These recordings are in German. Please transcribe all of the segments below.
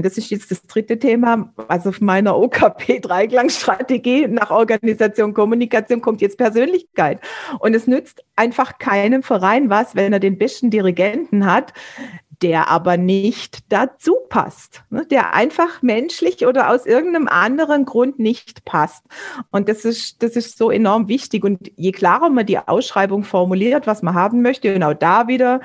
Das ist jetzt das dritte Thema. Also auf meiner OKP-Dreiklangstrategie nach Organisation, Kommunikation kommt jetzt Persönlichkeit. Und es nützt einfach keinem Verein was, wenn er den besten Dirigenten hat, der aber nicht dazu passt, ne? der einfach menschlich oder aus irgendeinem anderen Grund nicht passt. Und das ist, das ist so enorm wichtig. Und je klarer man die Ausschreibung formuliert, was man haben möchte, genau da wieder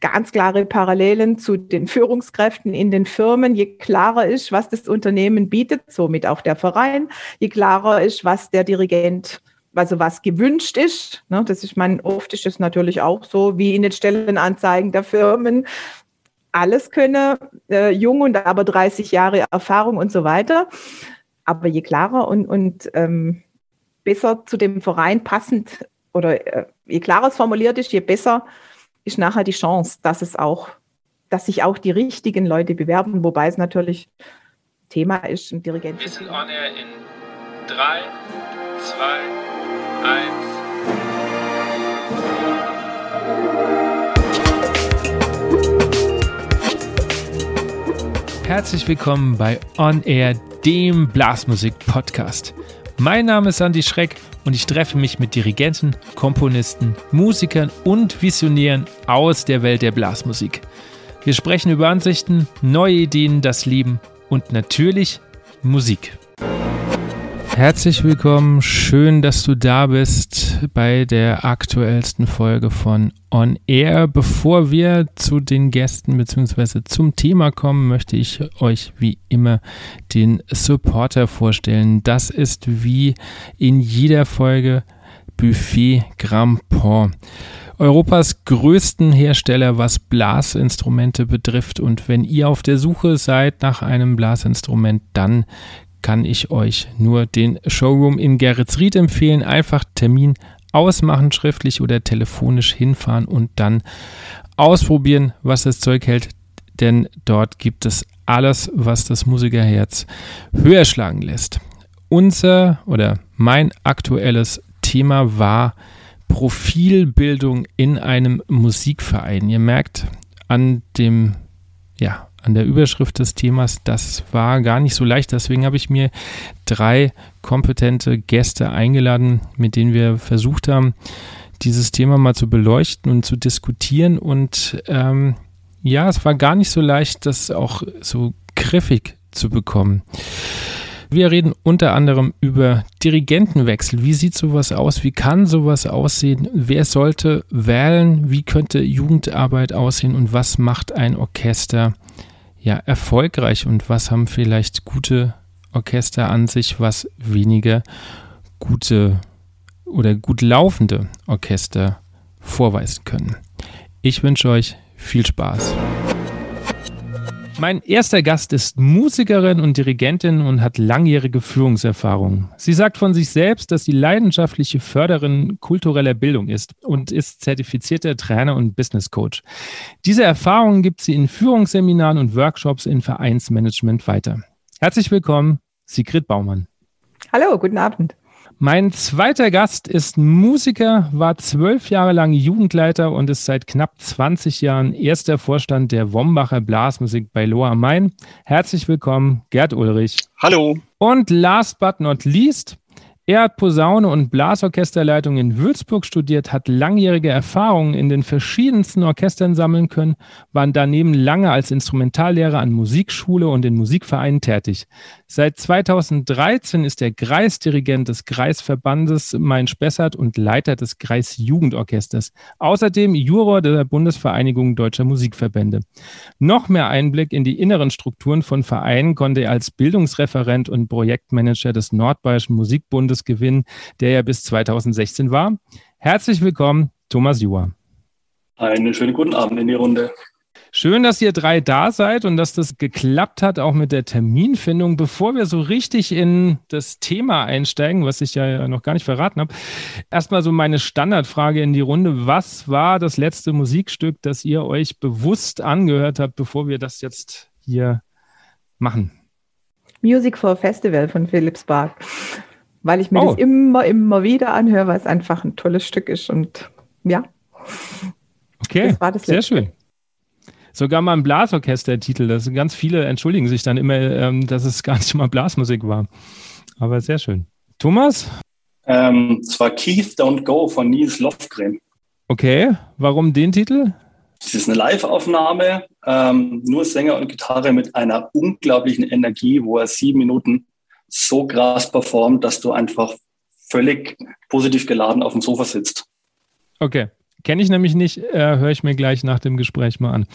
ganz klare Parallelen zu den Führungskräften in den Firmen. Je klarer ist, was das Unternehmen bietet, somit auch der Verein, je klarer ist, was der Dirigent also was gewünscht ist. Ne, das ist man oft ist es natürlich auch so, wie in den Stellenanzeigen der Firmen alles könne, äh, jung und aber 30 Jahre Erfahrung und so weiter. Aber je klarer und, und ähm, besser zu dem Verein passend oder äh, je klarer es formuliert ist, je besser ist nachher die Chance, dass es auch, dass sich auch die richtigen Leute bewerben, wobei es natürlich Thema ist, ein Dirigent. Wir sind on air in 3, 2, 1. Herzlich willkommen bei On Air, dem Blasmusik-Podcast. Mein Name ist Andy Schreck und ich treffe mich mit Dirigenten, Komponisten, Musikern und Visionären aus der Welt der Blasmusik. Wir sprechen über Ansichten, neue Ideen, das Leben und natürlich Musik. Herzlich willkommen, schön, dass du da bist bei der aktuellsten Folge von On Air. Bevor wir zu den Gästen bzw. zum Thema kommen, möchte ich euch wie immer den Supporter vorstellen. Das ist wie in jeder Folge Buffet Grampon. Europas größten Hersteller, was Blasinstrumente betrifft. Und wenn ihr auf der Suche seid nach einem Blasinstrument, dann kann ich euch nur den Showroom in Geretsried empfehlen. Einfach Termin ausmachen, schriftlich oder telefonisch hinfahren und dann ausprobieren, was das Zeug hält. Denn dort gibt es alles, was das Musikerherz höher schlagen lässt. Unser oder mein aktuelles Thema war Profilbildung in einem Musikverein. Ihr merkt an dem ja, an der Überschrift des Themas, das war gar nicht so leicht. Deswegen habe ich mir drei kompetente Gäste eingeladen, mit denen wir versucht haben, dieses Thema mal zu beleuchten und zu diskutieren. Und ähm, ja, es war gar nicht so leicht, das auch so griffig zu bekommen. Wir reden unter anderem über Dirigentenwechsel. Wie sieht sowas aus? Wie kann sowas aussehen? Wer sollte wählen? Wie könnte Jugendarbeit aussehen? Und was macht ein Orchester ja, erfolgreich und was haben vielleicht gute Orchester an sich, was weniger gute oder gut laufende Orchester vorweisen können. Ich wünsche euch viel Spaß. Mein erster Gast ist Musikerin und Dirigentin und hat langjährige Führungserfahrung. Sie sagt von sich selbst, dass sie leidenschaftliche Förderin kultureller Bildung ist und ist zertifizierter Trainer und Business Coach. Diese Erfahrungen gibt sie in Führungsseminaren und Workshops in Vereinsmanagement weiter. Herzlich willkommen, Sigrid Baumann. Hallo, guten Abend. Mein zweiter Gast ist Musiker, war zwölf Jahre lang Jugendleiter und ist seit knapp 20 Jahren erster Vorstand der Wombacher Blasmusik bei Loa am Main. Herzlich willkommen, Gerd Ulrich. Hallo. Und last but not least, er hat Posaune und Blasorchesterleitung in Würzburg studiert, hat langjährige Erfahrungen in den verschiedensten Orchestern sammeln können, war daneben lange als Instrumentallehrer an Musikschule und in Musikvereinen tätig. Seit 2013 ist er Kreisdirigent des Kreisverbandes Main-Spessart und Leiter des Kreisjugendorchesters. Außerdem Juror der Bundesvereinigung Deutscher Musikverbände. Noch mehr Einblick in die inneren Strukturen von Vereinen konnte er als Bildungsreferent und Projektmanager des Nordbayerischen Musikbundes gewinnen, der ja bis 2016 war. Herzlich willkommen, Thomas Juhr. Einen schönen guten Abend in die Runde. Schön, dass ihr drei da seid und dass das geklappt hat, auch mit der Terminfindung. Bevor wir so richtig in das Thema einsteigen, was ich ja noch gar nicht verraten habe, erstmal so meine Standardfrage in die Runde. Was war das letzte Musikstück, das ihr euch bewusst angehört habt, bevor wir das jetzt hier machen? Music for Festival von Philipp Spark weil ich mir oh. das immer, immer wieder anhöre, weil es einfach ein tolles Stück ist und ja. Okay, das war das sehr schön. sogar mal ein Blasorchester-Titel. Das ganz viele entschuldigen sich dann immer, ähm, dass es gar nicht mal Blasmusik war. Aber sehr schön. Thomas? Ähm, es war Keith Don't Go von Nils Lofgren. Okay, warum den Titel? Es ist eine Live-Aufnahme, ähm, nur Sänger und Gitarre mit einer unglaublichen Energie, wo er sieben Minuten so krass performt, dass du einfach völlig positiv geladen auf dem Sofa sitzt. Okay, kenne ich nämlich nicht, äh, höre ich mir gleich nach dem Gespräch mal an.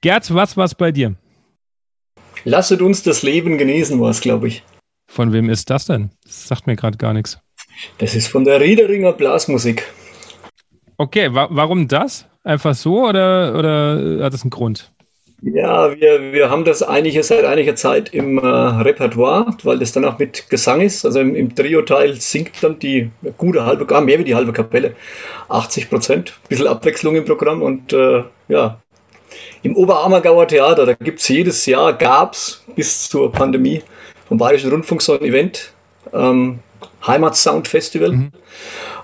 Gerd, was war's bei dir? Lasset uns das Leben genießen, war es, glaube ich. Von wem ist das denn? Das sagt mir gerade gar nichts. Das ist von der Riederinger Blasmusik. Okay, wa warum das? Einfach so oder, oder hat das einen Grund? Ja, wir, wir haben das einige, seit einiger Zeit im äh, Repertoire, weil das dann auch mit Gesang ist. Also im, im Trio-Teil singt dann die gute halbe, gar mehr wie die halbe Kapelle, 80 Prozent. Ein bisschen Abwechslung im Programm und äh, ja, im Oberammergauer Theater, da gibt es jedes Jahr, gab es bis zur Pandemie vom Bayerischen Rundfunk so ein Event, ähm, Heimatsound Festival. Mhm.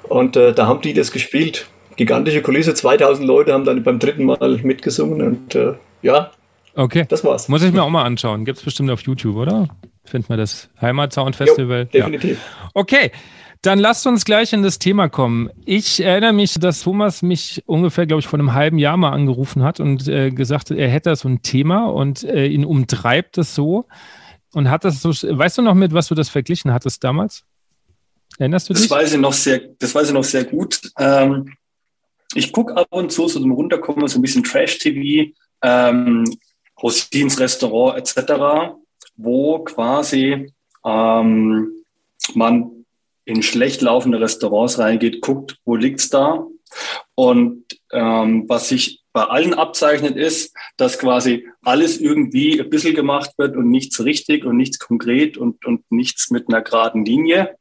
Und äh, da haben die das gespielt gigantische Kulisse, 2000 Leute haben dann beim dritten Mal mitgesungen und äh, ja, okay. das war's. Muss ich mir auch mal anschauen. Gibt es bestimmt auf YouTube, oder? Findet man das Heimat Sound Festival? Jo, definitiv. Ja. Okay. Dann lasst uns gleich in das Thema kommen. Ich erinnere mich, dass Thomas mich ungefähr, glaube ich, vor einem halben Jahr mal angerufen hat und äh, gesagt hat, er hätte so ein Thema und äh, ihn umtreibt es so. Und hat das so, weißt du noch, mit was du das verglichen hattest damals? Erinnerst du dich? Das weiß ich noch sehr, das weiß ich noch sehr gut. Ähm, ich gucke ab und zu so zum Runterkommen so ein bisschen Trash-TV, ähm, Rosins Restaurant etc., wo quasi ähm, man in schlecht laufende Restaurants reingeht, guckt, wo liegt's da. Und ähm, was sich bei allen abzeichnet ist, dass quasi alles irgendwie ein bisschen gemacht wird und nichts richtig und nichts konkret und, und nichts mit einer geraden Linie.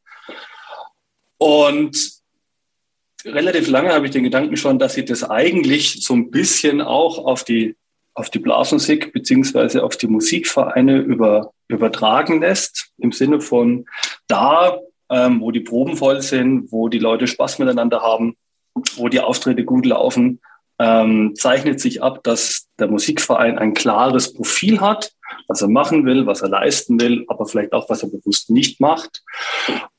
Und relativ lange habe ich den Gedanken schon, dass sich das eigentlich so ein bisschen auch auf die, auf die Blasmusik beziehungsweise auf die Musikvereine über, übertragen lässt, im Sinne von da, ähm, wo die Proben voll sind, wo die Leute Spaß miteinander haben, wo die Auftritte gut laufen, ähm, zeichnet sich ab, dass der Musikverein ein klares Profil hat, was er machen will, was er leisten will, aber vielleicht auch, was er bewusst nicht macht.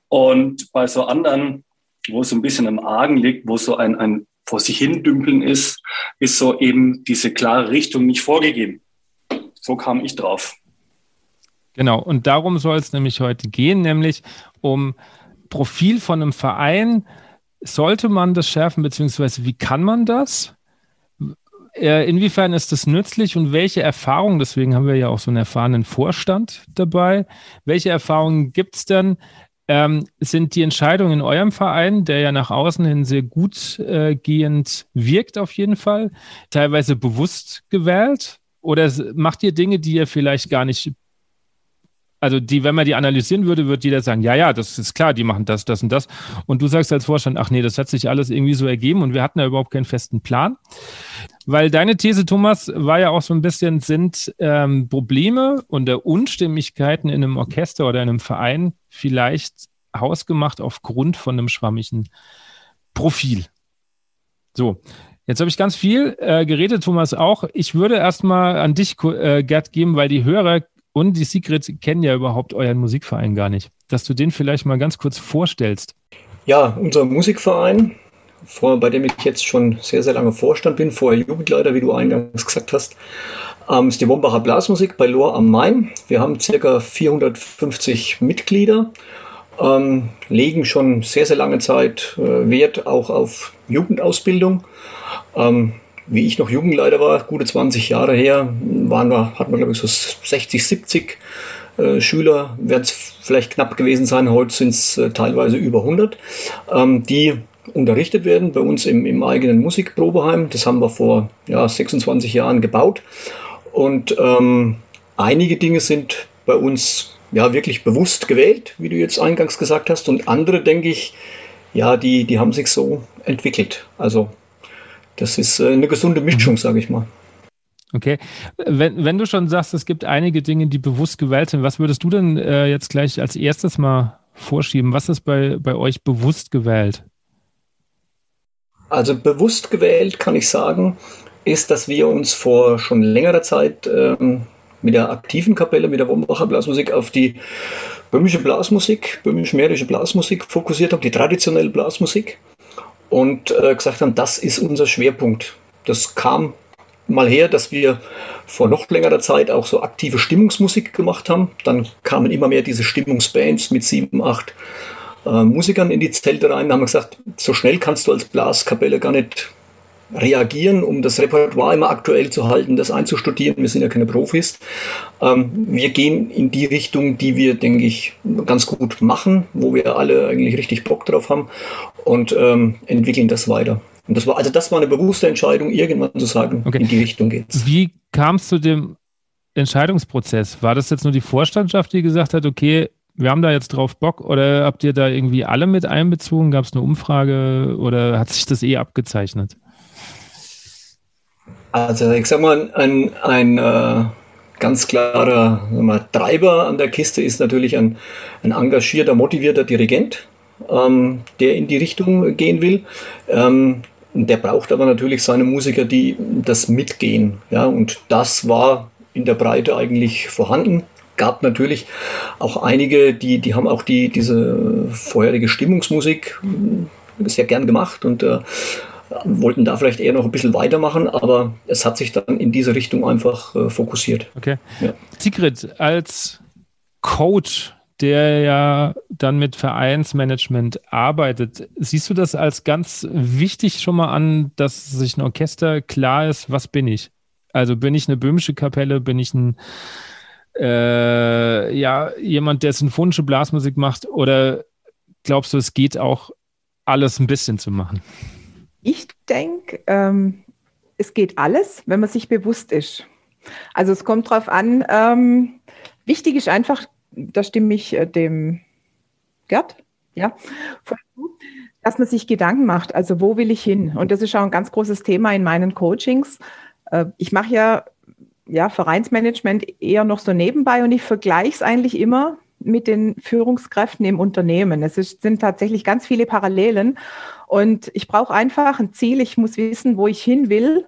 Und bei so anderen wo es ein bisschen im Argen liegt, wo so ein, ein vor sich hin dümpeln ist, ist so eben diese klare Richtung nicht vorgegeben. So kam ich drauf. Genau, und darum soll es nämlich heute gehen, nämlich um Profil von einem Verein. Sollte man das schärfen, beziehungsweise wie kann man das? Äh, inwiefern ist das nützlich und welche Erfahrungen, deswegen haben wir ja auch so einen erfahrenen Vorstand dabei, welche Erfahrungen gibt es denn, ähm, sind die Entscheidungen in eurem Verein, der ja nach außen hin sehr gut äh, gehend wirkt auf jeden Fall, teilweise bewusst gewählt? Oder macht ihr Dinge, die ihr vielleicht gar nicht also die, wenn man die analysieren würde, würde jeder sagen, ja, ja, das ist klar, die machen das, das und das. Und du sagst als Vorstand, ach nee, das hat sich alles irgendwie so ergeben und wir hatten ja überhaupt keinen festen Plan. Weil deine These, Thomas, war ja auch so ein bisschen, sind ähm, Probleme und der Unstimmigkeiten in einem Orchester oder in einem Verein vielleicht hausgemacht aufgrund von einem schwammigen Profil. So, Jetzt habe ich ganz viel äh, geredet, Thomas auch. Ich würde erstmal an dich, äh, Gerd, geben, weil die Hörer und die Secrets kennen ja überhaupt euren Musikverein gar nicht. Dass du den vielleicht mal ganz kurz vorstellst. Ja, unser Musikverein vor, bei dem ich jetzt schon sehr, sehr lange Vorstand bin, vorher Jugendleiter, wie du eingangs gesagt hast, ähm, ist die Wombacher Blasmusik bei Lohr am Main. Wir haben ca. 450 Mitglieder, ähm, legen schon sehr, sehr lange Zeit äh, Wert auch auf Jugendausbildung. Ähm, wie ich noch Jugendleiter war, gute 20 Jahre her, waren wir, hatten wir glaube ich so 60, 70 äh, Schüler, werden es vielleicht knapp gewesen sein, heute sind es äh, teilweise über 100, ähm, die unterrichtet werden bei uns im, im eigenen Musikprobeheim. Das haben wir vor ja, 26 Jahren gebaut. Und ähm, einige Dinge sind bei uns ja wirklich bewusst gewählt, wie du jetzt eingangs gesagt hast. Und andere, denke ich, ja, die, die haben sich so entwickelt. Also das ist äh, eine gesunde Mischung, sage ich mal. Okay. Wenn, wenn du schon sagst, es gibt einige Dinge, die bewusst gewählt sind, was würdest du denn äh, jetzt gleich als erstes mal vorschieben? Was ist bei, bei euch bewusst gewählt? Also bewusst gewählt kann ich sagen, ist, dass wir uns vor schon längerer Zeit ähm, mit der aktiven Kapelle, mit der Wombacher Blasmusik auf die böhmische Blasmusik, böhmisch-mährische Blasmusik fokussiert haben, die traditionelle Blasmusik und äh, gesagt haben, das ist unser Schwerpunkt. Das kam mal her, dass wir vor noch längerer Zeit auch so aktive Stimmungsmusik gemacht haben. Dann kamen immer mehr diese Stimmungsbands mit sieben, acht äh, Musikern in die Zelte rein. Da haben wir gesagt, so schnell kannst du als Blaskapelle gar nicht reagieren, um das Repertoire immer aktuell zu halten, das einzustudieren. Wir sind ja keine Profis. Ähm, wir gehen in die Richtung, die wir, denke ich, ganz gut machen, wo wir alle eigentlich richtig Bock drauf haben und ähm, entwickeln das weiter. Und das war, also das war eine bewusste Entscheidung, irgendwann zu sagen, okay. in die Richtung geht's. Wie kam es zu dem Entscheidungsprozess? War das jetzt nur die Vorstandschaft, die gesagt hat, okay, wir haben da jetzt drauf Bock oder habt ihr da irgendwie alle mit einbezogen? Gab es eine Umfrage oder hat sich das eh abgezeichnet? Also ich sag mal, ein, ein äh, ganz klarer mal, Treiber an der Kiste ist natürlich ein, ein engagierter, motivierter Dirigent, ähm, der in die Richtung gehen will. Ähm, der braucht aber natürlich seine Musiker, die das mitgehen. Ja, und das war in der Breite eigentlich vorhanden. Gab natürlich auch einige, die, die haben auch die, diese vorherige Stimmungsmusik sehr gern gemacht und äh, wollten da vielleicht eher noch ein bisschen weitermachen, aber es hat sich dann in diese Richtung einfach äh, fokussiert. Okay. Ja. Sigrid, als Coach, der ja dann mit Vereinsmanagement arbeitet, siehst du das als ganz wichtig schon mal an, dass sich ein Orchester klar ist, was bin ich? Also bin ich eine böhmische Kapelle, bin ich ein äh, ja, jemand, der symphonische Blasmusik macht, oder glaubst du, es geht auch alles ein bisschen zu machen? Ich denke, ähm, es geht alles, wenn man sich bewusst ist. Also es kommt darauf an, ähm, wichtig ist einfach, da stimme ich äh, dem Gerd, ja, dass man sich Gedanken macht, also wo will ich hin? Und das ist auch ein ganz großes Thema in meinen Coachings. Äh, ich mache ja, ja Vereinsmanagement eher noch so nebenbei und ich vergleiche es eigentlich immer mit den Führungskräften im Unternehmen. Es ist, sind tatsächlich ganz viele Parallelen. Und ich brauche einfach ein Ziel. Ich muss wissen, wo ich hin will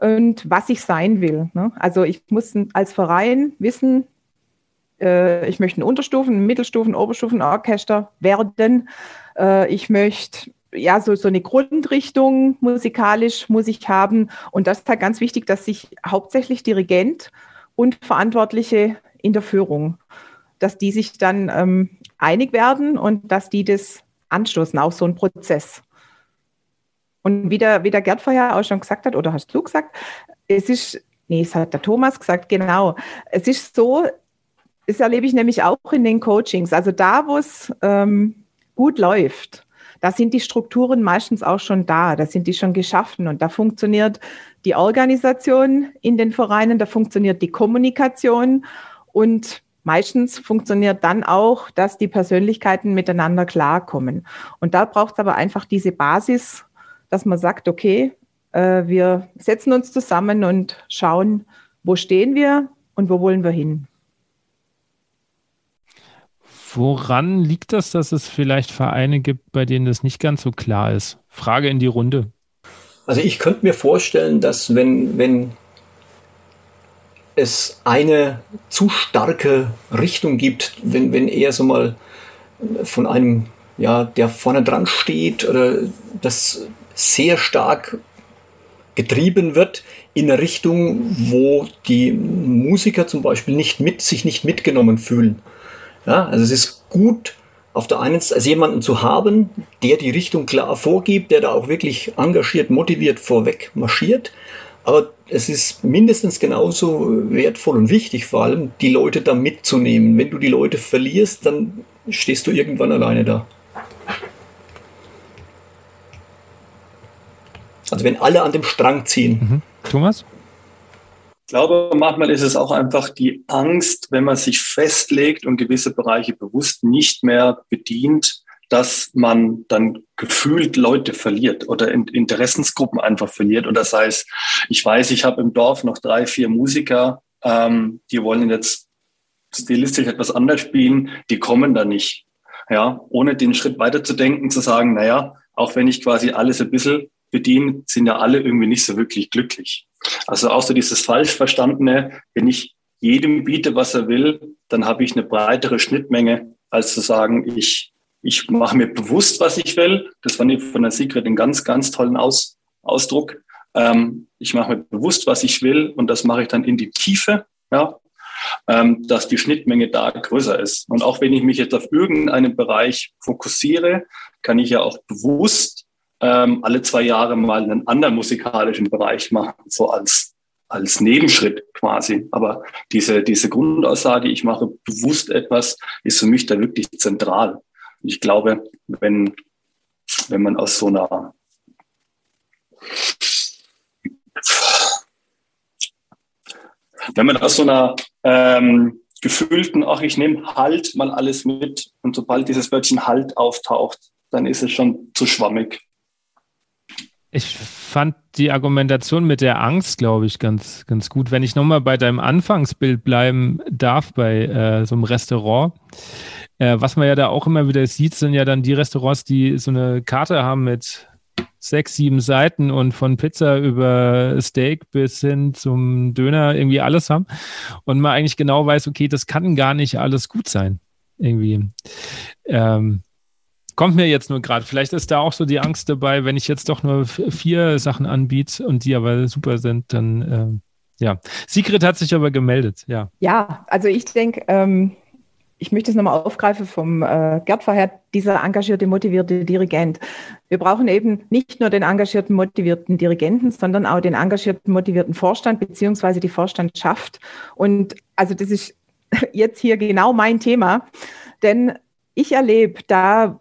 und was ich sein will. Ne? Also ich muss als Verein wissen, äh, ich möchte ein Unterstufen-, Mittelstufen-, Oberstufen-Orchester werden. Äh, ich möchte ja, so, so eine Grundrichtung musikalisch muss ich haben. Und das ist halt ganz wichtig, dass sich hauptsächlich Dirigent und Verantwortliche in der Führung dass die sich dann ähm, einig werden und dass die das anstoßen, auch so ein Prozess. Und wie der, wie der Gerd vorher auch schon gesagt hat, oder hast du gesagt, es ist, nee, es hat der Thomas gesagt, genau, es ist so, das erlebe ich nämlich auch in den Coachings, also da, wo es ähm, gut läuft, da sind die Strukturen meistens auch schon da, da sind die schon geschaffen und da funktioniert die Organisation in den Vereinen, da funktioniert die Kommunikation und Meistens funktioniert dann auch, dass die Persönlichkeiten miteinander klarkommen. Und da braucht es aber einfach diese Basis, dass man sagt, okay, äh, wir setzen uns zusammen und schauen, wo stehen wir und wo wollen wir hin. Woran liegt das, dass es vielleicht Vereine gibt, bei denen das nicht ganz so klar ist? Frage in die Runde. Also ich könnte mir vorstellen, dass wenn, wenn es eine zu starke Richtung gibt, wenn, wenn er so mal von einem, ja, der vorne dran steht oder das sehr stark getrieben wird in eine Richtung, wo die Musiker zum Beispiel nicht mit, sich nicht mitgenommen fühlen. Ja, also es ist gut, auf der einen Seite also jemanden zu haben, der die Richtung klar vorgibt, der da auch wirklich engagiert, motiviert vorweg marschiert. Aber es ist mindestens genauso wertvoll und wichtig, vor allem die Leute da mitzunehmen. Wenn du die Leute verlierst, dann stehst du irgendwann alleine da. Also wenn alle an dem Strang ziehen. Mhm. Thomas? Ich glaube, manchmal ist es auch einfach die Angst, wenn man sich festlegt und gewisse Bereiche bewusst nicht mehr bedient, dass man dann gefühlt Leute verliert oder Interessensgruppen einfach verliert. Und das heißt, ich weiß, ich habe im Dorf noch drei, vier Musiker, ähm, die wollen jetzt stilistisch etwas anders spielen, die kommen da nicht. Ja, ohne den Schritt weiterzudenken, zu sagen, naja, auch wenn ich quasi alles ein bisschen bedienen, sind ja alle irgendwie nicht so wirklich glücklich. Also auch so dieses falsch verstandene, wenn ich jedem biete, was er will, dann habe ich eine breitere Schnittmenge, als zu sagen, ich, ich mache mir bewusst, was ich will. Das fand von der Secret einen ganz, ganz tollen Aus, Ausdruck. Ähm, ich mache mir bewusst, was ich will und das mache ich dann in die Tiefe, ja, ähm, dass die Schnittmenge da größer ist. Und auch wenn ich mich jetzt auf irgendeinen Bereich fokussiere, kann ich ja auch bewusst ähm, alle zwei Jahre mal einen anderen musikalischen Bereich machen, so als, als Nebenschritt quasi. Aber diese, diese Grundaussage, ich mache bewusst etwas, ist für mich da wirklich zentral. Ich glaube, wenn, wenn man aus so einer wenn man aus so einer ähm, gefühlten, ach, ich nehme halt mal alles mit und sobald dieses Wörtchen halt auftaucht, dann ist es schon zu schwammig. Ich fand die Argumentation mit der Angst, glaube ich, ganz, ganz gut. Wenn ich nochmal bei deinem Anfangsbild bleiben darf, bei äh, so einem Restaurant, äh, was man ja da auch immer wieder sieht, sind ja dann die Restaurants, die so eine Karte haben mit sechs, sieben Seiten und von Pizza über Steak bis hin zum Döner irgendwie alles haben und man eigentlich genau weiß, okay, das kann gar nicht alles gut sein. Irgendwie. Ähm, kommt mir jetzt nur gerade. Vielleicht ist da auch so die Angst dabei, wenn ich jetzt doch nur vier Sachen anbiete und die aber super sind, dann äh, ja. Sigrid hat sich aber gemeldet, ja. Ja, also ich denke, ähm, ich möchte es nochmal aufgreifen vom äh, Gerd vorher, dieser engagierte, motivierte Dirigent. Wir brauchen eben nicht nur den engagierten, motivierten Dirigenten, sondern auch den engagierten, motivierten Vorstand beziehungsweise die Vorstandschaft. Und also das ist jetzt hier genau mein Thema, denn ich erlebe da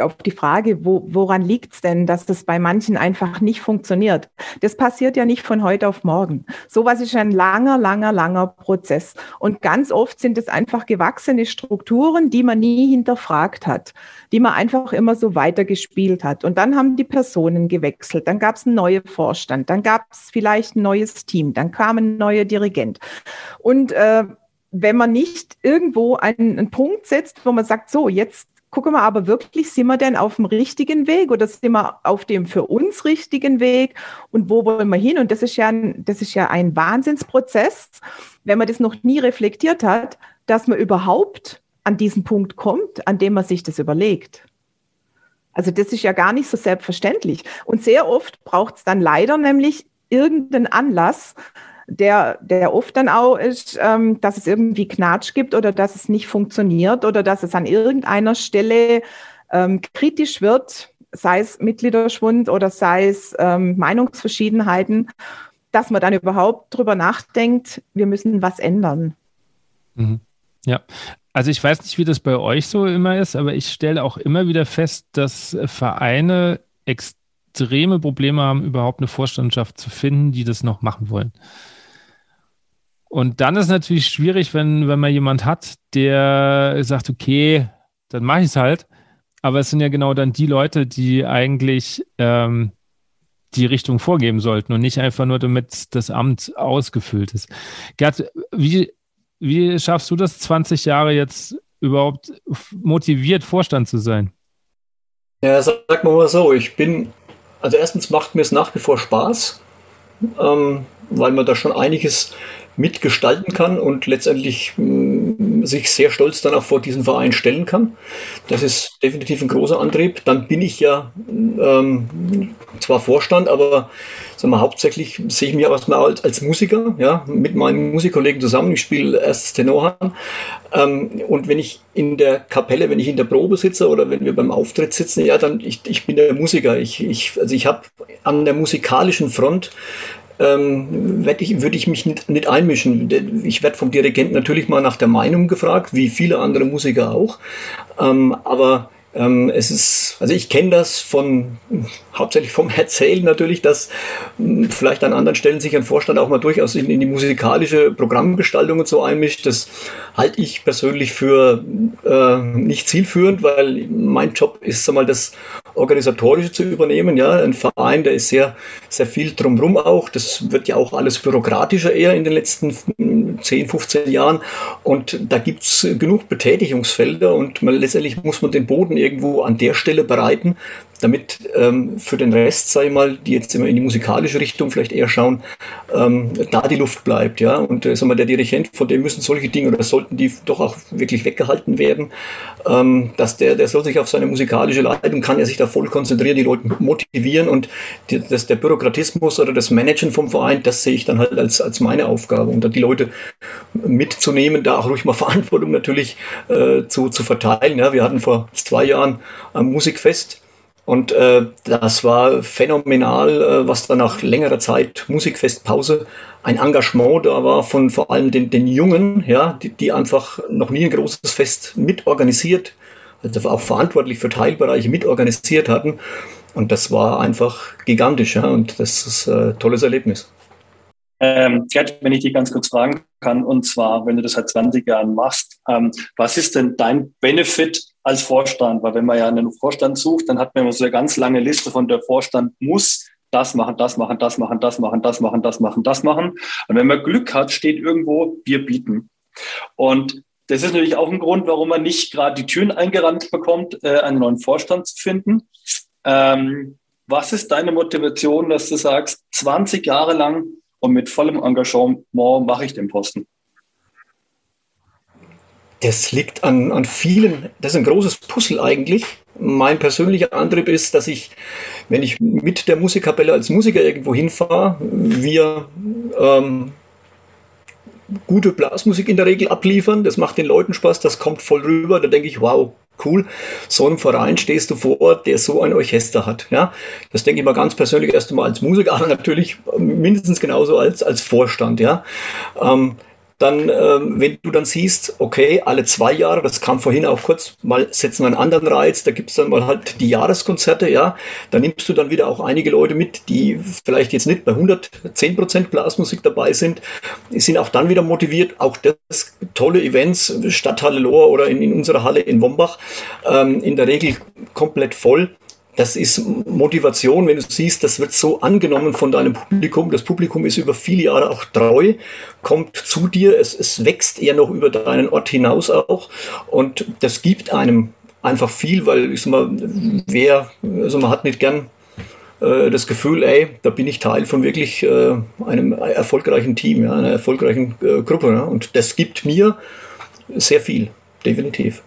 auf die Frage, wo, woran liegt es denn, dass das bei manchen einfach nicht funktioniert? Das passiert ja nicht von heute auf morgen. Sowas ist ein langer, langer, langer Prozess. Und ganz oft sind es einfach gewachsene Strukturen, die man nie hinterfragt hat, die man einfach immer so weitergespielt hat. Und dann haben die Personen gewechselt, dann gab es einen neuen Vorstand, dann gab es vielleicht ein neues Team, dann kam ein neuer Dirigent. Und äh, wenn man nicht irgendwo einen, einen Punkt setzt, wo man sagt, so, jetzt gucken wir aber wirklich, sind wir denn auf dem richtigen Weg oder sind wir auf dem für uns richtigen Weg und wo wollen wir hin? Und das ist ja ein, das ist ja ein Wahnsinnsprozess, wenn man das noch nie reflektiert hat, dass man überhaupt an diesen Punkt kommt, an dem man sich das überlegt. Also das ist ja gar nicht so selbstverständlich. Und sehr oft braucht es dann leider nämlich irgendeinen Anlass, der, der oft dann auch ist, ähm, dass es irgendwie Knatsch gibt oder dass es nicht funktioniert oder dass es an irgendeiner Stelle ähm, kritisch wird, sei es Mitgliederschwund oder sei es ähm, Meinungsverschiedenheiten, dass man dann überhaupt drüber nachdenkt, wir müssen was ändern. Mhm. Ja, also ich weiß nicht, wie das bei euch so immer ist, aber ich stelle auch immer wieder fest, dass Vereine extreme Probleme haben, überhaupt eine Vorstandschaft zu finden, die das noch machen wollen. Und dann ist natürlich schwierig, wenn, wenn man jemand hat, der sagt, okay, dann mache ich es halt. Aber es sind ja genau dann die Leute, die eigentlich ähm, die Richtung vorgeben sollten und nicht einfach nur, damit das Amt ausgefüllt ist. Gerd, wie, wie schaffst du das 20 Jahre jetzt überhaupt motiviert, Vorstand zu sein? Ja, sag mal so, ich bin, also erstens macht mir es nach wie vor Spaß, ähm, weil man da schon einiges mitgestalten kann und letztendlich mh, mm, sich sehr stolz dann auch vor diesen Verein stellen kann. Das ist definitiv ein großer Antrieb. Dann bin ich ja ähm, zwar Vorstand, aber sagen wir, hauptsächlich sehe ich mich erstmal als, als Musiker, ja, mit meinen Musikkollegen zusammen. Ich spiele erstes Tenorhorn. Ähm, und wenn ich in der Kapelle, wenn ich in der Probe sitze oder wenn wir beim Auftritt sitzen, ja, dann ich, ich bin der Musiker. Ich, ich, also ich habe an der musikalischen Front ähm, würde ich mich nicht, nicht einmischen. Ich werde vom Dirigenten natürlich mal nach der Meinung gefragt, wie viele andere Musiker auch. Ähm, aber ähm, es ist, also ich kenne das von hauptsächlich vom Erzählen natürlich, dass mh, hm, vielleicht an anderen Stellen sich ein Vorstand auch mal durchaus in, in, die musikalische Programmgestaltung und so einmischt. Das halte ich persönlich für äh, nicht zielführend, weil mein Job ist sag mal das Organisatorische zu übernehmen. Ja, ein Verein, der ist sehr, sehr viel drumrum auch. Das wird ja auch alles bürokratischer eher in den letzten 10, 15 Jahren. Und da gibt es genug Betätigungsfelder und man, letztendlich muss man den Boden irgendwo an der Stelle bereiten, damit ähm, für den Rest, ich mal, die jetzt immer in die musikalische Richtung vielleicht eher schauen, ähm, da die Luft bleibt, ja. Und äh, sag mal, der Dirigent, von dem müssen solche Dinge oder sollten die doch auch wirklich weggehalten werden, ähm, dass der, der soll sich auf seine musikalische Leitung, kann er sich da voll konzentrieren, die Leute motivieren und die, das, der Bürokratismus oder das Managen vom Verein, das sehe ich dann halt als, als meine Aufgabe und dann die Leute mitzunehmen, da auch ruhig mal Verantwortung natürlich äh, zu, zu verteilen. Ja. Wir hatten vor zwei Jahren ein Musikfest, und äh, das war phänomenal, äh, was da nach längerer Zeit Musikfestpause ein Engagement da war von vor allem den, den Jungen, ja, die, die einfach noch nie ein großes Fest mitorganisiert, also auch verantwortlich für Teilbereiche mitorganisiert hatten. Und das war einfach gigantisch, ja, und das ist ein äh, tolles Erlebnis. Ähm, Gerd, wenn ich dich ganz kurz fragen kann, und zwar, wenn du das seit 20 Jahren machst, ähm, was ist denn dein Benefit als Vorstand? Weil wenn man ja einen Vorstand sucht, dann hat man immer so eine ganz lange Liste von der Vorstand muss das machen, das machen, das machen, das machen, das machen, das machen, das machen. Und wenn man Glück hat, steht irgendwo, wir bieten. Und das ist natürlich auch ein Grund, warum man nicht gerade die Türen eingerannt bekommt, äh, einen neuen Vorstand zu finden. Ähm, was ist deine Motivation, dass du sagst, 20 Jahre lang und mit vollem Engagement mache ich den Posten. Das liegt an, an vielen, das ist ein großes Puzzle eigentlich. Mein persönlicher Antrieb ist, dass ich, wenn ich mit der Musikkapelle als Musiker irgendwo hinfahre, wir ähm, gute Blasmusik in der Regel abliefern. Das macht den Leuten Spaß, das kommt voll rüber. Da denke ich, wow, cool. So einem Verein stehst du vor, der so ein Orchester hat. Ja, das denke ich mal ganz persönlich erst einmal als Musiker, aber natürlich mindestens genauso als, als Vorstand. Ja, ähm, dann, ähm, wenn du dann siehst, okay, alle zwei Jahre, das kam vorhin auch kurz, mal setzen wir einen anderen Reiz, da gibt es dann mal halt die Jahreskonzerte, ja, da nimmst du dann wieder auch einige Leute mit, die vielleicht jetzt nicht bei 110 Prozent Blasmusik dabei sind, die sind auch dann wieder motiviert, auch das tolle Events, Stadthalle Lohr oder in, in unserer Halle in Wombach, ähm, in der Regel komplett voll das ist Motivation, wenn du siehst, das wird so angenommen von deinem Publikum. Das Publikum ist über viele Jahre auch treu, kommt zu dir, es, es wächst eher noch über deinen Ort hinaus auch. Und das gibt einem einfach viel, weil ich sag mal, wer, also man hat nicht gern äh, das Gefühl, ey, da bin ich Teil von wirklich äh, einem erfolgreichen Team, ja, einer erfolgreichen äh, Gruppe. Ja, und das gibt mir sehr viel, definitiv.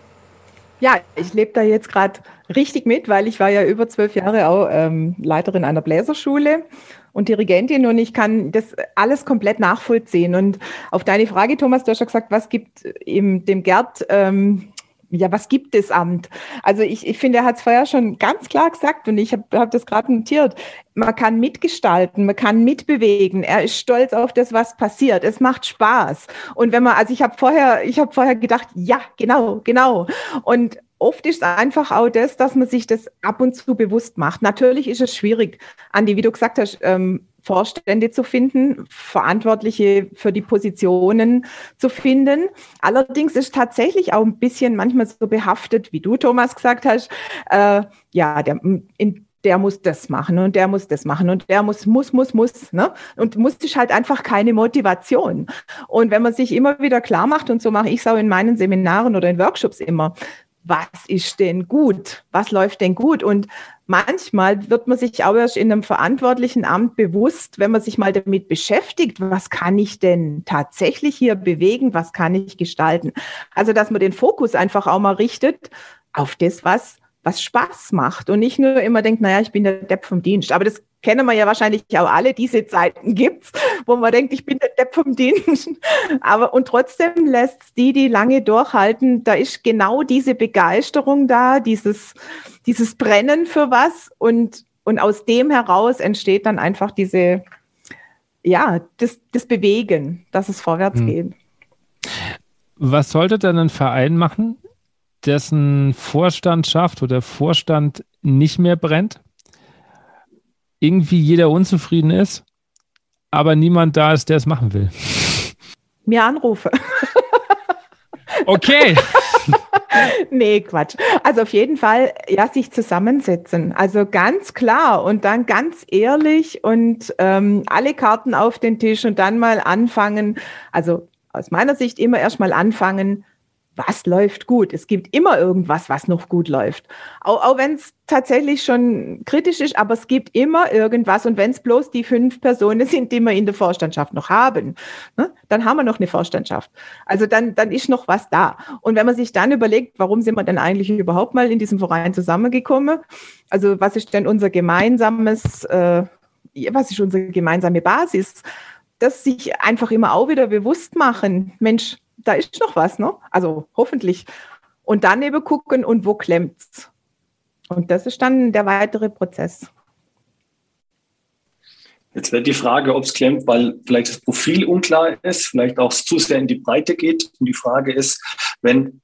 Ja, ich lebe da jetzt gerade richtig mit, weil ich war ja über zwölf Jahre auch ähm, Leiterin einer Bläserschule und Dirigentin und ich kann das alles komplett nachvollziehen. Und auf deine Frage, Thomas, du hast ja gesagt, was gibt dem Gerd ähm, ja, was gibt das Amt? Also ich, ich finde, er hat es vorher schon ganz klar gesagt und ich habe hab das gerade notiert. Man kann mitgestalten, man kann mitbewegen. Er ist stolz auf das, was passiert. Es macht Spaß. Und wenn man, also ich habe vorher, ich habe vorher gedacht, ja, genau, genau. Und oft ist es einfach auch das, dass man sich das ab und zu bewusst macht. Natürlich ist es schwierig, Andi, wie du gesagt hast, ähm, Vorstände zu finden, Verantwortliche für die Positionen zu finden. Allerdings ist tatsächlich auch ein bisschen manchmal so behaftet, wie du, Thomas, gesagt hast, äh, ja, der, in, der muss das machen und der muss das machen und der muss, muss, muss, muss. Ne? Und muss ist halt einfach keine Motivation. Und wenn man sich immer wieder klar macht, und so mache ich es auch in meinen Seminaren oder in Workshops immer, was ist denn gut? Was läuft denn gut? Und manchmal wird man sich auch erst in einem verantwortlichen Amt bewusst, wenn man sich mal damit beschäftigt, was kann ich denn tatsächlich hier bewegen? Was kann ich gestalten? Also, dass man den Fokus einfach auch mal richtet auf das, was was Spaß macht und nicht nur immer denkt, naja, ich bin der Depp vom Dienst. Aber das kennen wir ja wahrscheinlich auch alle, diese Zeiten gibt's, wo man denkt, ich bin der Depp vom Dienst. Aber und trotzdem lässt die, die lange durchhalten, da ist genau diese Begeisterung da, dieses, dieses Brennen für was und, und aus dem heraus entsteht dann einfach diese, ja, das, das Bewegen, dass es vorwärts hm. geht. Was sollte dann ein Verein machen, dessen Vorstandschaft oder Vorstand nicht mehr brennt, irgendwie jeder unzufrieden ist, aber niemand da ist, der es machen will. Mir Anrufe. Okay. nee, Quatsch. Also auf jeden Fall, ja, sich zusammensetzen. Also ganz klar und dann ganz ehrlich und ähm, alle Karten auf den Tisch und dann mal anfangen. Also aus meiner Sicht immer erstmal anfangen, was läuft gut. Es gibt immer irgendwas, was noch gut läuft. Auch, auch wenn es tatsächlich schon kritisch ist, aber es gibt immer irgendwas. Und wenn es bloß die fünf Personen sind, die wir in der Vorstandschaft noch haben, ne, dann haben wir noch eine Vorstandschaft. Also dann, dann ist noch was da. Und wenn man sich dann überlegt, warum sind wir denn eigentlich überhaupt mal in diesem Verein zusammengekommen? Also was ist denn unser gemeinsames, äh, was ist unsere gemeinsame Basis? Das sich einfach immer auch wieder bewusst machen. Mensch, da ist noch was, ne? Also hoffentlich. Und dann eben gucken, und wo klemmt's? Und das ist dann der weitere Prozess. Jetzt wäre die Frage, ob es klemmt, weil vielleicht das Profil unklar ist, vielleicht auch zu sehr in die Breite geht. Und die Frage ist, wenn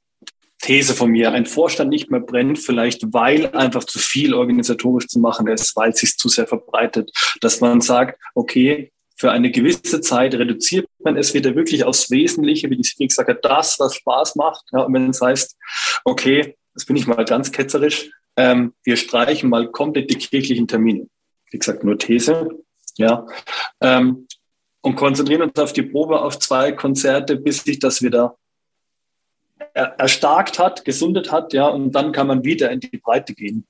These von mir, ein Vorstand nicht mehr brennt, vielleicht weil einfach zu viel organisatorisch zu machen ist, weil es sich zu sehr verbreitet, dass man sagt, okay, für eine gewisse Zeit reduziert man es wieder wirklich aufs Wesentliche, wie Siri gesagt hat, das, was Spaß macht. Ja, und wenn es heißt, okay, das bin ich mal ganz ketzerisch, ähm, wir streichen mal komplett die kirchlichen Termine. Wie gesagt, nur These. Ja, ähm, und konzentrieren uns auf die Probe auf zwei Konzerte, bis sich das wieder erstarkt hat, gesundet hat, ja, und dann kann man wieder in die Breite gehen.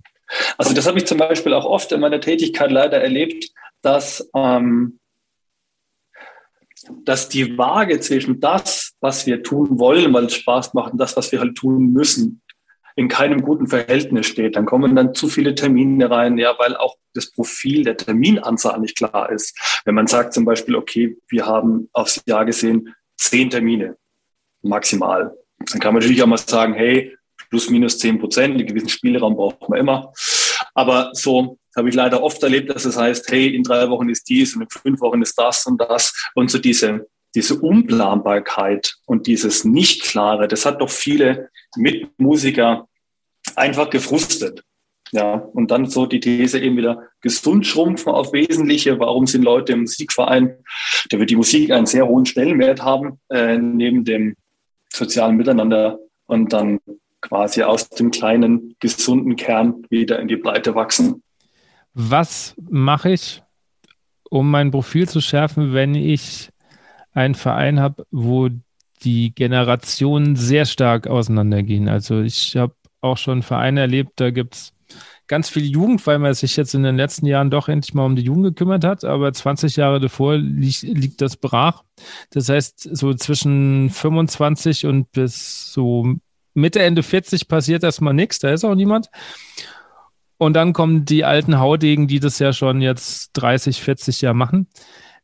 Also das habe ich zum Beispiel auch oft in meiner Tätigkeit leider erlebt, dass ähm, dass die Waage zwischen das, was wir tun wollen, weil es Spaß macht, und das, was wir halt tun müssen, in keinem guten Verhältnis steht. Dann kommen dann zu viele Termine rein, ja, weil auch das Profil der Terminanzahl nicht klar ist. Wenn man sagt zum Beispiel, okay, wir haben aufs Jahr gesehen zehn Termine maximal, dann kann man natürlich auch mal sagen, hey, plus minus zehn Prozent, einen gewissen Spielraum braucht man immer. Aber so habe ich leider oft erlebt, dass es heißt, hey, in drei Wochen ist dies und in fünf Wochen ist das und das. Und so diese, diese Unplanbarkeit und dieses Nicht-Klare, das hat doch viele Mitmusiker einfach gefrustet. Ja, und dann so die These eben wieder gesund schrumpfen auf Wesentliche. Warum sind Leute im Musikverein? Da wird die Musik einen sehr hohen Stellenwert haben, äh, neben dem sozialen Miteinander und dann quasi aus dem kleinen, gesunden Kern wieder in die Breite wachsen was mache ich, um mein Profil zu schärfen, wenn ich einen Verein habe, wo die Generationen sehr stark auseinandergehen. Also ich habe auch schon Vereine erlebt, da gibt es ganz viel Jugend, weil man sich jetzt in den letzten Jahren doch endlich mal um die Jugend gekümmert hat, aber 20 Jahre davor liegt, liegt das brach. Das heißt, so zwischen 25 und bis so Mitte, Ende 40 passiert erstmal nichts, da ist auch niemand. Und dann kommen die alten Haudegen, die das ja schon jetzt 30, 40 Jahre machen.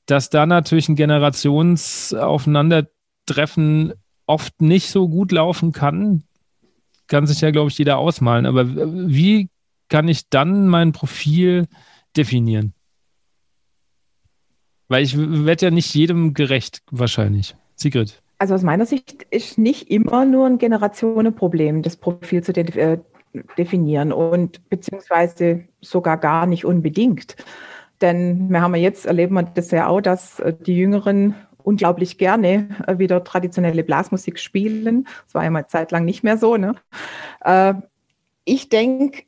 Dass da natürlich ein Generationsaufeinandertreffen oft nicht so gut laufen kann, kann sich ja, glaube ich, jeder ausmalen. Aber wie kann ich dann mein Profil definieren? Weil ich werde ja nicht jedem gerecht, wahrscheinlich. Sigrid. Also aus meiner Sicht ist nicht immer nur ein Generationenproblem, das Profil zu äh, definieren und beziehungsweise sogar gar nicht unbedingt. Denn wir haben ja jetzt, erleben wir das ja auch, dass äh, die Jüngeren unglaublich gerne äh, wieder traditionelle Blasmusik spielen. Das war ja mal zeitlang nicht mehr so. Ne? Äh, ich denke,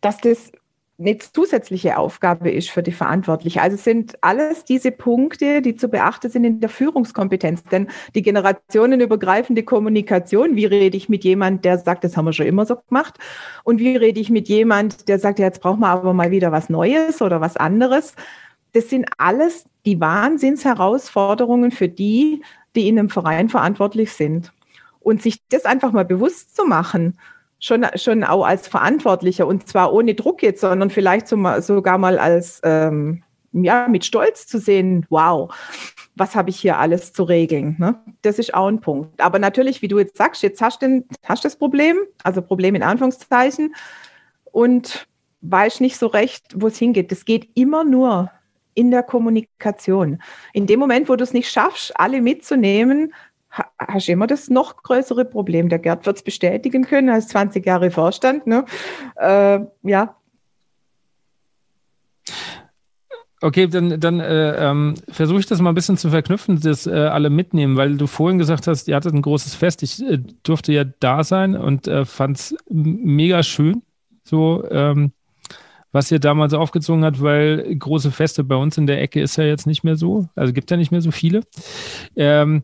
dass das eine zusätzliche Aufgabe ist für die Verantwortliche. Also sind alles diese Punkte, die zu beachten sind in der Führungskompetenz. Denn die generationenübergreifende Kommunikation, wie rede ich mit jemand, der sagt, das haben wir schon immer so gemacht, und wie rede ich mit jemand, der sagt, jetzt brauchen wir aber mal wieder was Neues oder was anderes. Das sind alles die Wahnsinnsherausforderungen für die, die in einem Verein verantwortlich sind. Und sich das einfach mal bewusst zu machen schon, schon auch als Verantwortlicher und zwar ohne Druck jetzt, sondern vielleicht so, sogar mal als, ähm, ja, mit Stolz zu sehen, wow, was habe ich hier alles zu regeln? Ne? Das ist auch ein Punkt. Aber natürlich, wie du jetzt sagst, jetzt hast du hast das Problem, also Problem in Anführungszeichen, und weißt nicht so recht, wo es hingeht. Das geht immer nur in der Kommunikation. In dem Moment, wo du es nicht schaffst, alle mitzunehmen, hast du immer das noch größere Problem. Der Gerd wird es bestätigen können, als 20 Jahre Vorstand. Ne? Äh, ja. Okay, dann, dann äh, ähm, versuche ich das mal ein bisschen zu verknüpfen, dass äh, alle mitnehmen, weil du vorhin gesagt hast, ihr hattet ein großes Fest. Ich äh, durfte ja da sein und äh, fand es mega schön, so ähm, was ihr damals aufgezogen habt, weil große Feste bei uns in der Ecke ist ja jetzt nicht mehr so, also gibt ja nicht mehr so viele. Ähm,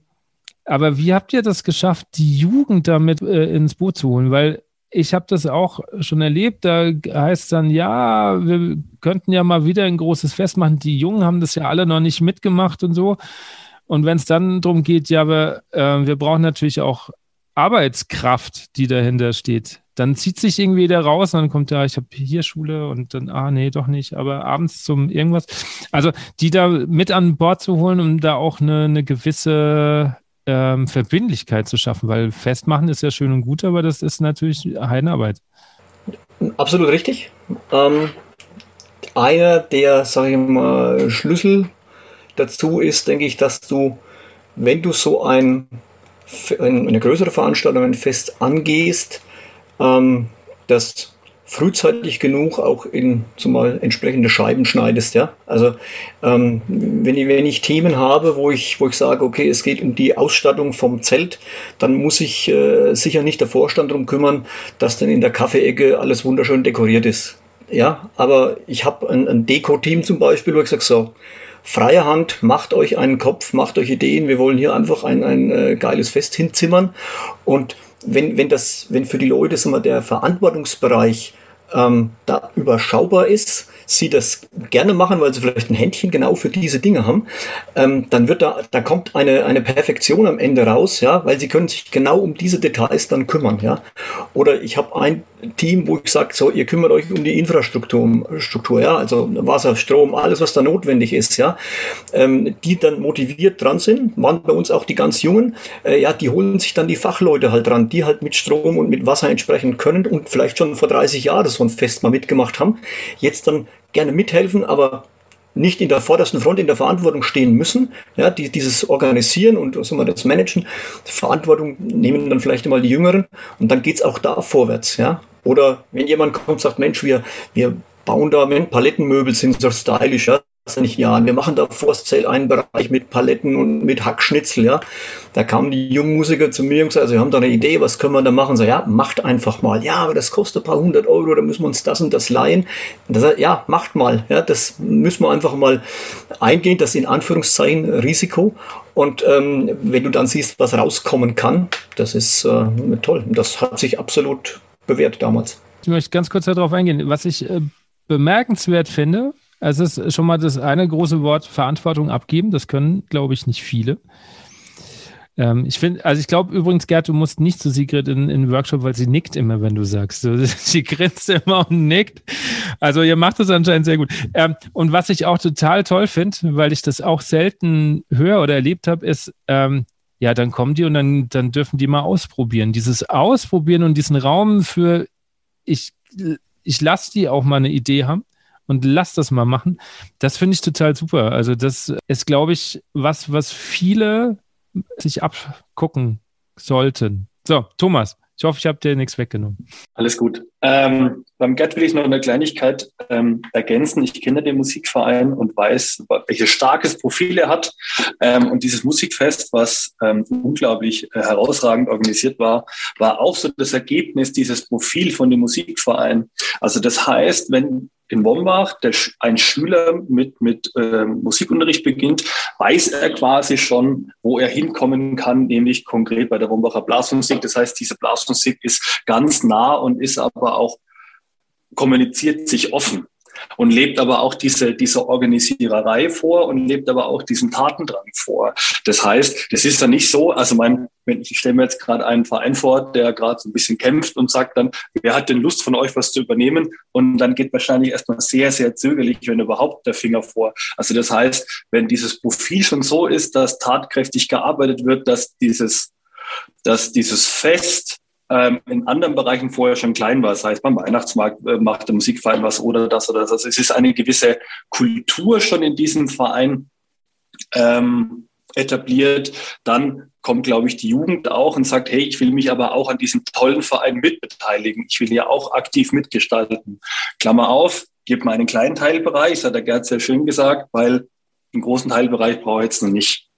aber wie habt ihr das geschafft, die Jugend damit äh, ins Boot zu holen? Weil ich habe das auch schon erlebt. Da heißt es dann, ja, wir könnten ja mal wieder ein großes Fest machen. Die Jungen haben das ja alle noch nicht mitgemacht und so. Und wenn es dann darum geht, ja, wir, äh, wir brauchen natürlich auch Arbeitskraft, die dahinter steht. Dann zieht sich irgendwie der raus und dann kommt ja, ich habe hier Schule und dann, ah, nee, doch nicht, aber abends zum irgendwas. Also die da mit an Bord zu holen, um da auch eine, eine gewisse ähm, Verbindlichkeit zu schaffen, weil Festmachen ist ja schön und gut, aber das ist natürlich Heidenarbeit. Absolut richtig. Ähm, einer der, sage ich mal, Schlüssel dazu ist, denke ich, dass du, wenn du so ein, eine größere Veranstaltung, ein Fest angehst, ähm, dass frühzeitig genug auch in zumal entsprechende Scheiben schneidest, ja. Also ähm, wenn, ich, wenn ich Themen habe, wo ich, wo ich sage, okay, es geht um die Ausstattung vom Zelt, dann muss ich äh, sicher nicht der Vorstand darum kümmern, dass dann in der Kaffeeecke alles wunderschön dekoriert ist. Ja, aber ich habe ein, ein Deko-Team zum Beispiel, wo ich sage, so, freie Hand, macht euch einen Kopf, macht euch Ideen, wir wollen hier einfach ein, ein äh, geiles Fest hinzimmern und wenn, wenn das, wenn für die Leute wir, der Verantwortungsbereich ähm, da überschaubar ist, sie das gerne machen, weil sie vielleicht ein Händchen genau für diese Dinge haben, ähm, dann wird da, da kommt eine, eine Perfektion am Ende raus, ja, weil sie können sich genau um diese Details dann kümmern, ja. Oder ich habe ein Team, wo ich sage, so, ihr kümmert euch um die Infrastruktur, Struktur, ja, also Wasser, Strom, alles, was da notwendig ist, ja, ähm, die dann motiviert dran sind, waren bei uns auch die ganz Jungen, äh, ja, die holen sich dann die Fachleute halt dran, die halt mit Strom und mit Wasser entsprechend können und vielleicht schon vor 30 Jahren so ein Fest mal mitgemacht haben, jetzt dann gerne mithelfen, aber nicht in der vordersten Front in der Verantwortung stehen müssen, ja, die, dieses Organisieren und was wir das Managen, Verantwortung nehmen dann vielleicht einmal die Jüngeren und dann geht es auch da vorwärts, ja. Oder wenn jemand kommt und sagt, Mensch, wir, wir bauen da, Palettenmöbel sind so stylisch, ja, nicht Jahren. Wir machen da vor einen Bereich mit Paletten und mit Hackschnitzel, ja. Da kamen die jungen Musiker zu mir und gesagt, also wir haben da eine Idee, was können wir da machen? So, ja, macht einfach mal. Ja, aber das kostet ein paar hundert Euro, da müssen wir uns das und das leihen. Und das, ja, macht mal. Ja, das müssen wir einfach mal eingehen, das in Anführungszeichen Risiko. Und ähm, wenn du dann siehst, was rauskommen kann, das ist äh, toll. Das hat sich absolut bewährt damals. Ich möchte ganz kurz darauf eingehen. Was ich äh, bemerkenswert finde, es ist schon mal das eine große Wort Verantwortung abgeben. Das können, glaube ich, nicht viele. Ähm, ich finde, also ich glaube übrigens, Gerd, du musst nicht zu Sigrid in den Workshop, weil sie nickt immer, wenn du sagst. Sie grinst immer und nickt. Also ihr macht das anscheinend sehr gut. Ähm, und was ich auch total toll finde, weil ich das auch selten höre oder erlebt habe, ist, ähm, ja, dann kommen die und dann, dann dürfen die mal ausprobieren. Dieses Ausprobieren und diesen Raum für, ich, ich lasse die auch mal eine Idee haben und lass das mal machen. Das finde ich total super. Also das ist, glaube ich, was, was viele sich abgucken sollten. So, Thomas, ich hoffe, ich habe dir nichts weggenommen. Alles gut. Ähm, beim Gerd will ich noch eine Kleinigkeit ähm, ergänzen. Ich kenne den Musikverein und weiß, welches starkes Profil er hat. Ähm, und dieses Musikfest, was ähm, unglaublich äh, herausragend organisiert war, war auch so das Ergebnis dieses Profil von dem Musikverein. Also das heißt, wenn in Wombach der, ein Schüler mit, mit äh, Musikunterricht beginnt, weiß er quasi schon, wo er hinkommen kann, nämlich konkret bei der Wombacher Blasmusik. Das heißt, diese Blasmusik ist ganz nah und ist aber auch kommuniziert sich offen und lebt aber auch diese, diese Organisiererei vor und lebt aber auch diesen Tatendrang vor. Das heißt, das ist dann nicht so, also mein, ich stelle mir jetzt gerade einen Verein vor, der gerade so ein bisschen kämpft und sagt dann, wer hat denn Lust von euch was zu übernehmen? Und dann geht wahrscheinlich erstmal sehr, sehr zögerlich, wenn überhaupt der Finger vor. Also das heißt, wenn dieses Profil schon so ist, dass tatkräftig gearbeitet wird, dass dieses, dass dieses Fest ähm, in anderen Bereichen vorher schon klein war. Das heißt, beim Weihnachtsmarkt äh, macht der Musikverein was oder das oder das. Also es ist eine gewisse Kultur schon in diesem Verein ähm, etabliert. Dann kommt, glaube ich, die Jugend auch und sagt, hey, ich will mich aber auch an diesem tollen Verein mitbeteiligen. Ich will ja auch aktiv mitgestalten. Klammer auf, gebe mir einen kleinen Teilbereich, das hat der Gerd sehr schön gesagt, weil einen großen Teilbereich brauche ich jetzt noch nicht.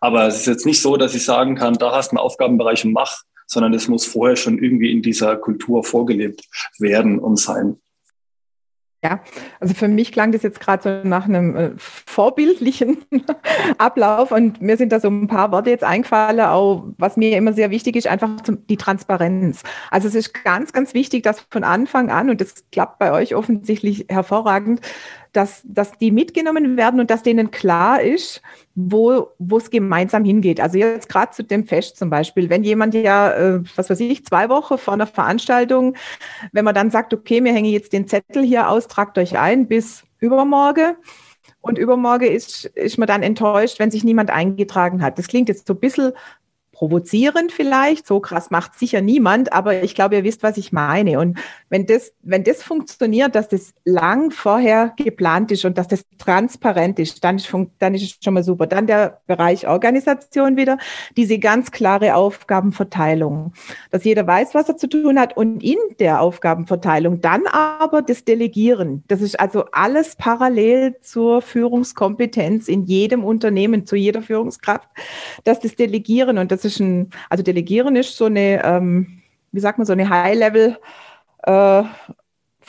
Aber es ist jetzt nicht so, dass ich sagen kann, da hast du einen Aufgabenbereich und mach, sondern es muss vorher schon irgendwie in dieser Kultur vorgelebt werden und sein. Ja, also für mich klang das jetzt gerade so nach einem äh, vorbildlichen Ablauf und mir sind da so ein paar Worte jetzt eingefallen, auch was mir immer sehr wichtig ist, einfach die Transparenz. Also es ist ganz, ganz wichtig, dass von Anfang an, und das klappt bei euch offensichtlich hervorragend, dass, dass die mitgenommen werden und dass denen klar ist, wo es gemeinsam hingeht. Also jetzt gerade zu dem Fest zum Beispiel, wenn jemand ja, äh, was weiß ich, zwei Wochen vor einer Veranstaltung, wenn man dann sagt, okay, wir hängen jetzt den Zettel hier aus, tragt euch ein bis übermorgen. Und übermorgen ist, ist man dann enttäuscht, wenn sich niemand eingetragen hat. Das klingt jetzt so ein bisschen provozierend vielleicht. So krass macht sicher niemand, aber ich glaube, ihr wisst, was ich meine. Und wenn das, wenn das funktioniert, dass das lang vorher geplant ist und dass das transparent ist, dann ist, dann ist es schon mal super. Dann der Bereich Organisation wieder, diese ganz klare Aufgabenverteilung, dass jeder weiß, was er zu tun hat und in der Aufgabenverteilung dann aber das Delegieren. Das ist also alles parallel zur Führungskompetenz in jedem Unternehmen, zu jeder Führungskraft, dass das Delegieren und das ein, also Delegieren ist so eine, ähm, wie sagt man, so eine High-Level- äh,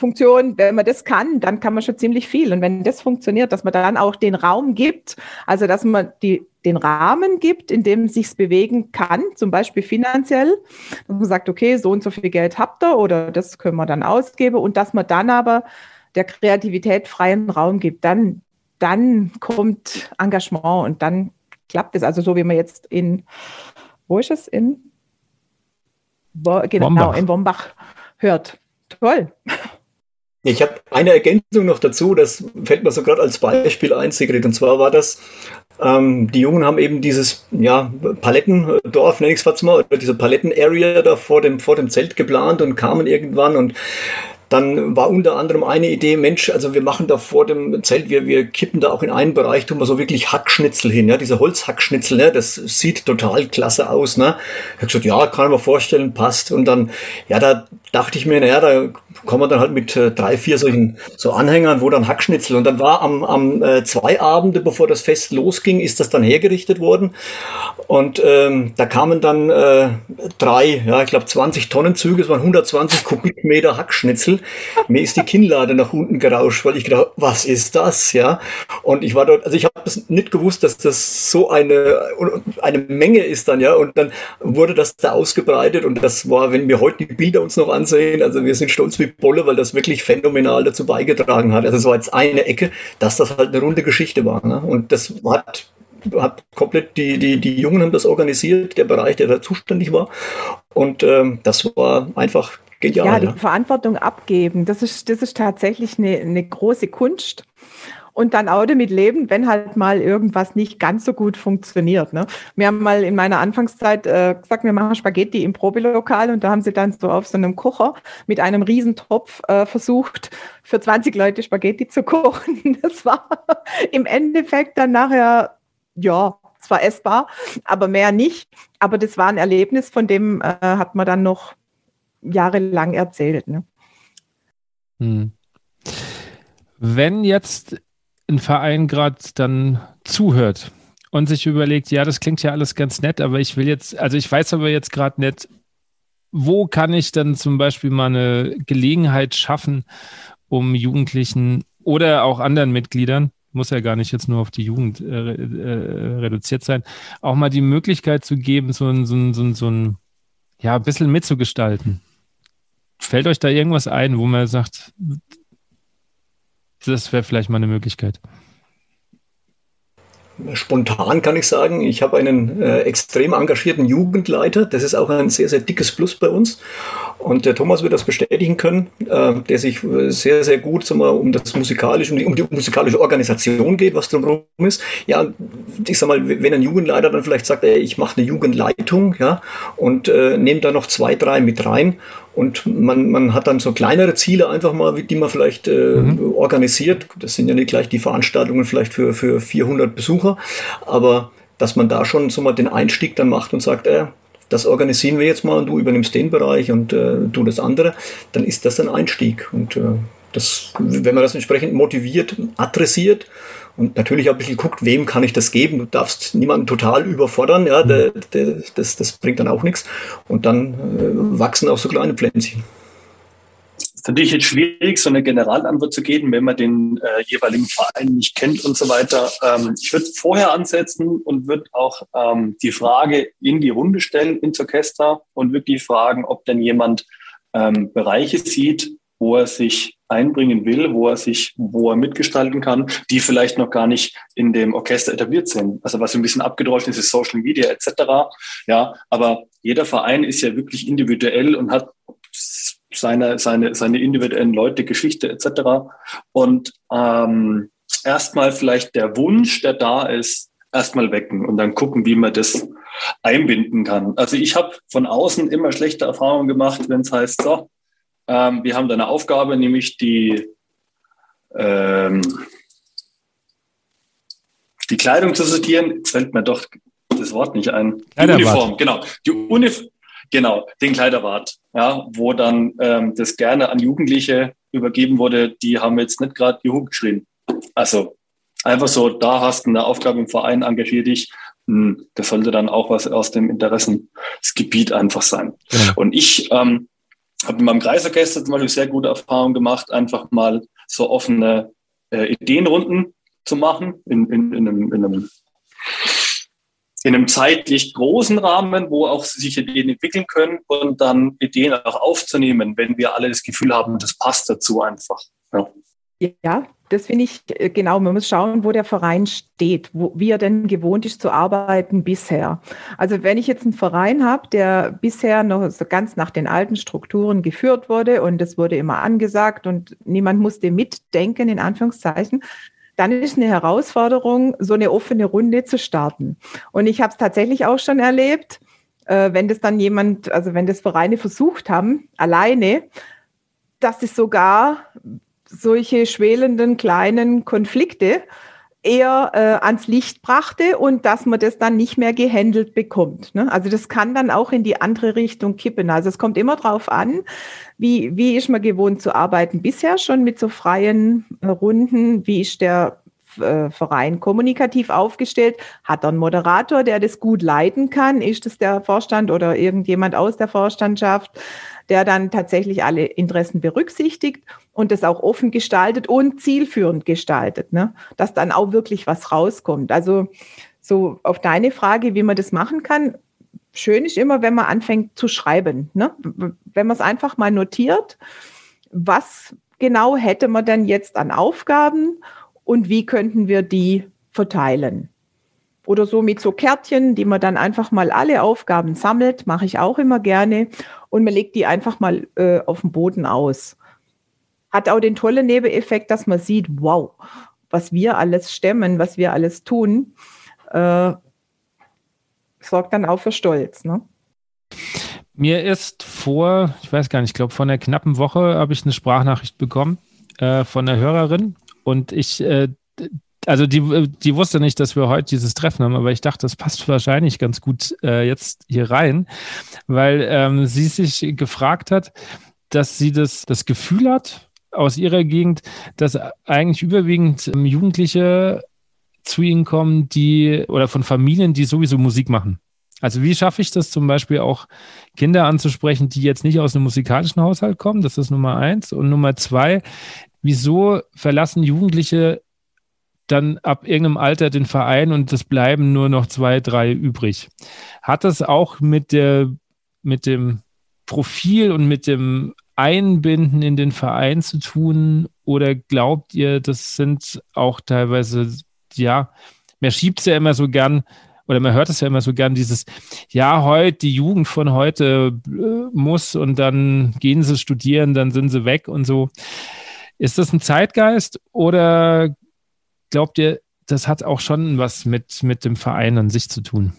Funktion, wenn man das kann, dann kann man schon ziemlich viel. Und wenn das funktioniert, dass man dann auch den Raum gibt, also dass man die, den Rahmen gibt, in dem sich bewegen kann, zum Beispiel finanziell, dass man sagt, okay, so und so viel Geld habt ihr oder das können wir dann ausgeben und dass man dann aber der Kreativität freien Raum gibt, dann, dann kommt Engagement und dann klappt es. Also so wie man jetzt in, wo ist es? In, wo, genau, Wombach. in Wombach hört. Toll. Ich habe eine Ergänzung noch dazu, das fällt mir so gerade als Beispiel ein, Sigrid, und zwar war das, ähm, die Jungen haben eben dieses ja, Palettendorf, nenne ich es mal, oder diese Paletten-Area da vor dem, vor dem Zelt geplant und kamen irgendwann und dann war unter anderem eine Idee, Mensch, also wir machen da vor dem Zelt, wir, wir kippen da auch in einen Bereich, tun wir so wirklich Hackschnitzel hin, ja, diese Holzhackschnitzel, ne, das sieht total klasse aus, ne. Ich habe gesagt, ja, kann ich mir vorstellen, passt. Und dann, ja, da dachte ich mir, naja, da kommen wir dann halt mit äh, drei, vier solchen so Anhängern, wo dann Hackschnitzel. Und dann war am, am äh, zwei Abende, bevor das Fest losging, ist das dann hergerichtet worden. Und ähm, da kamen dann äh, drei, ja, ich glaube 20 Tonnen Züge, es waren 120 Kubikmeter Hackschnitzel. Mir ist die Kinnlade nach unten gerauscht, weil ich gedacht, was ist das, ja? Und ich war dort, also ich habe das nicht gewusst, dass das so eine eine Menge ist dann, ja. Und dann wurde das da ausgebreitet und das war, wenn wir heute die Bilder uns noch ansehen, also wir sind stolz wie Bolle, weil das wirklich phänomenal dazu beigetragen hat. Also es war jetzt eine Ecke, dass das halt eine runde Geschichte war. Ne? Und das hat hat komplett die, die, die Jungen haben das organisiert, der Bereich, der da zuständig war. Und ähm, das war einfach Genial, ja, die ja. Verantwortung abgeben, das ist, das ist tatsächlich eine, eine große Kunst. Und dann auch damit leben, wenn halt mal irgendwas nicht ganz so gut funktioniert. Ne? Wir haben mal in meiner Anfangszeit äh, gesagt, wir machen Spaghetti im Probelokal und da haben sie dann so auf so einem Kocher mit einem Riesentopf äh, versucht, für 20 Leute Spaghetti zu kochen. Das war im Endeffekt dann nachher, ja, zwar essbar, aber mehr nicht. Aber das war ein Erlebnis, von dem äh, hat man dann noch jahrelang erzählt. Ne? Hm. Wenn jetzt ein Verein gerade dann zuhört und sich überlegt, ja, das klingt ja alles ganz nett, aber ich will jetzt, also ich weiß aber jetzt gerade nicht, wo kann ich dann zum Beispiel mal eine Gelegenheit schaffen, um Jugendlichen oder auch anderen Mitgliedern, muss ja gar nicht jetzt nur auf die Jugend äh, äh, reduziert sein, auch mal die Möglichkeit zu geben, so ein, so ein, so ein, so ein ja, ein bisschen mitzugestalten. Fällt euch da irgendwas ein, wo man sagt, das wäre vielleicht mal eine Möglichkeit? Spontan kann ich sagen, ich habe einen äh, extrem engagierten Jugendleiter. Das ist auch ein sehr, sehr dickes Plus bei uns. Und der Thomas wird das bestätigen können, äh, der sich sehr, sehr gut sagen wir, um das musikalische, um die, um die musikalische Organisation geht, was drumherum ist. Ja, ich sag mal, wenn ein Jugendleiter dann vielleicht sagt, ey, ich mache eine Jugendleitung, ja, und äh, nehme da noch zwei, drei mit rein und man, man hat dann so kleinere Ziele einfach mal, die man vielleicht äh, mhm. organisiert. Das sind ja nicht gleich die Veranstaltungen vielleicht für, für 400 Besucher, aber dass man da schon so mal den Einstieg dann macht und sagt, äh, das organisieren wir jetzt mal und du übernimmst den Bereich und äh, du das andere, dann ist das ein Einstieg. Und äh, das, wenn man das entsprechend motiviert, adressiert und natürlich auch ein bisschen guckt, wem kann ich das geben. Du darfst niemanden total überfordern, ja, der, der, das, das bringt dann auch nichts. Und dann äh, wachsen auch so kleine Pflänzchen ist natürlich jetzt schwierig, so eine Generalantwort zu geben, wenn man den äh, jeweiligen Verein nicht kennt und so weiter. Ähm, ich würde vorher ansetzen und würde auch ähm, die Frage in die Runde stellen ins Orchester und wirklich fragen, ob denn jemand ähm, Bereiche sieht, wo er sich einbringen will, wo er sich, wo er mitgestalten kann, die vielleicht noch gar nicht in dem Orchester etabliert sind. Also was ein bisschen abgedroschen ist, ist Social Media etc. Ja, aber jeder Verein ist ja wirklich individuell und hat seine, seine, seine individuellen Leute, Geschichte etc. Und ähm, erstmal vielleicht der Wunsch, der da ist, erstmal wecken und dann gucken, wie man das einbinden kann. Also ich habe von außen immer schlechte Erfahrungen gemacht, wenn es heißt, so, ähm, wir haben da eine Aufgabe, nämlich die, ähm, die Kleidung zu sortieren. Jetzt fällt mir doch das Wort nicht ein. Die Uniform, genau. Die Uniform Genau, den Kleiderwart, ja, wo dann ähm, das gerne an Jugendliche übergeben wurde, die haben jetzt nicht gerade Juhu geschrien. Also einfach so, da hast du eine Aufgabe im Verein, engagier dich. Hm, das sollte dann auch was aus dem Interessensgebiet einfach sein. Ja. Und ich ähm, habe in meinem Kreisorchester zum Beispiel sehr gute Erfahrungen gemacht, einfach mal so offene äh, Ideenrunden zu machen in, in, in, einem, in einem in einem zeitlich großen Rahmen, wo auch sich Ideen entwickeln können und dann Ideen auch aufzunehmen, wenn wir alle das Gefühl haben, das passt dazu einfach. Ja. Ja, das finde ich äh, genau. Man muss schauen, wo der Verein steht, wo, wie er denn gewohnt ist zu arbeiten bisher. Also wenn ich jetzt einen Verein habe, der bisher noch so ganz nach den alten Strukturen geführt wurde und es wurde immer angesagt und niemand musste mitdenken, in Anführungszeichen, dann ist eine Herausforderung, so eine offene Runde zu starten. Und ich habe es tatsächlich auch schon erlebt, äh, wenn das dann jemand, also wenn das Vereine versucht haben, alleine, dass es sogar solche schwelenden kleinen Konflikte eher äh, ans Licht brachte und dass man das dann nicht mehr gehandelt bekommt. Ne? Also das kann dann auch in die andere Richtung kippen. Also es kommt immer darauf an, wie, wie ist man gewohnt zu arbeiten bisher schon mit so freien äh, Runden, wie ist der äh, Verein kommunikativ aufgestellt? Hat er einen Moderator, der das gut leiten kann? Ist es der Vorstand oder irgendjemand aus der Vorstandschaft? Der dann tatsächlich alle Interessen berücksichtigt und das auch offen gestaltet und zielführend gestaltet, ne? dass dann auch wirklich was rauskommt. Also so auf deine Frage, wie man das machen kann, schön ist immer, wenn man anfängt zu schreiben. Ne? Wenn man es einfach mal notiert, was genau hätte man denn jetzt an Aufgaben und wie könnten wir die verteilen? Oder so mit so Kärtchen, die man dann einfach mal alle Aufgaben sammelt, mache ich auch immer gerne und man legt die einfach mal äh, auf dem Boden aus. Hat auch den tollen Nebeneffekt, dass man sieht, wow, was wir alles stemmen, was wir alles tun, äh, sorgt dann auch für Stolz. Ne? Mir ist vor, ich weiß gar nicht, ich glaube, vor einer knappen Woche habe ich eine Sprachnachricht bekommen äh, von einer Hörerin und ich äh, also die, die wusste nicht, dass wir heute dieses Treffen haben, aber ich dachte, das passt wahrscheinlich ganz gut äh, jetzt hier rein, weil ähm, sie sich gefragt hat, dass sie das, das Gefühl hat aus ihrer Gegend, dass eigentlich überwiegend ähm, Jugendliche zu ihnen kommen, die oder von Familien, die sowieso Musik machen. Also wie schaffe ich das zum Beispiel auch Kinder anzusprechen, die jetzt nicht aus einem musikalischen Haushalt kommen? Das ist Nummer eins. Und Nummer zwei, wieso verlassen Jugendliche dann ab irgendeinem Alter den Verein und es bleiben nur noch zwei, drei übrig. Hat das auch mit der, mit dem Profil und mit dem Einbinden in den Verein zu tun? Oder glaubt ihr, das sind auch teilweise, ja, man schiebt es ja immer so gern, oder man hört es ja immer so gern, dieses, ja, heute, die Jugend von heute äh, muss und dann gehen sie studieren, dann sind sie weg und so. Ist das ein Zeitgeist oder glaubt ihr, das hat auch schon was mit, mit dem Verein an sich zu tun?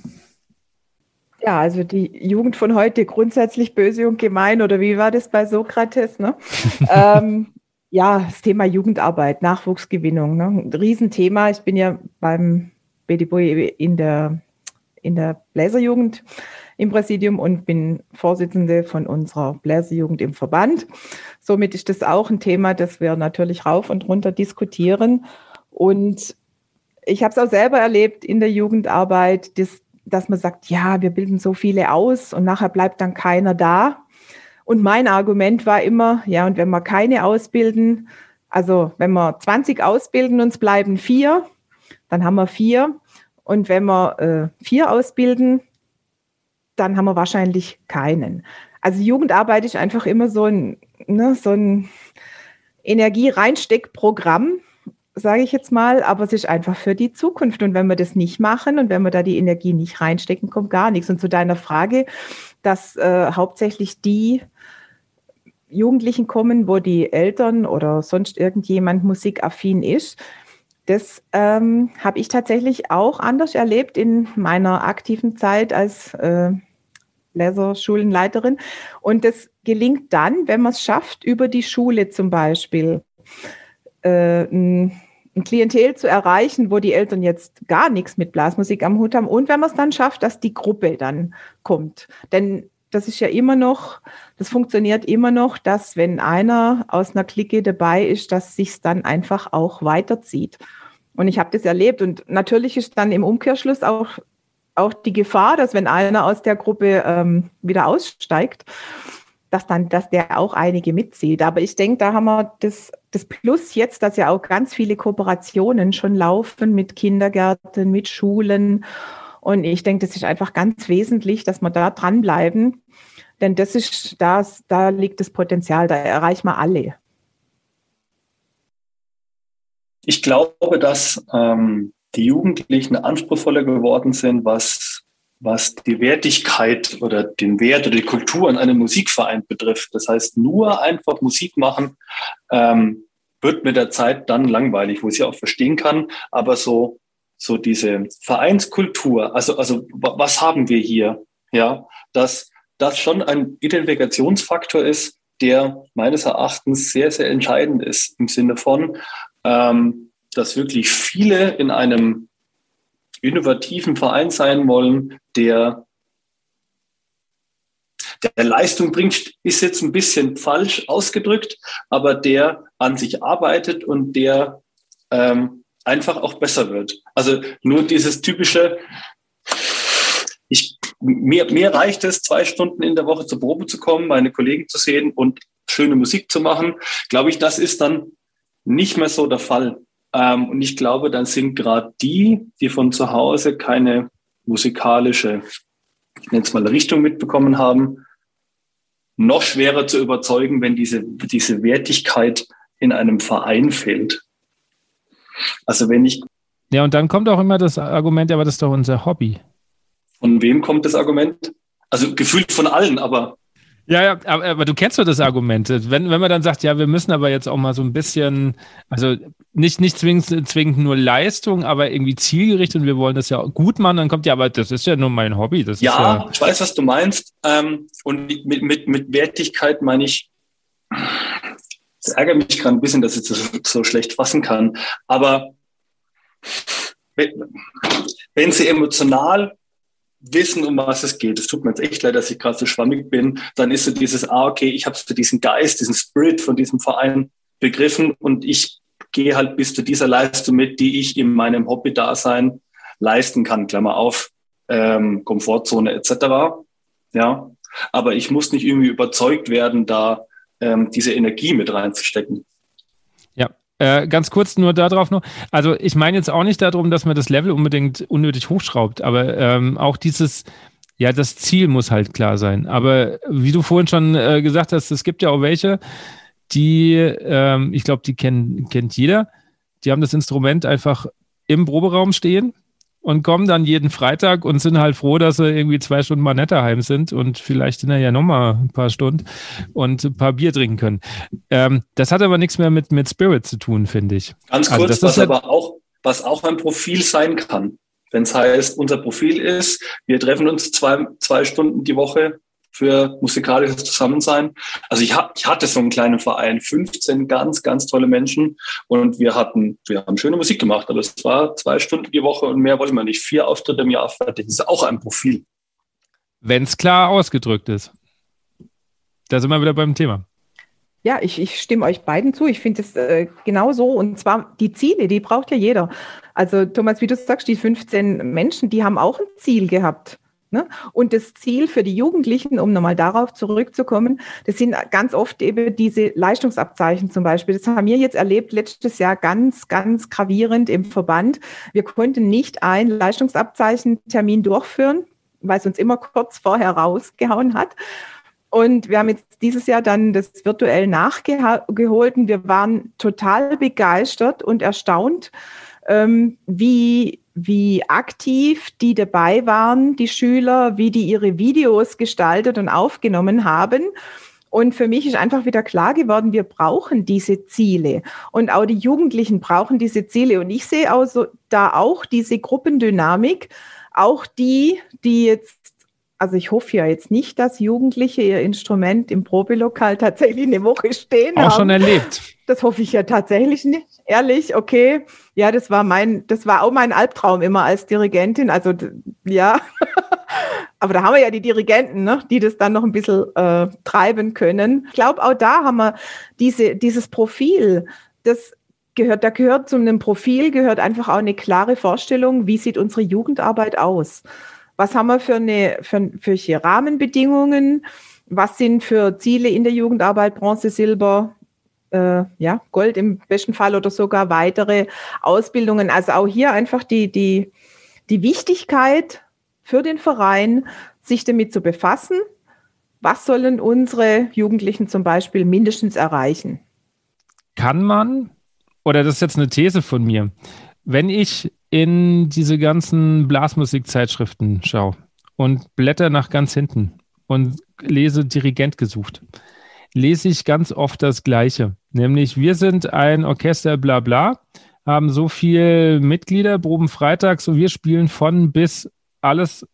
Ja, also die Jugend von heute grundsätzlich böse und gemein, oder wie war das bei Sokrates? Ne? ähm, ja, das Thema Jugendarbeit, Nachwuchsgewinnung, ne? ein Riesenthema. Ich bin ja beim BDBOE in der, in der Bläserjugend im Präsidium und bin Vorsitzende von unserer Bläserjugend im Verband. somit ist das auch ein Thema, das wir natürlich rauf und runter diskutieren. Und ich habe es auch selber erlebt in der Jugendarbeit, dass, dass man sagt, ja, wir bilden so viele aus und nachher bleibt dann keiner da. Und mein Argument war immer, ja, und wenn wir keine ausbilden, also wenn wir 20 ausbilden, uns bleiben vier, dann haben wir vier. Und wenn wir äh, vier ausbilden, dann haben wir wahrscheinlich keinen. Also Jugendarbeit ist einfach immer so ein, ne, so ein Energie-Reinsteckprogramm, sage ich jetzt mal, aber es ist einfach für die Zukunft. Und wenn wir das nicht machen und wenn wir da die Energie nicht reinstecken, kommt gar nichts. Und zu deiner Frage, dass äh, hauptsächlich die Jugendlichen kommen, wo die Eltern oder sonst irgendjemand musikaffin ist. Das ähm, habe ich tatsächlich auch anders erlebt in meiner aktiven Zeit als äh, Leserschulenleiterin. Und das gelingt dann, wenn man es schafft, über die Schule zum Beispiel äh, ein, ein Klientel zu erreichen, wo die Eltern jetzt gar nichts mit Blasmusik am Hut haben. Und wenn man es dann schafft, dass die Gruppe dann kommt. Denn das ist ja immer noch, das funktioniert immer noch, dass wenn einer aus einer Clique dabei ist, dass sich dann einfach auch weiterzieht. Und ich habe das erlebt und natürlich ist dann im Umkehrschluss auch, auch die Gefahr, dass wenn einer aus der Gruppe ähm, wieder aussteigt, dass dann, dass der auch einige mitzieht. Aber ich denke, da haben wir das, das Plus jetzt, dass ja auch ganz viele Kooperationen schon laufen mit Kindergärten, mit Schulen und ich denke, das ist einfach ganz wesentlich, dass wir da dranbleiben. Denn das ist, das, da liegt das Potenzial, da erreichen wir alle. Ich glaube, dass ähm, die Jugendlichen anspruchsvoller geworden sind, was, was die Wertigkeit oder den Wert oder die Kultur in einem Musikverein betrifft. Das heißt, nur einfach Musik machen ähm, wird mit der Zeit dann langweilig, wo ich ja auch verstehen kann. Aber so so diese Vereinskultur, also, also was haben wir hier? Ja, dass das schon ein Identifikationsfaktor ist, der meines Erachtens sehr, sehr entscheidend ist im Sinne von, ähm, dass wirklich viele in einem innovativen Verein sein wollen, der der Leistung bringt, ist jetzt ein bisschen falsch ausgedrückt, aber der an sich arbeitet und der ähm, einfach auch besser wird. Also nur dieses typische, ich, mir, mir reicht es, zwei Stunden in der Woche zur Probe zu kommen, meine Kollegen zu sehen und schöne Musik zu machen. Glaube ich, das ist dann nicht mehr so der Fall. Ähm, und ich glaube, dann sind gerade die, die von zu Hause keine musikalische, ich nenne es mal Richtung mitbekommen haben, noch schwerer zu überzeugen, wenn diese, diese Wertigkeit in einem Verein fehlt. Also wenn ich. Ja, und dann kommt auch immer das Argument, ja, aber das ist doch unser Hobby. Von wem kommt das Argument? Also gefühlt von allen, aber. Ja, ja, aber, aber, du kennst doch das Argument. Wenn, wenn man dann sagt, ja, wir müssen aber jetzt auch mal so ein bisschen, also nicht, nicht zwingend, zwingend nur Leistung, aber irgendwie zielgerichtet und wir wollen das ja gut machen, dann kommt ja, aber das ist ja nur mein Hobby. Das ja, ja ich weiß, was du meinst. Ähm, und mit, mit, mit Wertigkeit meine ich, es ärgert mich gerade ein bisschen, dass ich das so schlecht fassen kann. Aber wenn Sie emotional wissen, um was es geht, es tut mir jetzt echt leid, dass ich gerade so schwammig bin, dann ist so dieses, ah, okay, ich habe so diesen Geist, diesen Spirit von diesem Verein begriffen und ich gehe halt bis zu dieser Leistung mit, die ich in meinem Hobby-Dasein leisten kann, Klammer auf, ähm, Komfortzone etc. Ja, aber ich muss nicht irgendwie überzeugt werden, da ähm, diese Energie mit reinzustecken. Äh, ganz kurz nur darauf noch. Also ich meine jetzt auch nicht darum, dass man das Level unbedingt unnötig hochschraubt, aber ähm, auch dieses, ja, das Ziel muss halt klar sein. Aber wie du vorhin schon äh, gesagt hast, es gibt ja auch welche, die, ähm, ich glaube, die kennen, kennt jeder, die haben das Instrument einfach im Proberaum stehen und kommen dann jeden Freitag und sind halt froh, dass sie irgendwie zwei Stunden mal netter heim sind und vielleicht hinterher nochmal ein paar Stunden und ein paar Bier trinken können. Ähm, das hat aber nichts mehr mit, mit Spirit zu tun, finde ich. Ganz also kurz, also was halt aber auch, was auch ein Profil sein kann. Wenn es heißt, unser Profil ist, wir treffen uns zwei, zwei Stunden die Woche für musikalisches Zusammensein. Also ich, ich hatte so einen kleinen Verein, 15 ganz, ganz tolle Menschen und wir hatten, wir haben schöne Musik gemacht, aber es war zwei Stunden die Woche und mehr wollte man nicht. Vier Auftritte im Jahr fertig. Das ist auch ein Profil. Wenn es klar ausgedrückt ist. Da sind wir wieder beim Thema. Ja, ich, ich stimme euch beiden zu. Ich finde es äh, genau so. Und zwar die Ziele, die braucht ja jeder. Also Thomas, wie du sagst, die 15 Menschen, die haben auch ein Ziel gehabt. Ne? Und das Ziel für die Jugendlichen, um nochmal darauf zurückzukommen, das sind ganz oft eben diese Leistungsabzeichen zum Beispiel. Das haben wir jetzt erlebt letztes Jahr ganz, ganz gravierend im Verband. Wir konnten nicht ein Leistungsabzeichentermin durchführen, weil es uns immer kurz vorher rausgehauen hat. Und wir haben jetzt dieses Jahr dann das virtuell nachgeholt und wir waren total begeistert und erstaunt, ähm, wie, wie aktiv die dabei waren, die Schüler, wie die ihre Videos gestaltet und aufgenommen haben. Und für mich ist einfach wieder klar geworden, wir brauchen diese Ziele. Und auch die Jugendlichen brauchen diese Ziele. Und ich sehe auch so, da auch diese Gruppendynamik, auch die, die jetzt also ich hoffe ja jetzt nicht, dass Jugendliche ihr Instrument im Probelokal tatsächlich eine Woche stehen Auch haben. schon erlebt. Das hoffe ich ja tatsächlich nicht. Ehrlich, okay. Ja, das war mein, das war auch mein Albtraum immer als Dirigentin. Also ja. Aber da haben wir ja die Dirigenten, ne, die das dann noch ein bisschen äh, treiben können. Ich glaube, auch da haben wir diese, dieses Profil, das gehört, da gehört zu einem Profil, gehört einfach auch eine klare Vorstellung, wie sieht unsere Jugendarbeit aus was haben wir für, eine, für, für Rahmenbedingungen, was sind für Ziele in der Jugendarbeit, Bronze, Silber, äh, ja, Gold im besten Fall oder sogar weitere Ausbildungen. Also auch hier einfach die, die, die Wichtigkeit für den Verein, sich damit zu befassen. Was sollen unsere Jugendlichen zum Beispiel mindestens erreichen? Kann man, oder das ist jetzt eine These von mir, wenn ich in diese ganzen Blasmusikzeitschriften schaue und blätter nach ganz hinten und lese Dirigent gesucht, lese ich ganz oft das Gleiche. Nämlich, wir sind ein Orchester, bla bla, haben so viel Mitglieder, proben freitags und wir spielen von bis alles.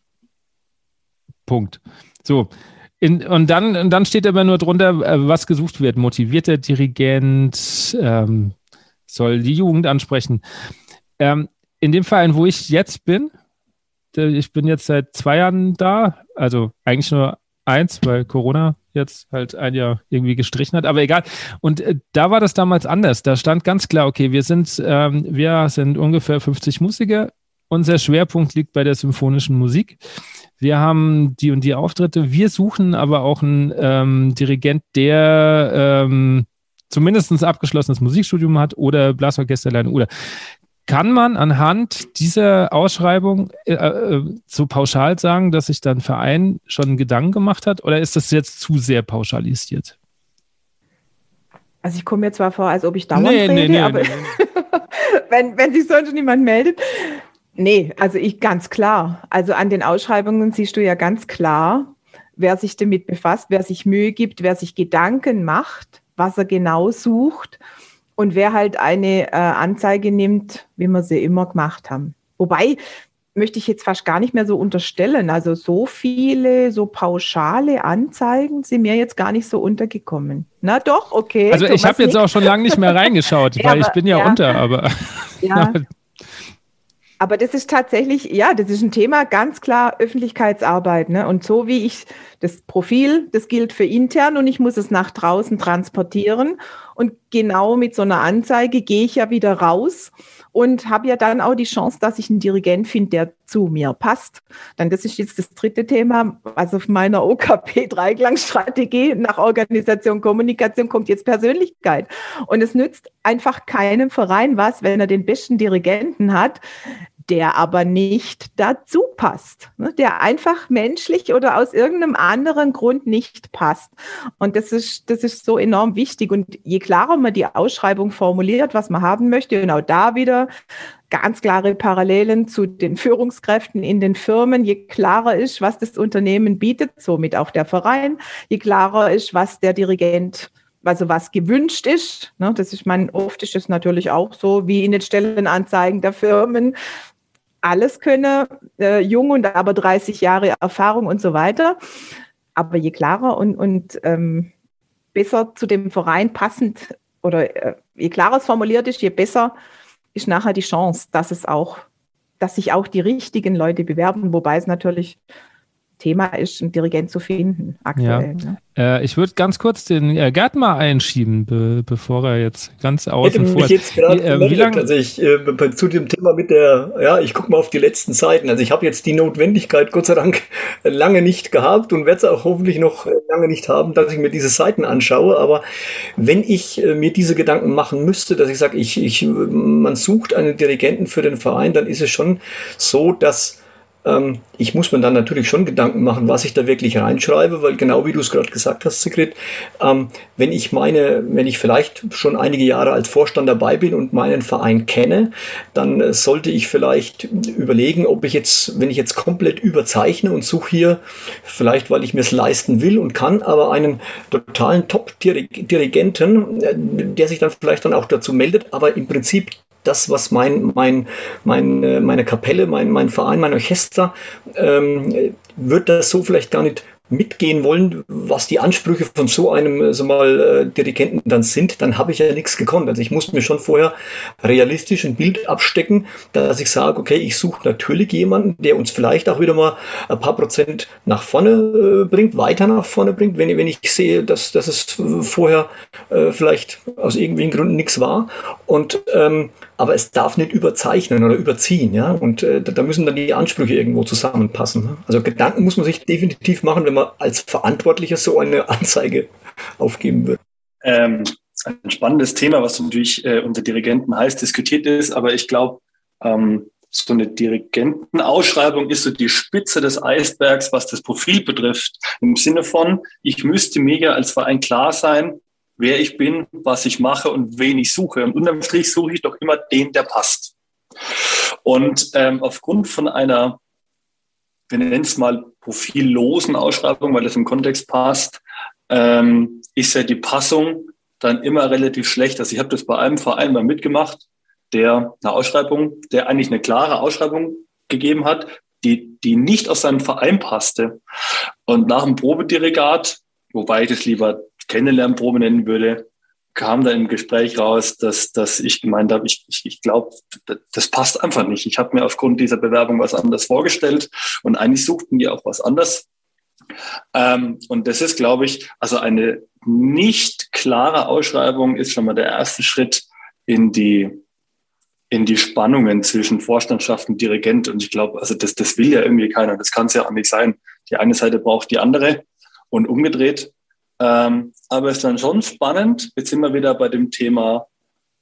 Punkt. So. In, und, dann, und dann steht aber nur drunter, äh, was gesucht wird. Motivierter Dirigent, ähm, soll die Jugend ansprechen. Ähm, in dem Verein, wo ich jetzt bin, ich bin jetzt seit zwei Jahren da, also eigentlich nur eins, weil Corona jetzt halt ein Jahr irgendwie gestrichen hat, aber egal. Und äh, da war das damals anders. Da stand ganz klar, okay, wir sind, ähm, wir sind ungefähr 50 Musiker. Unser Schwerpunkt liegt bei der symphonischen Musik. Wir haben die und die Auftritte. Wir suchen aber auch einen ähm, Dirigent, der ähm, zumindest ein abgeschlossenes Musikstudium hat oder Blasorchesterlein oder kann man anhand dieser Ausschreibung äh, äh, so pauschal sagen, dass sich dann Verein schon Gedanken gemacht hat oder ist das jetzt zu sehr pauschalisiert? Also ich komme mir zwar vor, als ob ich dauernd nee, rede, nee, nee, aber wenn, wenn sich sonst niemand meldet. Nee, also ich ganz klar. Also an den Ausschreibungen siehst du ja ganz klar, wer sich damit befasst, wer sich Mühe gibt, wer sich Gedanken macht, was er genau sucht und wer halt eine äh, Anzeige nimmt, wie wir sie immer gemacht haben. Wobei möchte ich jetzt fast gar nicht mehr so unterstellen. Also so viele, so pauschale Anzeigen sind mir jetzt gar nicht so untergekommen. Na doch, okay. Also ich habe jetzt auch schon lange nicht mehr reingeschaut, ja, weil aber, ich bin ja, ja unter, aber. Ja. Aber das ist tatsächlich, ja, das ist ein Thema, ganz klar Öffentlichkeitsarbeit. Ne? Und so wie ich das Profil, das gilt für intern und ich muss es nach draußen transportieren. Und genau mit so einer Anzeige gehe ich ja wieder raus und habe ja dann auch die Chance, dass ich einen Dirigent finde, der zu mir passt. Dann das ist jetzt das dritte Thema. Also auf meiner OKP-Dreiklangstrategie nach Organisation, Kommunikation kommt jetzt Persönlichkeit. Und es nützt einfach keinem Verein was, wenn er den besten Dirigenten hat, der aber nicht dazu passt, ne? der einfach menschlich oder aus irgendeinem anderen Grund nicht passt. Und das ist, das ist so enorm wichtig. Und je klarer man die Ausschreibung formuliert, was man haben möchte, genau da wieder ganz klare Parallelen zu den Führungskräften in den Firmen. Je klarer ist, was das Unternehmen bietet, somit auch der Verein, je klarer ist, was der Dirigent also was gewünscht ist. Ne, das ist mein, oft ist es natürlich auch so, wie in den Stellenanzeigen der Firmen alles könne, äh, jung und aber 30 Jahre Erfahrung und so weiter. Aber je klarer und, und ähm, besser zu dem Verein passend oder äh, je klarer es formuliert ist, je besser ist nachher die Chance, dass es auch, dass sich auch die richtigen Leute bewerben, wobei es natürlich Thema ist, einen Dirigent zu finden aktuell. Ja. Ne? Äh, ich würde ganz kurz den äh, Gerd mal einschieben, be bevor er jetzt ganz außen Hätte vor mich jetzt gerade äh, wie lange? Also ich äh, zu dem Thema mit der, ja, ich gucke mal auf die letzten Seiten. Also ich habe jetzt die Notwendigkeit Gott sei Dank lange nicht gehabt und werde es auch hoffentlich noch äh, lange nicht haben, dass ich mir diese Seiten anschaue. Aber wenn ich äh, mir diese Gedanken machen müsste, dass ich sage, ich, ich, man sucht einen Dirigenten für den Verein, dann ist es schon so, dass ähm, ich muss mir dann natürlich schon Gedanken machen, was ich da wirklich reinschreibe, weil genau wie du es gerade gesagt hast, Sigrid, ähm, wenn ich meine, wenn ich vielleicht schon einige Jahre als Vorstand dabei bin und meinen Verein kenne, dann äh, sollte ich vielleicht überlegen, ob ich jetzt, wenn ich jetzt komplett überzeichne und suche hier, vielleicht weil ich mir es leisten will und kann, aber einen totalen Top-Dirigenten, äh, der sich dann vielleicht dann auch dazu meldet, aber im Prinzip das, was mein, mein, mein, äh, meine Kapelle, mein, mein Verein, mein Orchester, ähm, wird das so vielleicht gar nicht mitgehen wollen, was die Ansprüche von so einem äh, so mal äh, Dirigenten dann sind, dann habe ich ja nichts gekonnt. Also ich muss mir schon vorher realistisch ein Bild abstecken, dass ich sage, okay, ich suche natürlich jemanden, der uns vielleicht auch wieder mal ein paar Prozent nach vorne äh, bringt, weiter nach vorne bringt, wenn, wenn ich sehe, dass, dass es vorher äh, vielleicht aus irgendwelchen Gründen nichts war. Und ähm, aber es darf nicht überzeichnen oder überziehen, ja. Und äh, da müssen dann die Ansprüche irgendwo zusammenpassen. Ne? Also Gedanken muss man sich definitiv machen, wenn man als Verantwortlicher so eine Anzeige aufgeben wird. Ähm, ein spannendes Thema, was natürlich äh, unter Dirigenten heiß diskutiert ist, aber ich glaube, ähm, so eine Dirigentenausschreibung ist so die Spitze des Eisbergs, was das Profil betrifft. Im Sinne von, ich müsste mir als Verein klar sein, wer ich bin, was ich mache und wen ich suche. Und unterm Strich suche ich doch immer den, der passt. Und ähm, aufgrund von einer, wir nennen es mal profillosen Ausschreibung, weil das im Kontext passt, ähm, ist ja die Passung dann immer relativ schlecht. Also ich habe das bei einem Verein mal mitgemacht, der eine Ausschreibung, der eigentlich eine klare Ausschreibung gegeben hat, die, die nicht aus seinem Verein passte. Und nach dem Probedirigat, wobei ich das lieber Kennenlernprobe nennen würde, kam da im Gespräch raus, dass, dass ich gemeint habe, ich, ich, ich glaube, das passt einfach nicht. Ich habe mir aufgrund dieser Bewerbung was anderes vorgestellt und eigentlich suchten die auch was anderes. Ähm, und das ist, glaube ich, also eine nicht klare Ausschreibung ist schon mal der erste Schritt in die, in die Spannungen zwischen Vorstandschaft und Dirigent. Und ich glaube, also das, das will ja irgendwie keiner. Das kann es ja auch nicht sein. Die eine Seite braucht die andere und umgedreht. Ähm, aber es ist dann schon spannend. Jetzt sind wir wieder bei dem Thema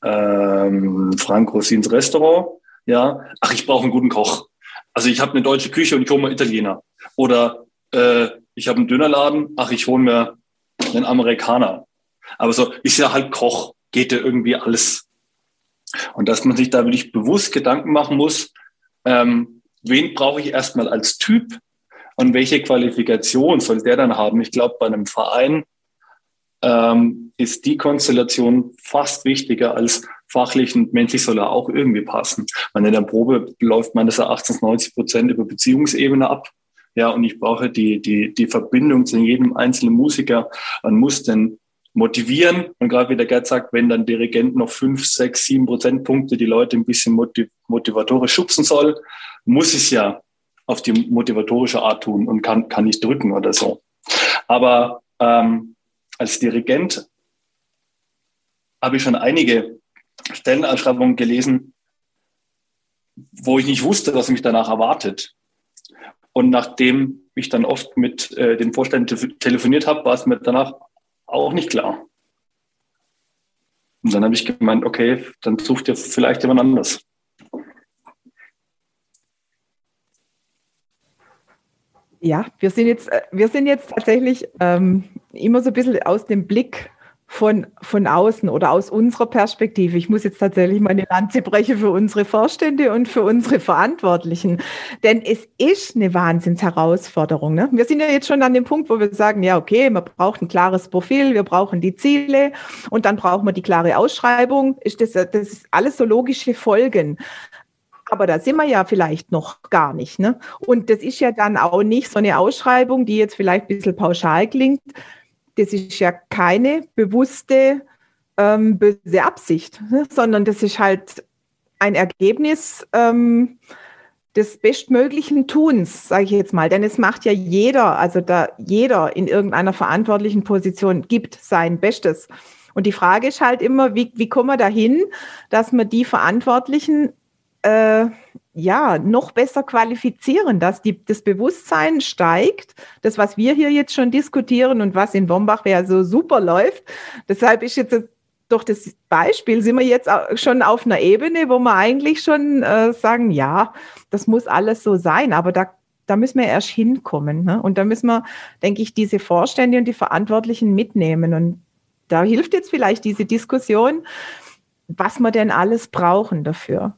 ähm, Frank Rossins Restaurant. Ja, ach, ich brauche einen guten Koch. Also ich habe eine deutsche Küche und ich hole mir Italiener. Oder äh, ich habe einen Dönerladen, ach, ich hole mir einen Amerikaner. Aber so ist ja halt Koch, geht ja irgendwie alles. Und dass man sich da wirklich bewusst Gedanken machen muss, ähm, wen brauche ich erstmal als Typ und welche Qualifikation soll der dann haben? Ich glaube, bei einem Verein ähm, ist die Konstellation fast wichtiger als fachlich und menschlich soll er auch irgendwie passen. Man in der Probe läuft meines Erachtens 90 Prozent über Beziehungsebene ab. Ja, und ich brauche die, die, die Verbindung zu jedem einzelnen Musiker. Man muss den motivieren. Und gerade wie der Gerd sagt, wenn dann Dirigent noch fünf, sechs, sieben Prozentpunkte die Leute ein bisschen motiv motivatorisch schubsen soll, muss es ja auf die motivatorische Art tun und kann, kann nicht drücken oder so. Aber ähm, als Dirigent habe ich schon einige Stellenausschreibungen gelesen, wo ich nicht wusste, was mich danach erwartet. Und nachdem ich dann oft mit äh, den Vorständen telefoniert habe, war es mir danach auch nicht klar. Und dann habe ich gemeint, okay, dann sucht ihr vielleicht jemand anders. Ja, wir sind jetzt, äh, wir sind jetzt tatsächlich ähm, immer so ein bisschen aus dem Blick von, von außen oder aus unserer Perspektive. Ich muss jetzt tatsächlich meine Lanze brechen für unsere Vorstände und für unsere Verantwortlichen. Denn es ist eine Wahnsinnsherausforderung. Ne? Wir sind ja jetzt schon an dem Punkt, wo wir sagen, ja, okay, man braucht ein klares Profil, wir brauchen die Ziele und dann brauchen wir die klare Ausschreibung. Ist das, das ist alles so logische Folgen. Aber da sind wir ja vielleicht noch gar nicht. Ne? Und das ist ja dann auch nicht so eine Ausschreibung, die jetzt vielleicht ein bisschen pauschal klingt. Das ist ja keine bewusste ähm, böse Absicht, ne? sondern das ist halt ein Ergebnis ähm, des bestmöglichen Tuns, sage ich jetzt mal. Denn es macht ja jeder, also da jeder in irgendeiner verantwortlichen Position gibt sein Bestes. Und die Frage ist halt immer, wie, wie kommen wir dahin, dass wir die Verantwortlichen äh, ja noch besser qualifizieren, dass die, das Bewusstsein steigt, das, was wir hier jetzt schon diskutieren und was in Wombach ja so super läuft. Deshalb ist jetzt durch das Beispiel sind wir jetzt schon auf einer Ebene, wo wir eigentlich schon äh, sagen, ja, das muss alles so sein, aber da, da müssen wir erst hinkommen. Ne? Und da müssen wir, denke ich, diese Vorstände und die Verantwortlichen mitnehmen. Und da hilft jetzt vielleicht diese Diskussion, was wir denn alles brauchen dafür.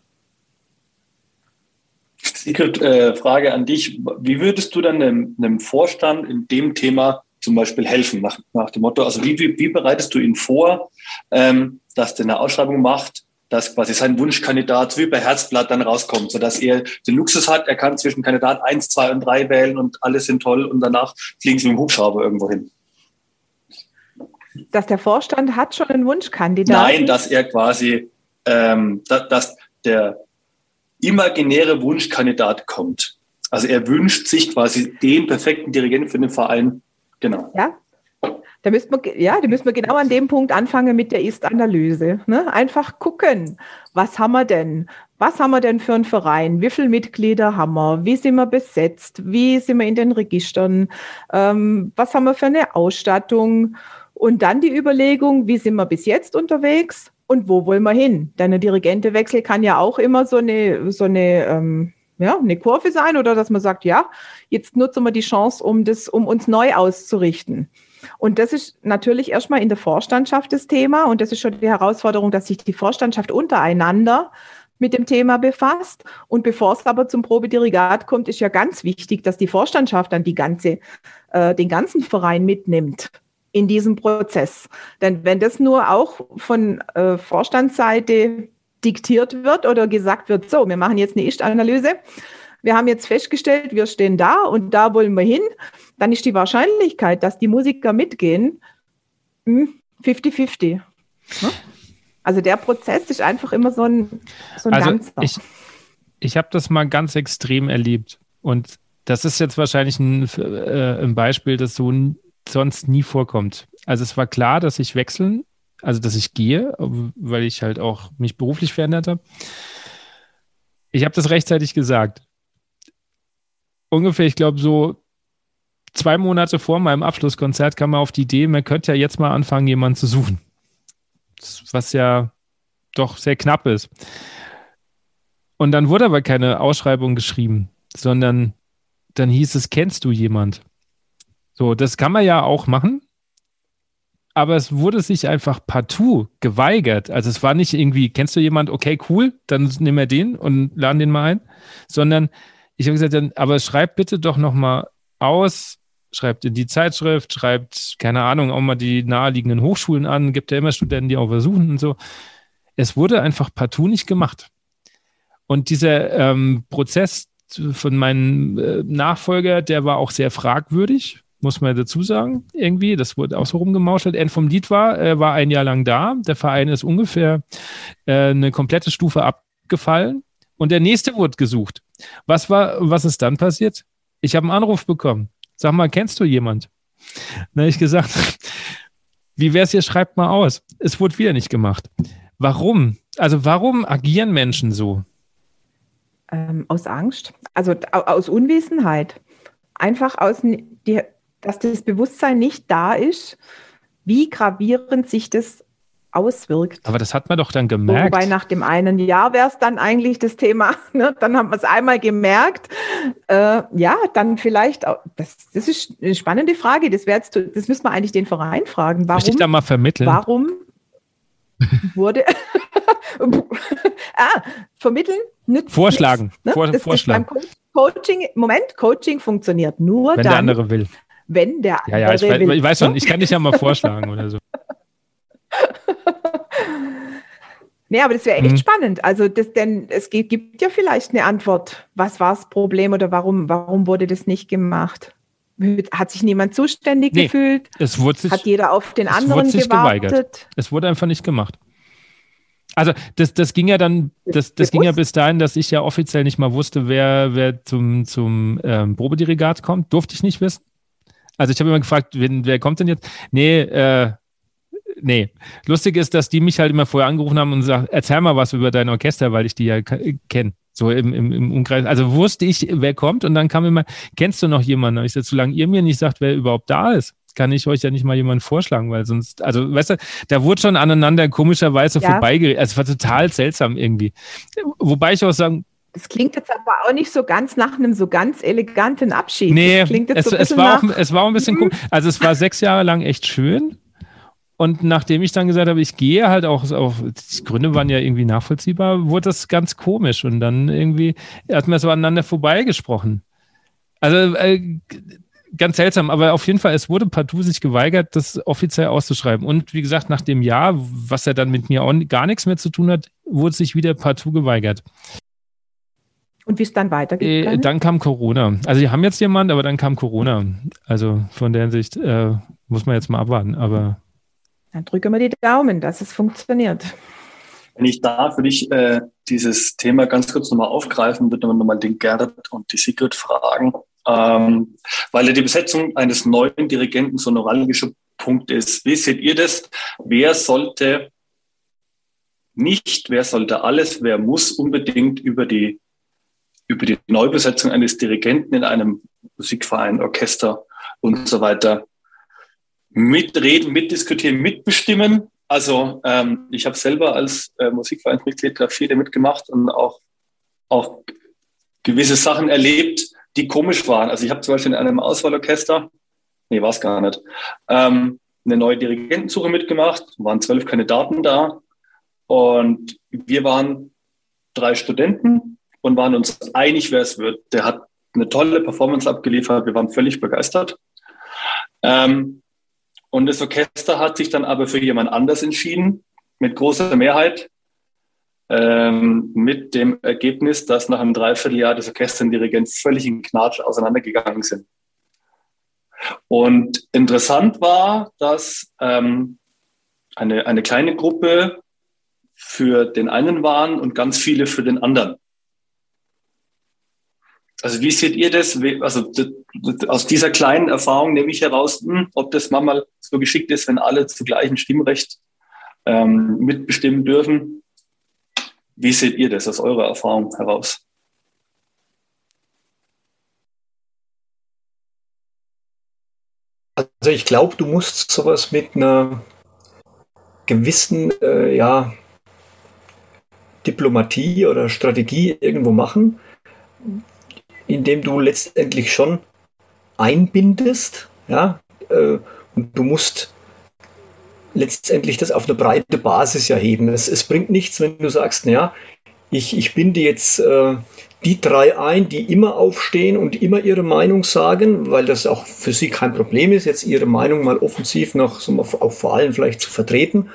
Sigrid, äh, Frage an dich. Wie würdest du dann einem, einem Vorstand in dem Thema zum Beispiel helfen, nach, nach dem Motto, also wie, wie, wie bereitest du ihn vor, ähm, dass der eine Ausschreibung macht, dass quasi sein Wunschkandidat wie bei Herzblatt dann rauskommt, sodass er den Luxus hat, er kann zwischen Kandidat 1, 2 und 3 wählen und alle sind toll und danach fliegen sie mit dem Hubschrauber irgendwo hin. Dass der Vorstand hat schon einen Wunschkandidat? Nein, dass er quasi, ähm, dass, dass der imaginäre Wunschkandidat kommt. Also er wünscht sich quasi den perfekten Dirigenten für den Verein Genau. Ja. Da müssen wir, ja, da müssen wir genau an dem Punkt anfangen mit der Ist-Analyse. Ne? Einfach gucken, was haben wir denn? Was haben wir denn für einen Verein? Wie viele Mitglieder haben wir? Wie sind wir besetzt? Wie sind wir in den Registern? Ähm, was haben wir für eine Ausstattung? Und dann die Überlegung, wie sind wir bis jetzt unterwegs und wo wollen wir hin? Denn ein Dirigentewechsel kann ja auch immer so eine, so eine ähm, ja, eine Kurve sein oder dass man sagt, ja, jetzt nutzen wir die Chance, um das, um uns neu auszurichten. Und das ist natürlich erstmal in der Vorstandschaft das Thema und das ist schon die Herausforderung, dass sich die Vorstandschaft untereinander mit dem Thema befasst. Und bevor es aber zum Probedirigat kommt, ist ja ganz wichtig, dass die Vorstandschaft dann die ganze, äh, den ganzen Verein mitnimmt in diesem Prozess. Denn wenn das nur auch von äh, Vorstandsseite diktiert wird oder gesagt wird, so, wir machen jetzt eine Ist-Analyse. Wir haben jetzt festgestellt, wir stehen da und da wollen wir hin. Dann ist die Wahrscheinlichkeit, dass die Musiker mitgehen, 50-50. Hm, ne? Also der Prozess ist einfach immer so ein, so ein also Ganzer. Ich, ich habe das mal ganz extrem erlebt. Und das ist jetzt wahrscheinlich ein, äh, ein Beispiel, das so sonst nie vorkommt. Also es war klar, dass ich wechseln also dass ich gehe, weil ich halt auch mich beruflich verändert habe. Ich habe das rechtzeitig gesagt. Ungefähr, ich glaube, so zwei Monate vor meinem Abschlusskonzert kam man auf die Idee, man könnte ja jetzt mal anfangen, jemanden zu suchen. Was ja doch sehr knapp ist. Und dann wurde aber keine Ausschreibung geschrieben, sondern dann hieß es, kennst du jemand? So, das kann man ja auch machen aber es wurde sich einfach partout geweigert. Also es war nicht irgendwie, kennst du jemand, okay, cool, dann nehmen wir den und laden den mal ein, sondern ich habe gesagt, dann, aber schreibt bitte doch nochmal aus, schreibt in die Zeitschrift, schreibt, keine Ahnung, auch mal die naheliegenden Hochschulen an, gibt ja immer Studenten, die auch versuchen und so. Es wurde einfach partout nicht gemacht. Und dieser ähm, Prozess von meinem äh, Nachfolger, der war auch sehr fragwürdig, muss man dazu sagen, irgendwie. Das wurde auch so rumgemauschelt. End vom Lied war, er war ein Jahr lang da. Der Verein ist ungefähr äh, eine komplette Stufe abgefallen. Und der nächste wurde gesucht. Was war, was ist dann passiert? Ich habe einen Anruf bekommen. Sag mal, kennst du jemand? Dann habe ich gesagt, wie wär's hier, schreibt mal aus. Es wurde wieder nicht gemacht. Warum? Also warum agieren Menschen so? Ähm, aus Angst, also aus Unwissenheit. Einfach aus, die, dass das Bewusstsein nicht da ist, wie gravierend sich das auswirkt. Aber das hat man doch dann gemerkt. Wobei nach dem einen Jahr wäre es dann eigentlich das Thema, ne? dann haben wir es einmal gemerkt. Äh, ja, dann vielleicht, auch, das, das ist eine spannende Frage, das, jetzt, das müssen wir eigentlich den Verein fragen. Warum, ich da mal vermitteln? Warum wurde, ah, vermitteln nützt Vorschlagen, nichts, ne? Vor, Vorschlagen. Coaching, Moment, Coaching funktioniert nur Wenn dann, der andere will wenn der Ja, ja, ich, weiß, ich weiß schon, ich kann dich ja mal vorschlagen oder so. Nee, aber das wäre echt mhm. spannend. Also, das, denn es gibt, gibt ja vielleicht eine Antwort. Was war das Problem oder warum, warum wurde das nicht gemacht? Hat sich niemand zuständig nee, gefühlt? Es wurde sich, Hat jeder auf den anderen es wurde sich gewartet? Geweigert. Es wurde einfach nicht gemacht. Also das, das ging ja dann, das, das ging ja bis dahin, dass ich ja offiziell nicht mal wusste, wer, wer zum, zum ähm, Probedirigat kommt. Durfte ich nicht wissen. Also ich habe immer gefragt, wen, wer kommt denn jetzt? Nee, äh, nee. Lustig ist, dass die mich halt immer vorher angerufen haben und gesagt, erzähl mal was über dein Orchester, weil ich die ja kenne. So im, im, im Umkreis. Also wusste ich, wer kommt und dann kam immer, kennst du noch jemanden? Und ich sage, solange ihr mir nicht sagt, wer überhaupt da ist, kann ich euch ja nicht mal jemanden vorschlagen, weil sonst, also weißt du, da wurde schon aneinander komischerweise ja. vorbeigeredet. Also es war total seltsam irgendwie. Wobei ich auch sagen, das klingt jetzt aber auch nicht so ganz nach einem so ganz eleganten Abschied. Nee, es, so es, war auch, es war auch ein bisschen mhm. cool. Also es war sechs Jahre lang echt schön. Und nachdem ich dann gesagt habe, ich gehe halt auch, auch die Gründe waren ja irgendwie nachvollziehbar, wurde das ganz komisch und dann irgendwie hat man so aneinander vorbeigesprochen. Also äh, ganz seltsam, aber auf jeden Fall, es wurde partout sich geweigert, das offiziell auszuschreiben. Und wie gesagt, nach dem Jahr, was ja dann mit mir auch gar nichts mehr zu tun hat, wurde sich wieder partout geweigert. Und wie es dann weitergeht? Äh, dann kam Corona. Also, die haben jetzt jemanden, aber dann kam Corona. Also, von der Hinsicht äh, muss man jetzt mal abwarten. Aber dann drücke wir die Daumen, dass es funktioniert. Wenn ich darf, würde ich äh, dieses Thema ganz kurz nochmal aufgreifen, würde nochmal den Gerd und die Sigrid fragen, ähm, weil ja die Besetzung eines neuen Dirigenten so ein neuralgischer Punkt ist. Wie seht ihr das? Wer sollte nicht, wer sollte alles, wer muss unbedingt über die, über die Neubesetzung eines Dirigenten in einem Musikverein, Orchester und so weiter mitreden, mitdiskutieren, mitbestimmen. Also ähm, ich habe selber als äh, Musikvereinsmitglied da viele mitgemacht und auch, auch gewisse Sachen erlebt, die komisch waren. Also ich habe zum Beispiel in einem Auswahlorchester, nee, war es gar nicht, ähm, eine neue Dirigentensuche mitgemacht, waren zwölf Kandidaten da und wir waren drei Studenten und waren uns einig, wer es wird. Der hat eine tolle Performance abgeliefert, wir waren völlig begeistert. Ähm, und das Orchester hat sich dann aber für jemand anders entschieden, mit großer Mehrheit, ähm, mit dem Ergebnis, dass nach einem Dreivierteljahr das Orchester und Dirigent völlig in Knatsch auseinandergegangen sind. Und interessant war, dass ähm, eine, eine kleine Gruppe für den einen waren und ganz viele für den anderen. Also wie seht ihr das? Also aus dieser kleinen Erfahrung nehme ich heraus, hm, ob das manchmal so geschickt ist, wenn alle zu gleichem Stimmrecht ähm, mitbestimmen dürfen. Wie seht ihr das aus eurer Erfahrung heraus? Also ich glaube, du musst sowas mit einer gewissen äh, ja, Diplomatie oder Strategie irgendwo machen indem du letztendlich schon einbindest, ja, äh, und du musst letztendlich das auf eine breite Basis erheben. Es, es bringt nichts, wenn du sagst, naja, ich, ich binde jetzt äh, die drei ein, die immer aufstehen und immer ihre Meinung sagen, weil das auch für sie kein Problem ist, jetzt ihre Meinung mal offensiv noch so auch vor allem vielleicht zu vertreten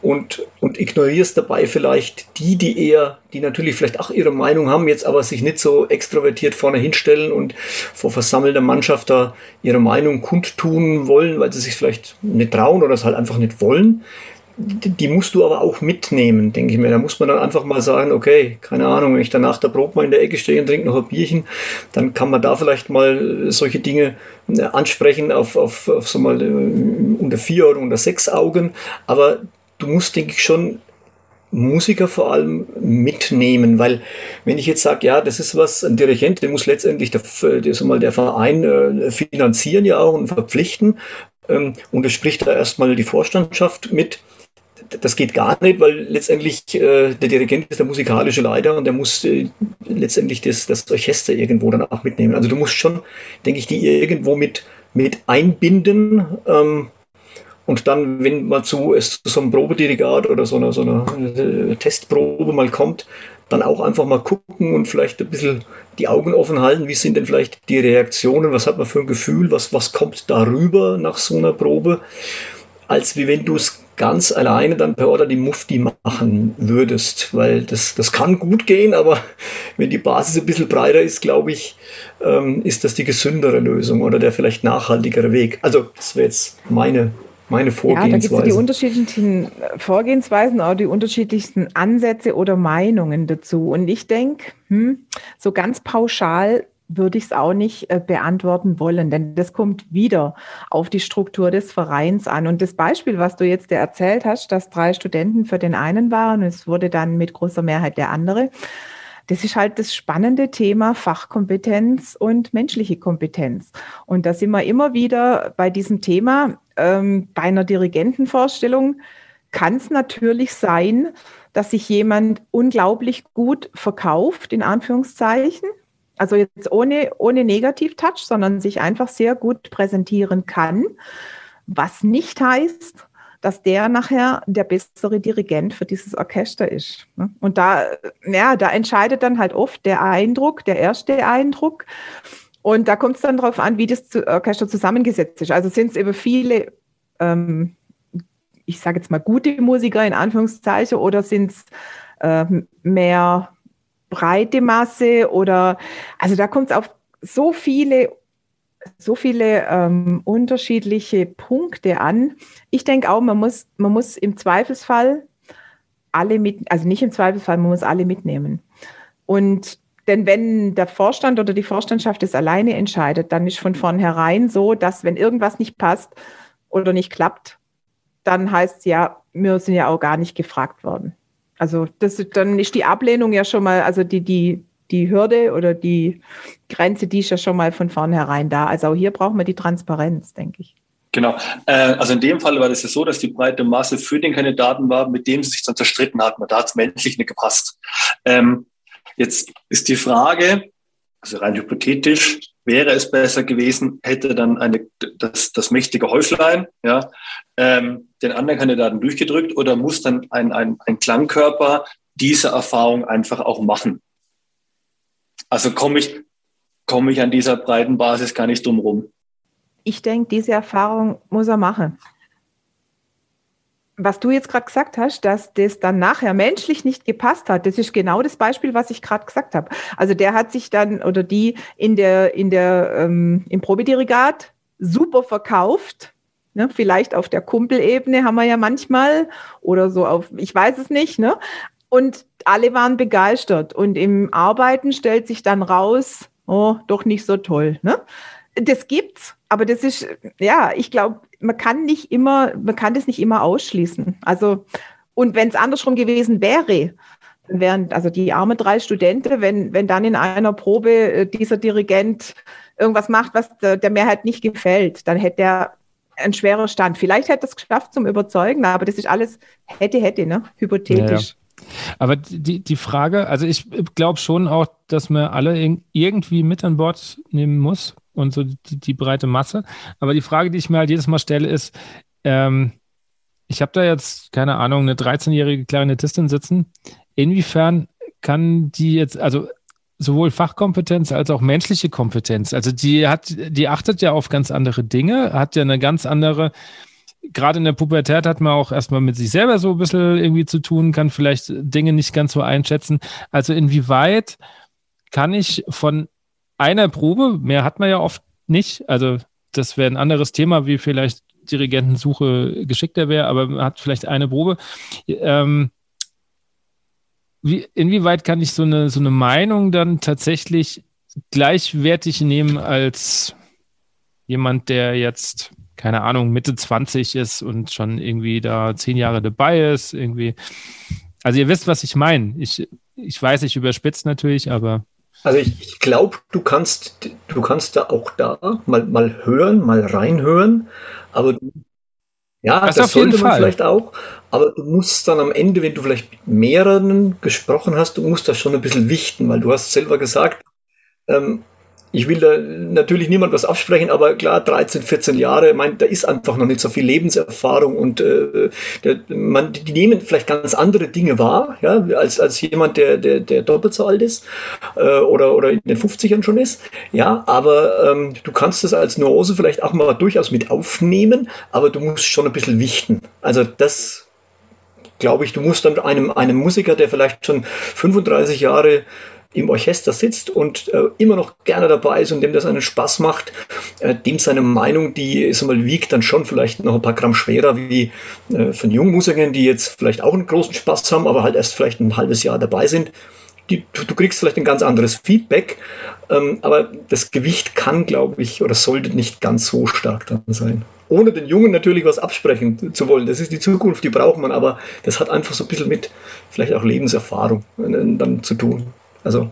und, und ignorierst dabei vielleicht die, die eher, die natürlich vielleicht auch ihre Meinung haben, jetzt aber sich nicht so extrovertiert vorne hinstellen und vor versammelter Mannschaft da ihre Meinung kundtun wollen, weil sie sich vielleicht nicht trauen oder es halt einfach nicht wollen. Die musst du aber auch mitnehmen, denke ich mir. Da muss man dann einfach mal sagen, okay, keine Ahnung, wenn ich danach der Brot mal in der Ecke stehe und trinke noch ein Bierchen, dann kann man da vielleicht mal solche Dinge äh, ansprechen auf, auf, auf so mal äh, unter vier oder unter sechs Augen. Aber du musst, denke ich, schon Musiker vor allem mitnehmen, weil wenn ich jetzt sage, ja, das ist was, ein Dirigent, der muss letztendlich der, der, mal der Verein äh, finanzieren ja auch und verpflichten ähm, und es spricht da erstmal die Vorstandschaft mit, das geht gar nicht, weil letztendlich äh, der Dirigent ist der musikalische Leiter und der muss äh, letztendlich das, das Orchester irgendwo dann auch mitnehmen. Also du musst schon, denke ich, die irgendwo mit, mit einbinden, ähm, und dann, wenn man zu, es zu so einem Probedirigat oder so einer, so einer äh, Testprobe mal kommt, dann auch einfach mal gucken und vielleicht ein bisschen die Augen offen halten. Wie sind denn vielleicht die Reaktionen? Was hat man für ein Gefühl? Was, was kommt darüber nach so einer Probe? Als wie wenn du es ganz alleine dann per Order die Mufti machen würdest. Weil das, das kann gut gehen, aber wenn die Basis ein bisschen breiter ist, glaube ich, ähm, ist das die gesündere Lösung oder der vielleicht nachhaltigere Weg. Also, das wäre jetzt meine meine Vorgehensweise. Ja, da gibt es die unterschiedlichen Vorgehensweisen, auch die unterschiedlichsten Ansätze oder Meinungen dazu. Und ich denke, hm, so ganz pauschal würde ich es auch nicht äh, beantworten wollen, denn das kommt wieder auf die Struktur des Vereins an. Und das Beispiel, was du jetzt erzählt hast, dass drei Studenten für den einen waren, es wurde dann mit großer Mehrheit der andere, das ist halt das spannende Thema Fachkompetenz und menschliche Kompetenz. Und da sind wir immer wieder bei diesem Thema. Ähm, bei einer Dirigentenvorstellung kann es natürlich sein, dass sich jemand unglaublich gut verkauft, in Anführungszeichen. Also jetzt ohne, ohne Negativ-Touch, sondern sich einfach sehr gut präsentieren kann. Was nicht heißt, dass der nachher der bessere Dirigent für dieses Orchester ist. Ne? Und da, ja, da entscheidet dann halt oft der Eindruck, der erste Eindruck. Und da kommt es dann darauf an, wie das Orchester zusammengesetzt ist. Also sind es eben viele, ähm, ich sage jetzt mal gute Musiker in Anführungszeichen, oder sind es äh, mehr breite Masse oder also da kommt es auf so viele so viele ähm, unterschiedliche Punkte an. Ich denke auch, man muss, man muss im Zweifelsfall alle mit, also nicht im Zweifelsfall, man muss alle mitnehmen. Und denn wenn der Vorstand oder die Vorstandschaft es alleine entscheidet, dann ist von vornherein so, dass wenn irgendwas nicht passt oder nicht klappt, dann heißt es ja, wir sind ja auch gar nicht gefragt worden. Also das, dann ist die Ablehnung ja schon mal, also die, die, die Hürde oder die Grenze, die ist ja schon mal von vornherein da. Also auch hier brauchen wir die Transparenz, denke ich. Genau. Äh, also in dem Fall war das ja so, dass die breite Masse für den Kandidaten war, mit dem sie sich dann zerstritten hatten. Da hat es menschlich nicht gepasst. Ähm, jetzt ist die Frage, also rein hypothetisch, wäre es besser gewesen, hätte dann eine, das, das mächtige Häuflein ja, ähm, den anderen Kandidaten durchgedrückt oder muss dann ein, ein, ein Klangkörper diese Erfahrung einfach auch machen? Also komme ich, komme ich an dieser breiten Basis gar nicht drum rum. Ich denke, diese Erfahrung muss er machen. Was du jetzt gerade gesagt hast, dass das dann nachher menschlich nicht gepasst hat, das ist genau das Beispiel, was ich gerade gesagt habe. Also der hat sich dann oder die in der, in der, ähm, im Probedirigat super verkauft. Ne? Vielleicht auf der Kumpelebene haben wir ja manchmal oder so auf, ich weiß es nicht, ne? Und alle waren begeistert. Und im Arbeiten stellt sich dann raus, oh, doch nicht so toll. Ne? Das gibt's, aber das ist, ja, ich glaube, man kann nicht immer, man kann das nicht immer ausschließen. Also, und wenn es andersrum gewesen wäre, wären also die armen drei Studenten, wenn, wenn dann in einer Probe äh, dieser Dirigent irgendwas macht, was der, der Mehrheit nicht gefällt, dann hätte er ein schwerer Stand. Vielleicht hätte er es geschafft zum Überzeugen, aber das ist alles hätte, hätte, ne? Hypothetisch. Ja, ja. Aber die, die Frage, also ich glaube schon auch, dass man alle irgendwie mit an Bord nehmen muss und so die, die breite Masse. Aber die Frage, die ich mir halt jedes Mal stelle, ist, ähm, ich habe da jetzt, keine Ahnung, eine 13-jährige Klarinettistin sitzen. Inwiefern kann die jetzt, also sowohl Fachkompetenz als auch menschliche Kompetenz, also die hat, die achtet ja auf ganz andere Dinge, hat ja eine ganz andere gerade in der Pubertät hat man auch erstmal mit sich selber so ein bisschen irgendwie zu tun, kann vielleicht Dinge nicht ganz so einschätzen. Also inwieweit kann ich von einer Probe, mehr hat man ja oft nicht, also das wäre ein anderes Thema, wie vielleicht Dirigentensuche geschickter wäre, aber man hat vielleicht eine Probe. Ähm, wie, inwieweit kann ich so eine, so eine Meinung dann tatsächlich gleichwertig nehmen als jemand, der jetzt keine Ahnung, Mitte 20 ist und schon irgendwie da zehn Jahre dabei ist, irgendwie. Also ihr wisst, was ich meine. Ich, ich weiß, ich überspitze natürlich, aber. Also ich, ich glaube, du kannst, du kannst da auch da mal, mal hören, mal reinhören, aber du, ja, das, das sollte man Fall. vielleicht auch, aber du musst dann am Ende, wenn du vielleicht mit mehreren gesprochen hast, du musst das schon ein bisschen wichten, weil du hast selber gesagt, ähm, ich will da natürlich niemand was absprechen, aber klar, 13, 14 Jahre, mein, da ist einfach noch nicht so viel Lebenserfahrung und äh, der, man, die nehmen vielleicht ganz andere Dinge wahr, ja, als, als jemand, der, der, der doppelt so alt ist äh, oder, oder in den 50ern schon ist. Ja, aber ähm, du kannst es als Nuance vielleicht auch mal durchaus mit aufnehmen, aber du musst schon ein bisschen wichten. Also das glaube ich, du musst dann einem, einem Musiker, der vielleicht schon 35 Jahre im Orchester sitzt und äh, immer noch gerne dabei ist und dem das einen Spaß macht, äh, dem seine Meinung, die ist mal wiegt dann schon vielleicht noch ein paar Gramm schwerer wie äh, von jungen Musikern, die jetzt vielleicht auch einen großen Spaß haben, aber halt erst vielleicht ein halbes Jahr dabei sind. Die, du, du, kriegst vielleicht ein ganz anderes Feedback, ähm, aber das Gewicht kann, glaube ich, oder sollte nicht ganz so stark dann sein. Ohne den Jungen natürlich was absprechen zu wollen. Das ist die Zukunft, die braucht man, aber das hat einfach so ein bisschen mit vielleicht auch Lebenserfahrung äh, dann zu tun. Also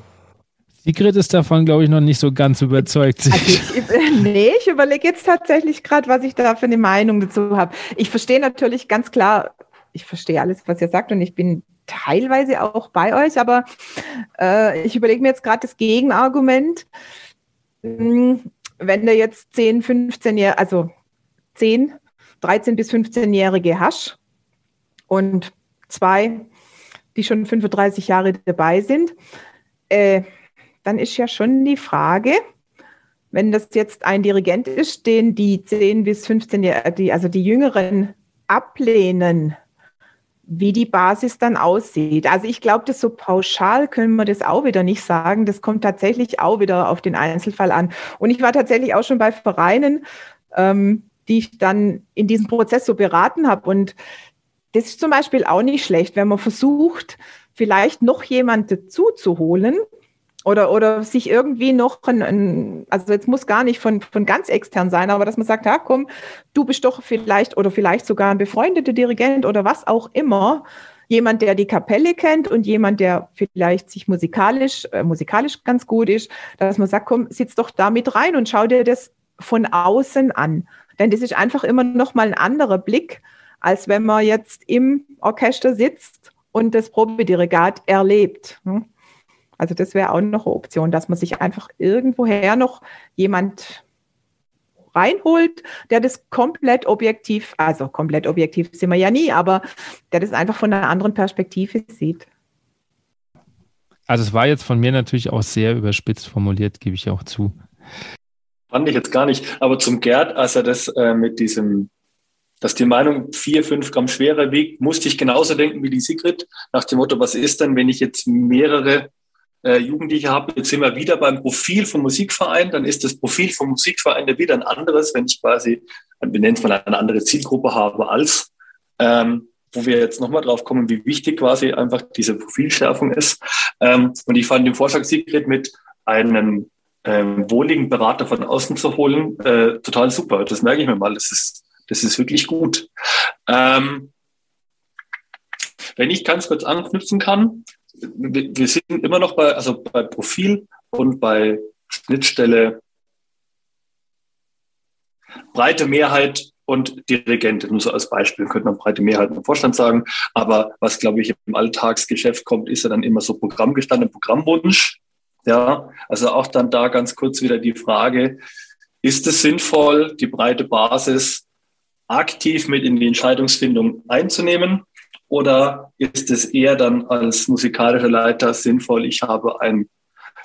Sigrid ist davon, glaube ich, noch nicht so ganz überzeugt. Also ich, nee, ich überlege jetzt tatsächlich gerade, was ich da für eine Meinung dazu habe. Ich verstehe natürlich ganz klar, ich verstehe alles, was ihr sagt und ich bin teilweise auch bei euch, aber äh, ich überlege mir jetzt gerade das Gegenargument. Hm, wenn du jetzt 10, 15 Jahre, also 10, 13 bis 15-Jährige hast und zwei, die schon 35 Jahre dabei sind, äh, dann ist ja schon die Frage, wenn das jetzt ein Dirigent ist, den die 10 bis 15 Jahre, also die Jüngeren ablehnen, wie die Basis dann aussieht. Also ich glaube, das so pauschal können wir das auch wieder nicht sagen. Das kommt tatsächlich auch wieder auf den Einzelfall an. Und ich war tatsächlich auch schon bei Vereinen, ähm, die ich dann in diesem Prozess so beraten habe. Und das ist zum Beispiel auch nicht schlecht, wenn man versucht, vielleicht noch jemand dazu zu holen, oder, oder sich irgendwie noch ein, ein, also jetzt muss gar nicht von, von ganz extern sein, aber dass man sagt, ja komm, du bist doch vielleicht oder vielleicht sogar ein befreundeter Dirigent oder was auch immer, jemand, der die Kapelle kennt und jemand, der vielleicht sich musikalisch, äh, musikalisch ganz gut ist, dass man sagt, komm, sitz doch da mit rein und schau dir das von außen an. Denn das ist einfach immer noch mal ein anderer Blick, als wenn man jetzt im Orchester sitzt und das Probedirigat erlebt. Hm? Also das wäre auch noch eine Option, dass man sich einfach irgendwoher noch jemand reinholt, der das komplett objektiv, also komplett objektiv sind wir ja nie, aber der das einfach von einer anderen Perspektive sieht. Also es war jetzt von mir natürlich auch sehr überspitzt formuliert, gebe ich auch zu. Fand ich jetzt gar nicht. Aber zum Gerd, als er das äh, mit diesem, dass die Meinung vier, fünf Gramm schwerer wiegt, musste ich genauso denken wie die Sigrid, nach dem Motto, was ist denn, wenn ich jetzt mehrere äh, Jugendliche habe, jetzt sind wir wieder beim Profil vom Musikverein, dann ist das Profil vom Musikverein ja wieder ein anderes, wenn ich quasi, wie nennt man eine andere Zielgruppe habe als, ähm, wo wir jetzt nochmal drauf kommen, wie wichtig quasi einfach diese Profilschärfung ist. Ähm, und ich fand den Vorschlag Sigrid mit einem ähm, wohligen Berater von außen zu holen, äh, total super. Das merke ich mir mal. Das ist, das ist wirklich gut. Ähm, wenn ich ganz kurz anknüpfen kann, wir sind immer noch bei, also bei Profil und bei Schnittstelle breite Mehrheit und Dirigente. Nur so als Beispiel könnte man breite Mehrheit im Vorstand sagen. Aber was, glaube ich, im Alltagsgeschäft kommt, ist ja dann immer so Programmgestand Programmwunsch. Ja, also auch dann da ganz kurz wieder die Frage, ist es sinnvoll, die breite Basis aktiv mit in die Entscheidungsfindung einzunehmen? Oder ist es eher dann als musikalischer Leiter sinnvoll, ich habe ein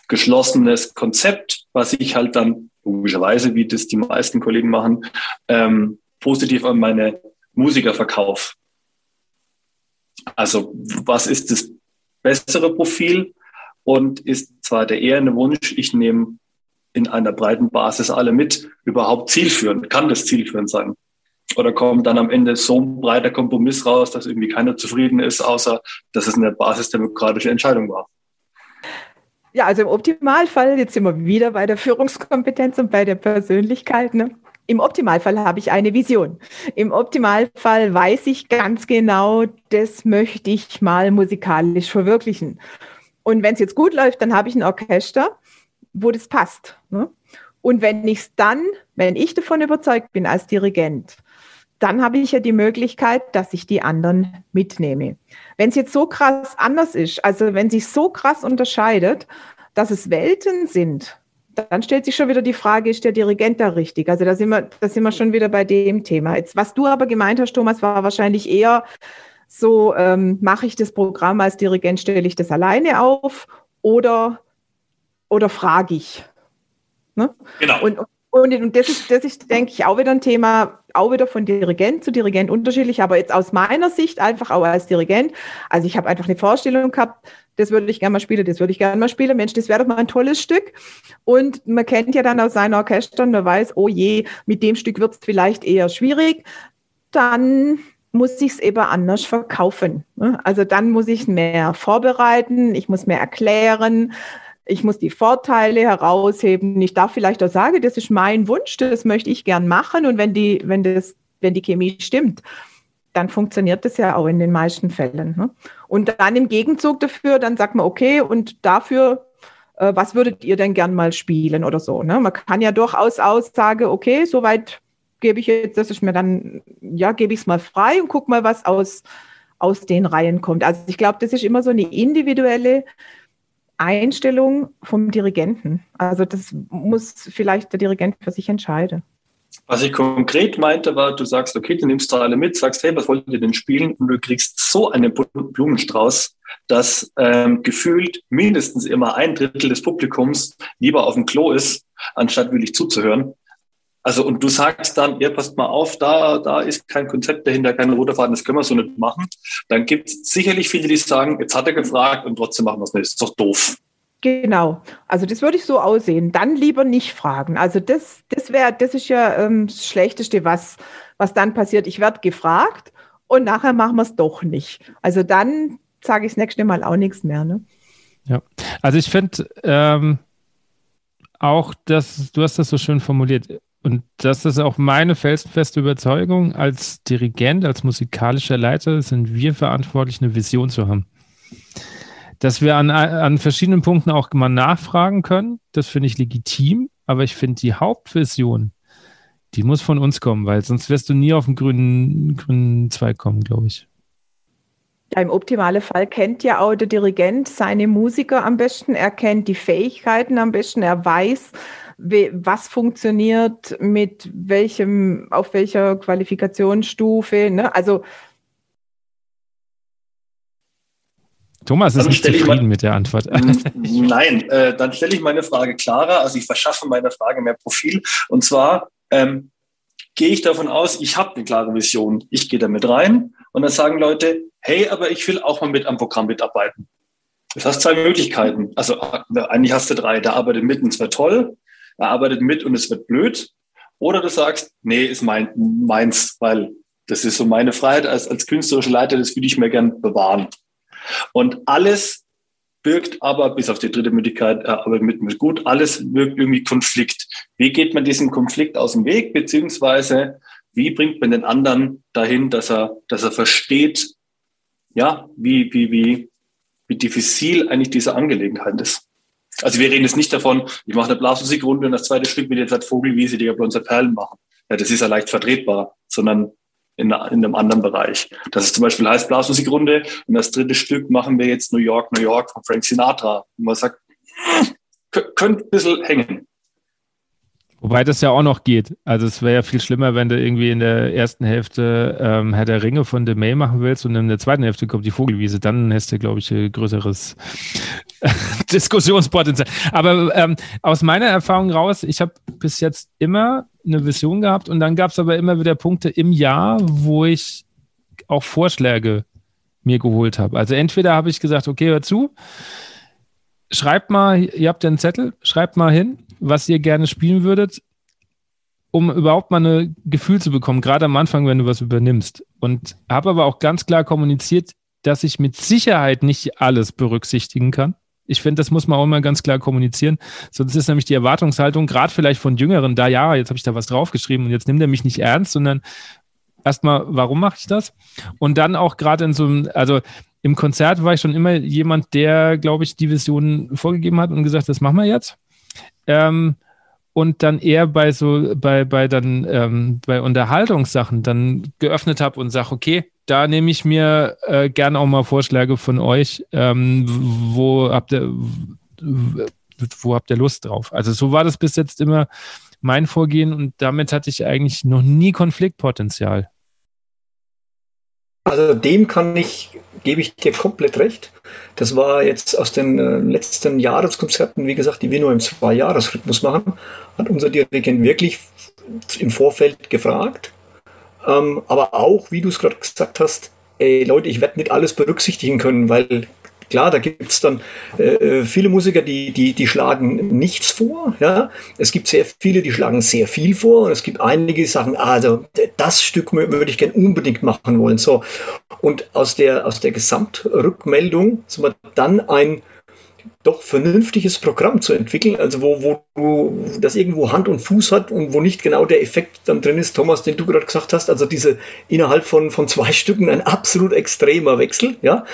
geschlossenes Konzept, was ich halt dann logischerweise, wie das die meisten Kollegen machen, ähm, positiv an meine Musiker verkaufe. Also was ist das bessere Profil und ist zwar der eher eine Wunsch, ich nehme in einer breiten Basis alle mit, überhaupt zielführend, kann das zielführend sein? Oder kommt dann am Ende so ein breiter Kompromiss raus, dass irgendwie keiner zufrieden ist, außer dass es eine basisdemokratische Entscheidung war? Ja, also im Optimalfall, jetzt sind wir wieder bei der Führungskompetenz und bei der Persönlichkeit. Ne? Im Optimalfall habe ich eine Vision. Im Optimalfall weiß ich ganz genau, das möchte ich mal musikalisch verwirklichen. Und wenn es jetzt gut läuft, dann habe ich ein Orchester, wo das passt. Ne? Und wenn ich es dann, wenn ich davon überzeugt bin als Dirigent, dann habe ich ja die Möglichkeit, dass ich die anderen mitnehme. Wenn es jetzt so krass anders ist, also wenn sich so krass unterscheidet, dass es Welten sind, dann stellt sich schon wieder die Frage, ist der Dirigent da richtig? Also da sind wir, da sind wir schon wieder bei dem Thema. Jetzt, was du aber gemeint hast, Thomas, war wahrscheinlich eher so, ähm, mache ich das Programm als Dirigent, stelle ich das alleine auf oder, oder frage ich? Ne? Genau. Und, und, und das ist, das ist, denke ich, auch wieder ein Thema. Auch wieder von Dirigent zu Dirigent unterschiedlich, aber jetzt aus meiner Sicht einfach auch als Dirigent. Also ich habe einfach eine Vorstellung gehabt, das würde ich gerne mal spielen, das würde ich gerne mal spielen. Mensch, das wäre doch mal ein tolles Stück. Und man kennt ja dann aus seinen Orchestern, man weiß, oh je, mit dem Stück wird es vielleicht eher schwierig. Dann muss ich es eben anders verkaufen. Ne? Also dann muss ich mehr vorbereiten, ich muss mehr erklären, ich muss die Vorteile herausheben. Ich darf vielleicht auch sagen, das ist mein Wunsch, das möchte ich gern machen. Und wenn die, wenn das, wenn die Chemie stimmt, dann funktioniert das ja auch in den meisten Fällen. Ne? Und dann im Gegenzug dafür, dann sagt man, okay, und dafür, äh, was würdet ihr denn gern mal spielen oder so? Ne? Man kann ja durchaus aussagen, okay, soweit gebe ich jetzt, das ist mir dann, ja, gebe ich es mal frei und guck mal, was aus, aus den Reihen kommt. Also ich glaube, das ist immer so eine individuelle Einstellung vom Dirigenten. Also das muss vielleicht der Dirigent für sich entscheiden. Was ich konkret meinte, war, du sagst, okay, du nimmst da alle mit, sagst, hey, was wollt ihr denn spielen? Und du kriegst so einen Blumenstrauß, dass ähm, gefühlt mindestens immer ein Drittel des Publikums lieber auf dem Klo ist, anstatt wirklich zuzuhören. Also, und du sagst dann, ihr passt mal auf, da, da ist kein Konzept dahinter, keine rote Faden, das können wir so nicht machen. Dann gibt es sicherlich viele, die sagen, jetzt hat er gefragt und trotzdem machen wir es nicht. Das ist doch doof. Genau. Also das würde ich so aussehen. Dann lieber nicht fragen. Also das, das wäre, das ist ja ähm, das Schlechteste, was, was dann passiert. Ich werde gefragt und nachher machen wir es doch nicht. Also dann sage ich das nächste Mal auch nichts mehr. Ne? Ja, also ich finde ähm, auch, dass du hast das so schön formuliert und das ist auch meine felsenfeste Überzeugung, als Dirigent, als musikalischer Leiter sind wir verantwortlich, eine Vision zu haben. Dass wir an, an verschiedenen Punkten auch mal nachfragen können, das finde ich legitim, aber ich finde die Hauptvision, die muss von uns kommen, weil sonst wirst du nie auf den grünen, grünen Zweig kommen, glaube ich. Im optimalen Fall kennt ja auch der Dirigent seine Musiker am besten, er kennt die Fähigkeiten am besten, er weiß, was funktioniert mit welchem, auf welcher Qualifikationsstufe. Ne? Also Thomas ist nicht zufrieden mal, mit der Antwort. Nein, äh, dann stelle ich meine Frage klarer. Also ich verschaffe meiner Frage mehr Profil. Und zwar ähm, gehe ich davon aus, ich habe eine klare Vision. Ich gehe damit rein und dann sagen Leute, hey, aber ich will auch mal mit am Programm mitarbeiten. Du hast zwei Möglichkeiten. Also äh, eigentlich hast du drei. Der arbeitet mit und es wäre toll er arbeitet mit und es wird blöd. Oder du sagst, nee, ist mein, meins, weil das ist so meine Freiheit als, als künstlerischer Leiter, das würde ich mir gern bewahren. Und alles birgt aber, bis auf die dritte Möglichkeit, er arbeitet mit mir gut, alles wirkt irgendwie Konflikt. Wie geht man diesem Konflikt aus dem Weg, beziehungsweise wie bringt man den anderen dahin, dass er, dass er versteht, ja, wie, wie, wie, wie diffizil eigentlich diese Angelegenheit ist? Also wir reden jetzt nicht davon, ich mache eine Blasmusikrunde und das zweite Stück will jetzt halt Vogelwiese, die blonde Perlen machen. Ja, das ist ja leicht vertretbar, sondern in, in einem anderen Bereich. Das ist zum Beispiel heißt Blasmusikrunde und das dritte Stück machen wir jetzt New York, New York von Frank Sinatra. Und man sagt, könnte ein bisschen hängen. Wobei das ja auch noch geht. Also es wäre ja viel schlimmer, wenn du irgendwie in der ersten Hälfte ähm, Herr der Ringe von The May machen willst und in der zweiten Hälfte kommt die Vogelwiese. Dann hast du, glaube ich, ein größeres Diskussionspotenzial. Aber ähm, aus meiner Erfahrung raus, ich habe bis jetzt immer eine Vision gehabt und dann gab es aber immer wieder Punkte im Jahr, wo ich auch Vorschläge mir geholt habe. Also entweder habe ich gesagt, okay, hör zu, schreibt mal, ihr habt ja einen Zettel, schreibt mal hin, was ihr gerne spielen würdet, um überhaupt mal ein Gefühl zu bekommen, gerade am Anfang, wenn du was übernimmst. Und habe aber auch ganz klar kommuniziert, dass ich mit Sicherheit nicht alles berücksichtigen kann. Ich finde, das muss man auch immer ganz klar kommunizieren. Sonst ist nämlich die Erwartungshaltung, gerade vielleicht von Jüngeren, da ja, jetzt habe ich da was draufgeschrieben und jetzt nimmt er mich nicht ernst, sondern erstmal, warum mache ich das? Und dann auch gerade in so einem, also im Konzert war ich schon immer jemand, der, glaube ich, die Vision vorgegeben hat und gesagt, das machen wir jetzt. Ähm, und dann eher bei so, bei, bei dann, ähm, bei Unterhaltungssachen dann geöffnet habe und sage, okay, da nehme ich mir äh, gerne auch mal Vorschläge von euch. Ähm, wo habt ihr, wo habt ihr Lust drauf? Also so war das bis jetzt immer mein Vorgehen und damit hatte ich eigentlich noch nie Konfliktpotenzial. Also dem kann ich, gebe ich dir komplett recht. Das war jetzt aus den äh, letzten Jahreskonzerten, wie gesagt, die wir nur im Zwei-Jahres-Rhythmus machen, hat unser Dirigent wirklich im Vorfeld gefragt, ähm, aber auch, wie du es gerade gesagt hast, ey Leute, ich werde nicht alles berücksichtigen können, weil Klar, da gibt es dann äh, viele Musiker, die, die, die schlagen nichts vor. Ja? Es gibt sehr viele, die schlagen sehr viel vor. Und es gibt einige, die sagen, also das Stück würde ich gerne unbedingt machen wollen. So. Und aus der, aus der Gesamtrückmeldung sind wir dann ein doch vernünftiges Programm zu entwickeln, also wo, wo du das irgendwo Hand und Fuß hat und wo nicht genau der Effekt dann drin ist, Thomas, den du gerade gesagt hast, also diese innerhalb von, von zwei Stücken ein absolut extremer Wechsel, ja,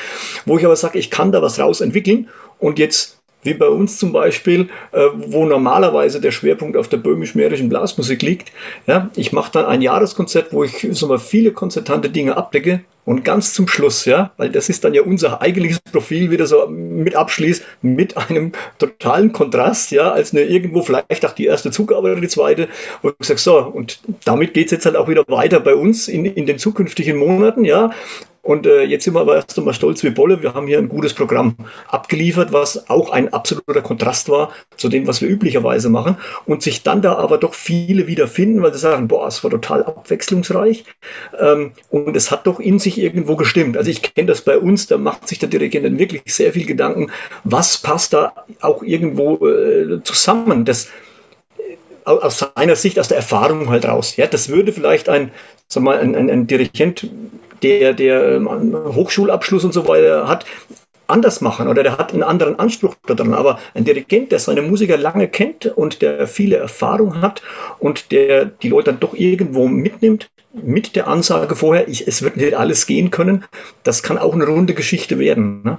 wo ich aber sage, ich kann da was raus entwickeln und jetzt wie bei uns zum Beispiel, äh, wo normalerweise der Schwerpunkt auf der böhmisch-mährischen Blasmusik liegt. Ja, ich mache dann ein Jahreskonzert, wo ich so mal viele konzertante Dinge abdecke und ganz zum Schluss, ja, weil das ist dann ja unser eigentliches Profil wieder so mit abschließt, mit einem totalen Kontrast, ja, als eine irgendwo vielleicht auch die erste Zugabe oder die zweite, wo ich sage, so, und damit geht es jetzt halt auch wieder weiter bei uns in, in den zukünftigen Monaten, ja, und äh, jetzt sind wir aber erst einmal stolz wie Bolle. Wir haben hier ein gutes Programm abgeliefert, was auch ein absoluter Kontrast war zu dem, was wir üblicherweise machen. Und sich dann da aber doch viele wiederfinden, weil sie sagen, boah, es war total abwechslungsreich. Ähm, und es hat doch in sich irgendwo gestimmt. Also ich kenne das bei uns, da macht sich der Dirigent dann wirklich sehr viel Gedanken, was passt da auch irgendwo äh, zusammen. Das, äh, aus seiner Sicht, aus der Erfahrung halt raus. Ja, das würde vielleicht ein, sag mal, ein, ein, ein Dirigent der, der ähm, Hochschulabschluss und so weiter hat, anders machen oder der hat einen anderen Anspruch daran. Aber ein Dirigent, der seine Musiker lange kennt und der viele Erfahrung hat und der die Leute dann doch irgendwo mitnimmt, mit der Ansage vorher, ich, es wird nicht alles gehen können, das kann auch eine runde Geschichte werden. Ne?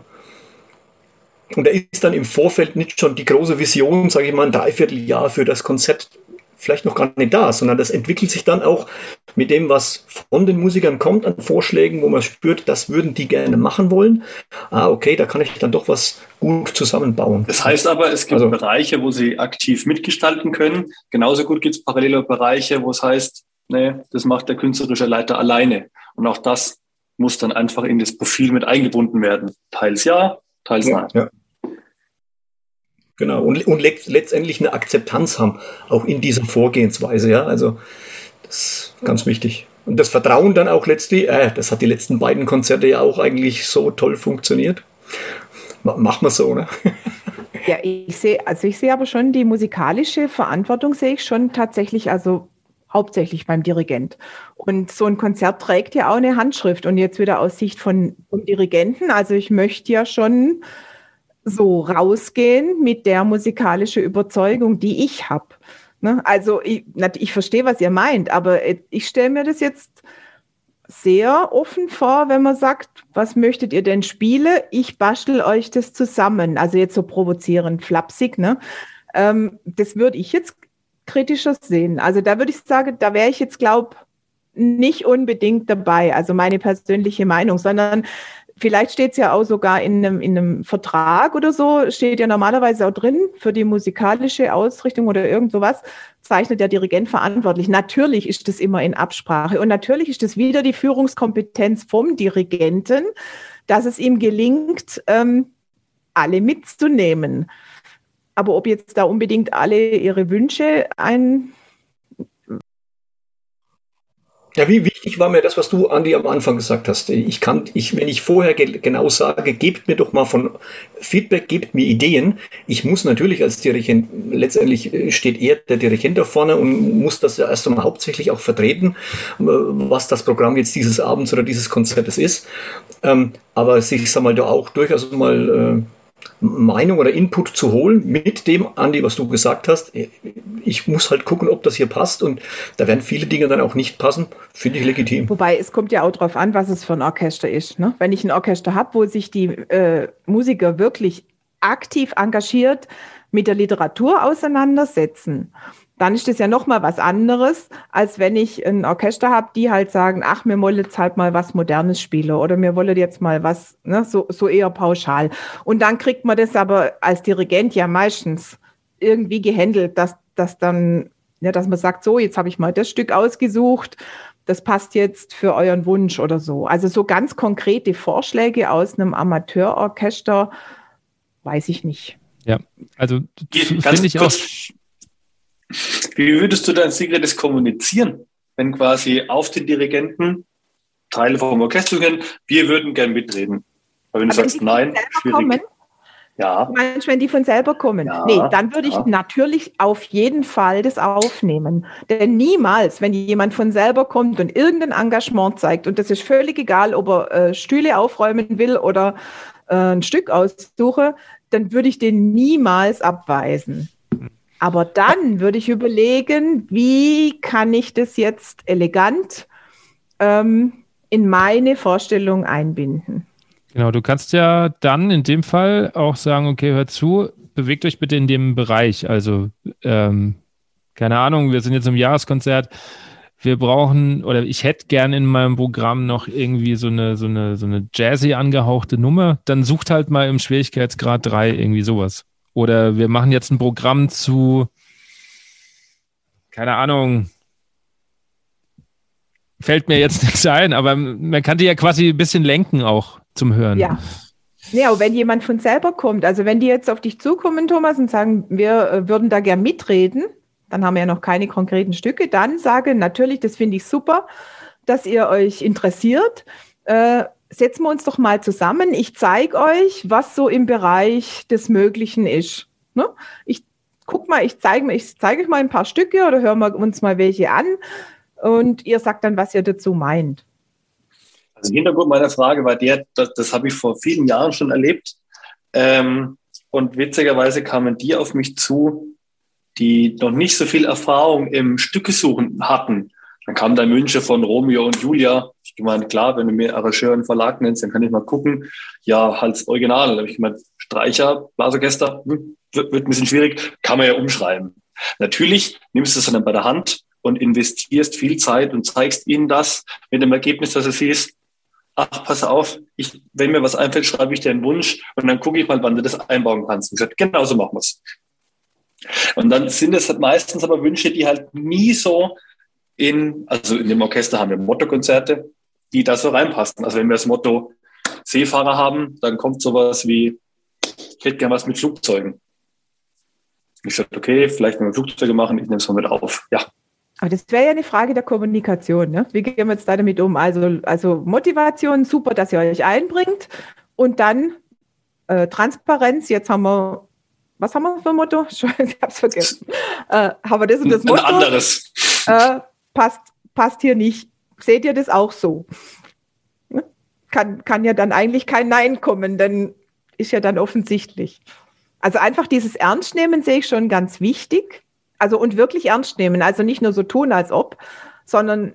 Und da ist dann im Vorfeld nicht schon die große Vision, sage ich mal, ein Dreivierteljahr für das Konzept vielleicht noch gar nicht da, sondern das entwickelt sich dann auch mit dem, was von den Musikern kommt an Vorschlägen, wo man spürt, das würden die gerne machen wollen. Ah, okay, da kann ich dann doch was gut zusammenbauen. Das heißt aber, es gibt also, Bereiche, wo sie aktiv mitgestalten können. Genauso gut gibt es parallele Bereiche, wo es heißt, nee, das macht der künstlerische Leiter alleine. Und auch das muss dann einfach in das Profil mit eingebunden werden. Teils ja, teils nein. Ja. Genau, und, und let, letztendlich eine Akzeptanz haben, auch in dieser Vorgehensweise, ja. Also das ist ganz wichtig. Und das Vertrauen dann auch letztlich, äh, das hat die letzten beiden Konzerte ja auch eigentlich so toll funktioniert. Machen wir so, ne? Ja, ich sehe, also ich sehe aber schon die musikalische Verantwortung sehe ich schon tatsächlich, also hauptsächlich beim Dirigent. Und so ein Konzert trägt ja auch eine Handschrift. Und jetzt wieder aus Sicht von, vom Dirigenten, also ich möchte ja schon so rausgehen mit der musikalischen Überzeugung, die ich habe. Ne? Also ich, ich verstehe, was ihr meint, aber ich stelle mir das jetzt sehr offen vor, wenn man sagt, was möchtet ihr denn spielen? Ich bastel euch das zusammen. Also jetzt so provozierend, flapsig, ne? Ähm, das würde ich jetzt kritischer sehen. Also da würde ich sagen, da wäre ich jetzt, glaube nicht unbedingt dabei, also meine persönliche Meinung, sondern Vielleicht steht es ja auch sogar in einem, in einem Vertrag oder so, steht ja normalerweise auch drin, für die musikalische Ausrichtung oder irgend sowas, zeichnet der Dirigent verantwortlich. Natürlich ist das immer in Absprache und natürlich ist das wieder die Führungskompetenz vom Dirigenten, dass es ihm gelingt, ähm, alle mitzunehmen. Aber ob jetzt da unbedingt alle ihre Wünsche ein, ja, wie wichtig war mir das, was du, Andi, am Anfang gesagt hast? Ich kann, ich, wenn ich vorher ge genau sage, gebt mir doch mal von Feedback, gebt mir Ideen. Ich muss natürlich als Dirigent, letztendlich äh, steht er, der Dirigent da vorne und muss das ja erst einmal hauptsächlich auch vertreten, äh, was das Programm jetzt dieses Abends oder dieses Konzertes ist. Ähm, aber ich sag mal, da auch durchaus mal, äh, Meinung oder Input zu holen mit dem, Andi, was du gesagt hast. Ich muss halt gucken, ob das hier passt und da werden viele Dinge dann auch nicht passen. Finde ich legitim. Wobei es kommt ja auch darauf an, was es für ein Orchester ist. Ne? Wenn ich ein Orchester habe, wo sich die äh, Musiker wirklich aktiv engagiert mit der Literatur auseinandersetzen dann ist das ja nochmal was anderes, als wenn ich ein Orchester habe, die halt sagen, ach, mir wollen jetzt halt mal was Modernes spielen oder mir wollen jetzt mal was, ne, so, so eher pauschal. Und dann kriegt man das aber als Dirigent ja meistens irgendwie gehandelt, dass, dass dann, ja, dass man sagt, so, jetzt habe ich mal das Stück ausgesucht, das passt jetzt für euren Wunsch oder so. Also so ganz konkrete Vorschläge aus einem Amateurorchester, weiß ich nicht. Ja, also finde ich auch wie würdest du dein Secret kommunizieren? wenn quasi auf den Dirigenten Teile vom Orchester gehen, wir würden gern mitreden. Aber wenn du sagst, nein, schwierig. Kommen? Ja. Meinst, wenn die von selber kommen? Ja, nee, dann würde ich ja. natürlich auf jeden Fall das aufnehmen. Denn niemals, wenn jemand von selber kommt und irgendein Engagement zeigt, und das ist völlig egal, ob er äh, Stühle aufräumen will oder äh, ein Stück aussuche, dann würde ich den niemals abweisen. Aber dann würde ich überlegen, wie kann ich das jetzt elegant ähm, in meine Vorstellung einbinden. Genau, du kannst ja dann in dem Fall auch sagen, okay, hört zu, bewegt euch bitte in dem Bereich. Also, ähm, keine Ahnung, wir sind jetzt im Jahreskonzert. Wir brauchen, oder ich hätte gern in meinem Programm noch irgendwie so eine, so eine, so eine jazzy angehauchte Nummer. Dann sucht halt mal im Schwierigkeitsgrad 3 irgendwie sowas. Oder wir machen jetzt ein Programm zu, keine Ahnung, fällt mir jetzt nichts ein, aber man kann die ja quasi ein bisschen lenken auch zum Hören. Ja. Ja, wenn jemand von selber kommt, also wenn die jetzt auf dich zukommen, Thomas, und sagen, wir äh, würden da gern mitreden, dann haben wir ja noch keine konkreten Stücke, dann sage natürlich, das finde ich super, dass ihr euch interessiert. Äh, setzen wir uns doch mal zusammen. Ich zeige euch, was so im Bereich des Möglichen ist. Ne? Ich guck mal, ich zeige ich zeige euch mal ein paar Stücke oder hören wir uns mal welche an und ihr sagt dann, was ihr dazu meint. Also Hintergrund meiner Frage war der, das, das habe ich vor vielen Jahren schon erlebt. Ähm, und witzigerweise kamen die auf mich zu, die noch nicht so viel Erfahrung im Stückesuchen hatten. Dann kam der Münche von Romeo und Julia. Ich gemeint, klar, wenn du mir Arrangeur und Verlag nennst, dann kann ich mal gucken. Ja, halt Original. Da habe ich gemeint, Streicher, Blasorchester, hm, wird, wird ein bisschen schwierig, kann man ja umschreiben. Natürlich nimmst du es dann bei der Hand und investierst viel Zeit und zeigst ihnen das mit dem Ergebnis, dass du siehst, ach, pass auf, ich, wenn mir was einfällt, schreibe ich dir einen Wunsch und dann gucke ich mal, wann du das einbauen kannst. Und ich genau so machen wir es. Und dann sind es halt meistens aber Wünsche, die halt nie so in, also in dem Orchester haben wir Mottokonzerte, die da so reinpassen. Also wenn wir das Motto Seefahrer haben, dann kommt sowas wie, ich hätte gern was mit Flugzeugen. Ich sagte, okay, vielleicht wenn wir Flugzeuge machen, ich nehme es mal mit auf. Ja, aber das wäre ja eine Frage der Kommunikation. Ne? Wie gehen wir jetzt da damit um? Also, also Motivation, super, dass ihr euch einbringt. Und dann äh, Transparenz. Jetzt haben wir, was haben wir für ein Motto? Ich habe es vergessen. Äh, haben wir das und das Motto? Ein anderes. Äh, passt, passt hier nicht. Seht ihr das auch so? Ne? Kann, kann ja dann eigentlich kein Nein kommen, denn ist ja dann offensichtlich. Also einfach dieses Ernstnehmen sehe ich schon ganz wichtig also und wirklich ernst nehmen. Also nicht nur so tun, als ob, sondern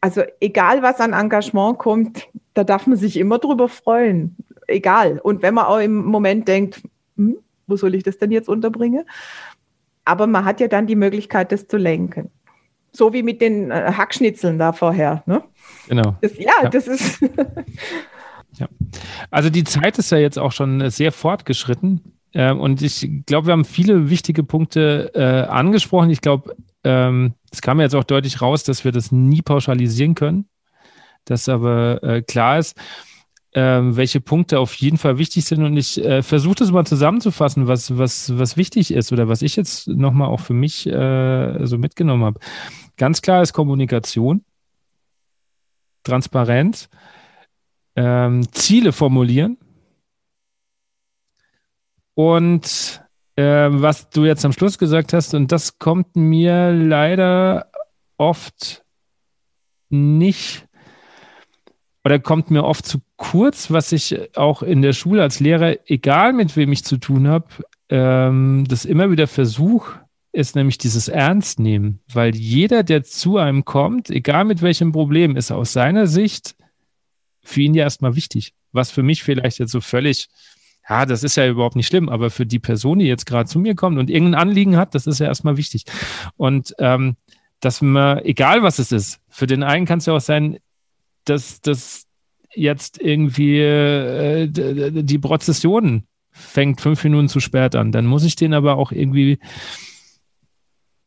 also egal was an Engagement kommt, da darf man sich immer drüber freuen. Egal. Und wenn man auch im Moment denkt, hm, wo soll ich das denn jetzt unterbringen? Aber man hat ja dann die Möglichkeit, das zu lenken. So wie mit den äh, Hackschnitzeln da vorher. Ne? Genau. Das, ja, ja, das ist. ja. Also die Zeit ist ja jetzt auch schon sehr fortgeschritten. Ähm, und ich glaube, wir haben viele wichtige Punkte äh, angesprochen. Ich glaube, ähm, es kam jetzt auch deutlich raus, dass wir das nie pauschalisieren können. Dass aber äh, klar ist, äh, welche Punkte auf jeden Fall wichtig sind. Und ich äh, versuche das mal zusammenzufassen, was, was, was wichtig ist oder was ich jetzt nochmal auch für mich äh, so mitgenommen habe. Ganz klar ist Kommunikation, Transparenz, ähm, Ziele formulieren und äh, was du jetzt am Schluss gesagt hast, und das kommt mir leider oft nicht oder kommt mir oft zu kurz, was ich auch in der Schule als Lehrer, egal mit wem ich zu tun habe, ähm, das immer wieder versuche, ist nämlich dieses Ernstnehmen. Weil jeder, der zu einem kommt, egal mit welchem Problem, ist aus seiner Sicht für ihn ja erstmal wichtig. Was für mich vielleicht jetzt so völlig ja, das ist ja überhaupt nicht schlimm, aber für die Person, die jetzt gerade zu mir kommt und irgendein Anliegen hat, das ist ja erstmal wichtig. Und ähm, dass man, egal was es ist, für den einen kann es ja auch sein, dass das jetzt irgendwie äh, die Prozession fängt fünf Minuten zu spät an. Dann muss ich den aber auch irgendwie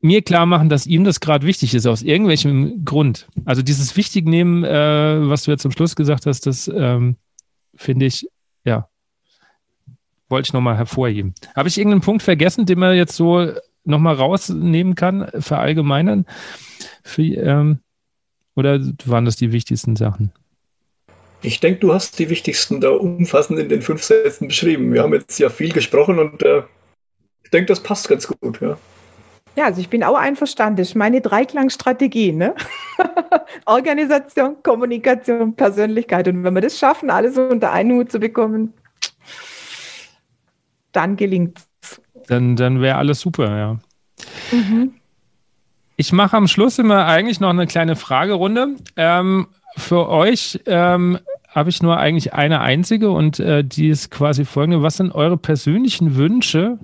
mir klar machen, dass ihm das gerade wichtig ist, aus irgendwelchem Grund. Also dieses Wichtignehmen, äh, was du jetzt zum Schluss gesagt hast, das ähm, finde ich, ja, wollte ich nochmal hervorheben. Habe ich irgendeinen Punkt vergessen, den man jetzt so nochmal rausnehmen kann, verallgemeinern? Für, ähm Oder waren das die wichtigsten Sachen? Ich denke, du hast die wichtigsten da umfassend in den fünf Sätzen beschrieben. Wir haben jetzt ja viel gesprochen und äh, ich denke, das passt ganz gut. Ja. Ja, also ich bin auch einverstanden. Das ist meine Dreiklangstrategie. Ne? Organisation, Kommunikation, Persönlichkeit. Und wenn wir das schaffen, alles unter einen Hut zu bekommen, dann gelingt es. Dann, dann wäre alles super, ja. Mhm. Ich mache am Schluss immer eigentlich noch eine kleine Fragerunde. Ähm, für euch ähm, habe ich nur eigentlich eine einzige und äh, die ist quasi folgende. Was sind eure persönlichen Wünsche?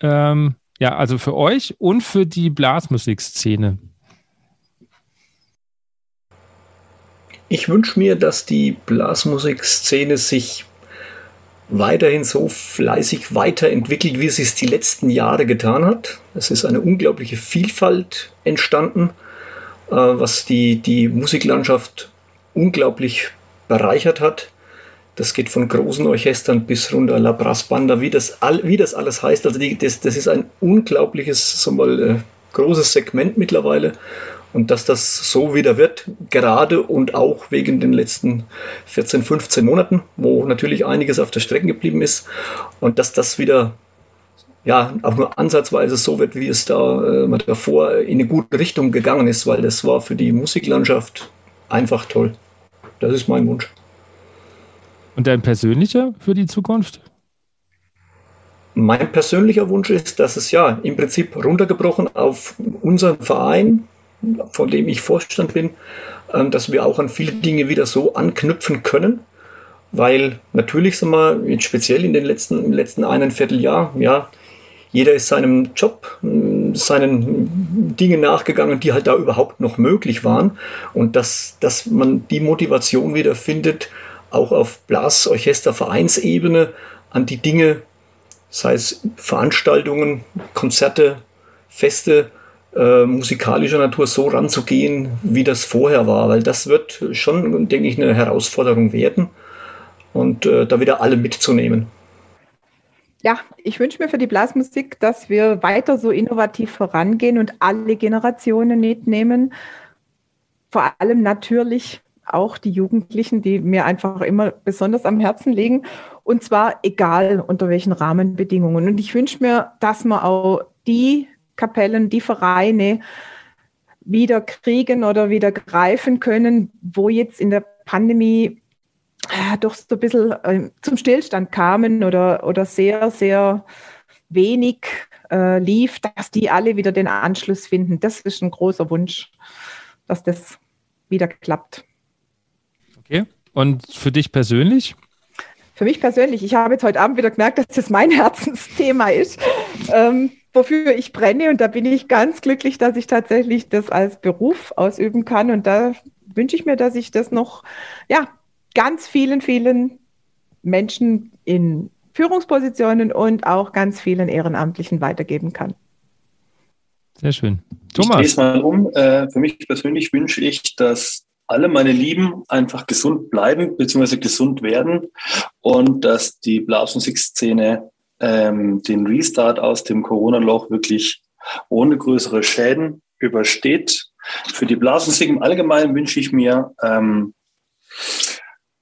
Ähm, ja, also für euch und für die Blasmusikszene. Ich wünsche mir, dass die Blasmusikszene sich weiterhin so fleißig weiterentwickelt, wie sie es die letzten Jahre getan hat. Es ist eine unglaubliche Vielfalt entstanden, äh, was die, die Musiklandschaft unglaublich bereichert hat. Das geht von großen Orchestern bis runter La Brass Banda, wie das, all, wie das alles heißt. Also die, das, das ist ein unglaubliches, so mal, äh, großes Segment mittlerweile. Und dass das so wieder wird, gerade und auch wegen den letzten 14, 15 Monaten, wo natürlich einiges auf der Strecke geblieben ist. Und dass das wieder ja, auch nur ansatzweise so wird, wie es da äh, davor in eine gute Richtung gegangen ist, weil das war für die Musiklandschaft einfach toll. Das ist mein Wunsch. Und dein persönlicher für die Zukunft? Mein persönlicher Wunsch ist, dass es ja im Prinzip runtergebrochen auf unseren Verein, von dem ich Vorstand bin, ähm, dass wir auch an viele Dinge wieder so anknüpfen können, weil natürlich sind wir speziell in den letzten, im letzten einen Vierteljahr, ja, jeder ist seinem Job, seinen Dingen nachgegangen, die halt da überhaupt noch möglich waren und dass, dass man die Motivation wieder findet, auch auf Blasorchester, Vereinsebene an die Dinge, sei es Veranstaltungen, Konzerte, Feste, äh, musikalischer Natur so ranzugehen, wie das vorher war, weil das wird schon, denke ich, eine Herausforderung werden und äh, da wieder alle mitzunehmen. Ja, ich wünsche mir für die Blasmusik, dass wir weiter so innovativ vorangehen und alle Generationen mitnehmen. Vor allem natürlich auch die Jugendlichen, die mir einfach immer besonders am Herzen liegen. Und zwar egal unter welchen Rahmenbedingungen. Und ich wünsche mir, dass man auch die Kapellen, die Vereine wieder kriegen oder wieder greifen können, wo jetzt in der Pandemie doch so ein bisschen äh, zum Stillstand kamen oder, oder sehr, sehr wenig äh, lief, dass die alle wieder den Anschluss finden. Das ist ein großer Wunsch, dass das wieder klappt. Okay. Und für dich persönlich? Für mich persönlich, ich habe jetzt heute Abend wieder gemerkt, dass das mein Herzensthema ist, ähm, wofür ich brenne. Und da bin ich ganz glücklich, dass ich tatsächlich das als Beruf ausüben kann. Und da wünsche ich mir, dass ich das noch, ja, ganz vielen, vielen Menschen in Führungspositionen und auch ganz vielen Ehrenamtlichen weitergeben kann. Sehr schön. Thomas. Ich drehe es mal um. Äh, für mich persönlich wünsche ich, dass alle meine Lieben einfach gesund bleiben bzw. gesund werden und dass die Blasmusikszene ähm, den Restart aus dem Corona-Loch wirklich ohne größere Schäden übersteht. Für die Blasmusik im Allgemeinen wünsche ich mir, ähm,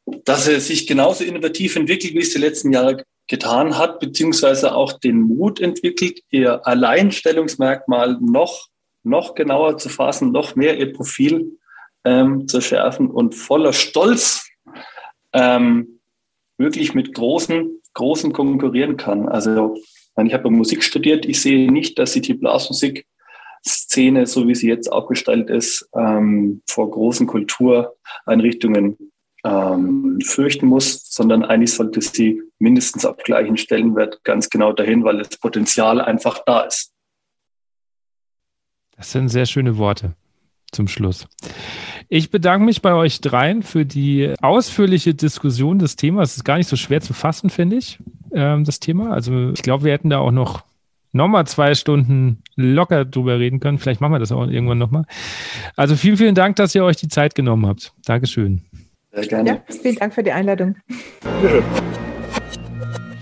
dass er sich genauso innovativ entwickelt, wie es die letzten Jahre getan hat, beziehungsweise auch den Mut entwickelt, ihr Alleinstellungsmerkmal noch, noch genauer zu fassen, noch mehr ihr Profil ähm, zu schärfen und voller Stolz ähm, wirklich mit großen, großen konkurrieren kann. Also ich habe Musik studiert, ich sehe nicht, dass sich die Blasmusik-Szene, so wie sie jetzt aufgestellt ist, ähm, vor großen Kultureinrichtungen ähm, fürchten muss, sondern eigentlich sollte sie mindestens auf gleichen Stellenwert ganz genau dahin, weil das Potenzial einfach da ist. Das sind sehr schöne Worte zum Schluss. Ich bedanke mich bei euch dreien für die ausführliche Diskussion des Themas. Es ist gar nicht so schwer zu fassen, finde ich, ähm, das Thema. Also ich glaube, wir hätten da auch noch nochmal zwei Stunden locker drüber reden können. Vielleicht machen wir das auch irgendwann nochmal. Also vielen, vielen Dank, dass ihr euch die Zeit genommen habt. Dankeschön. Sehr gerne. Ja, vielen Dank für die Einladung.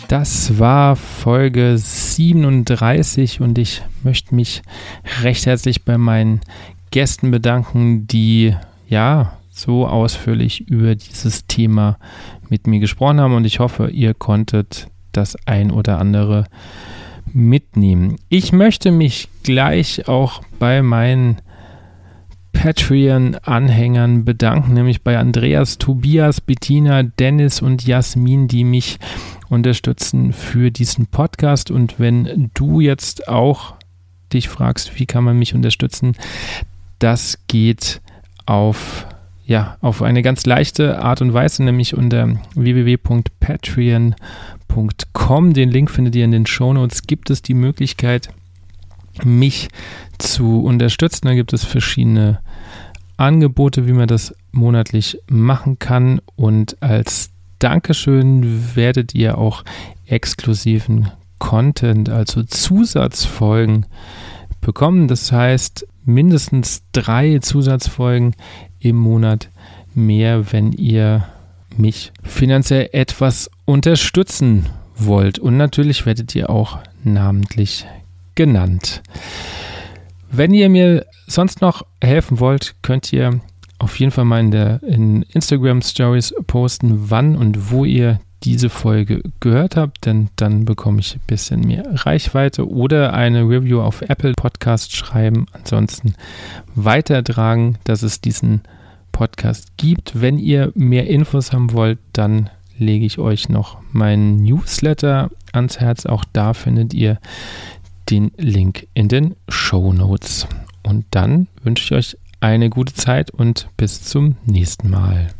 Das war Folge 37 und ich möchte mich recht herzlich bei meinen Gästen bedanken, die ja so ausführlich über dieses Thema mit mir gesprochen haben und ich hoffe, ihr konntet das ein oder andere mitnehmen. Ich möchte mich gleich auch bei meinen Patreon-Anhängern bedanken, nämlich bei Andreas, Tobias, Bettina, Dennis und Jasmin, die mich unterstützen für diesen Podcast. Und wenn du jetzt auch dich fragst, wie kann man mich unterstützen, das geht auf ja, auf eine ganz leichte Art und Weise, nämlich unter www.patreon.com. Den Link findet ihr in den Shownotes. Gibt es die Möglichkeit, mich zu unterstützen? Da gibt es verschiedene Angebote, wie man das monatlich machen kann. Und als Dankeschön werdet ihr auch exklusiven Content, also Zusatzfolgen bekommen. Das heißt, mindestens drei Zusatzfolgen im Monat mehr, wenn ihr mich finanziell etwas unterstützen wollt. Und natürlich werdet ihr auch namentlich genannt. Wenn ihr mir sonst noch helfen wollt, könnt ihr auf jeden Fall mal in der in Instagram Stories posten, wann und wo ihr diese Folge gehört habt, denn dann bekomme ich ein bisschen mehr Reichweite oder eine Review auf Apple Podcast schreiben. Ansonsten weitertragen, dass es diesen Podcast gibt. Wenn ihr mehr Infos haben wollt, dann lege ich euch noch meinen Newsletter ans Herz. Auch da findet ihr den Link in den Show Notes. Und dann wünsche ich euch eine gute Zeit und bis zum nächsten Mal.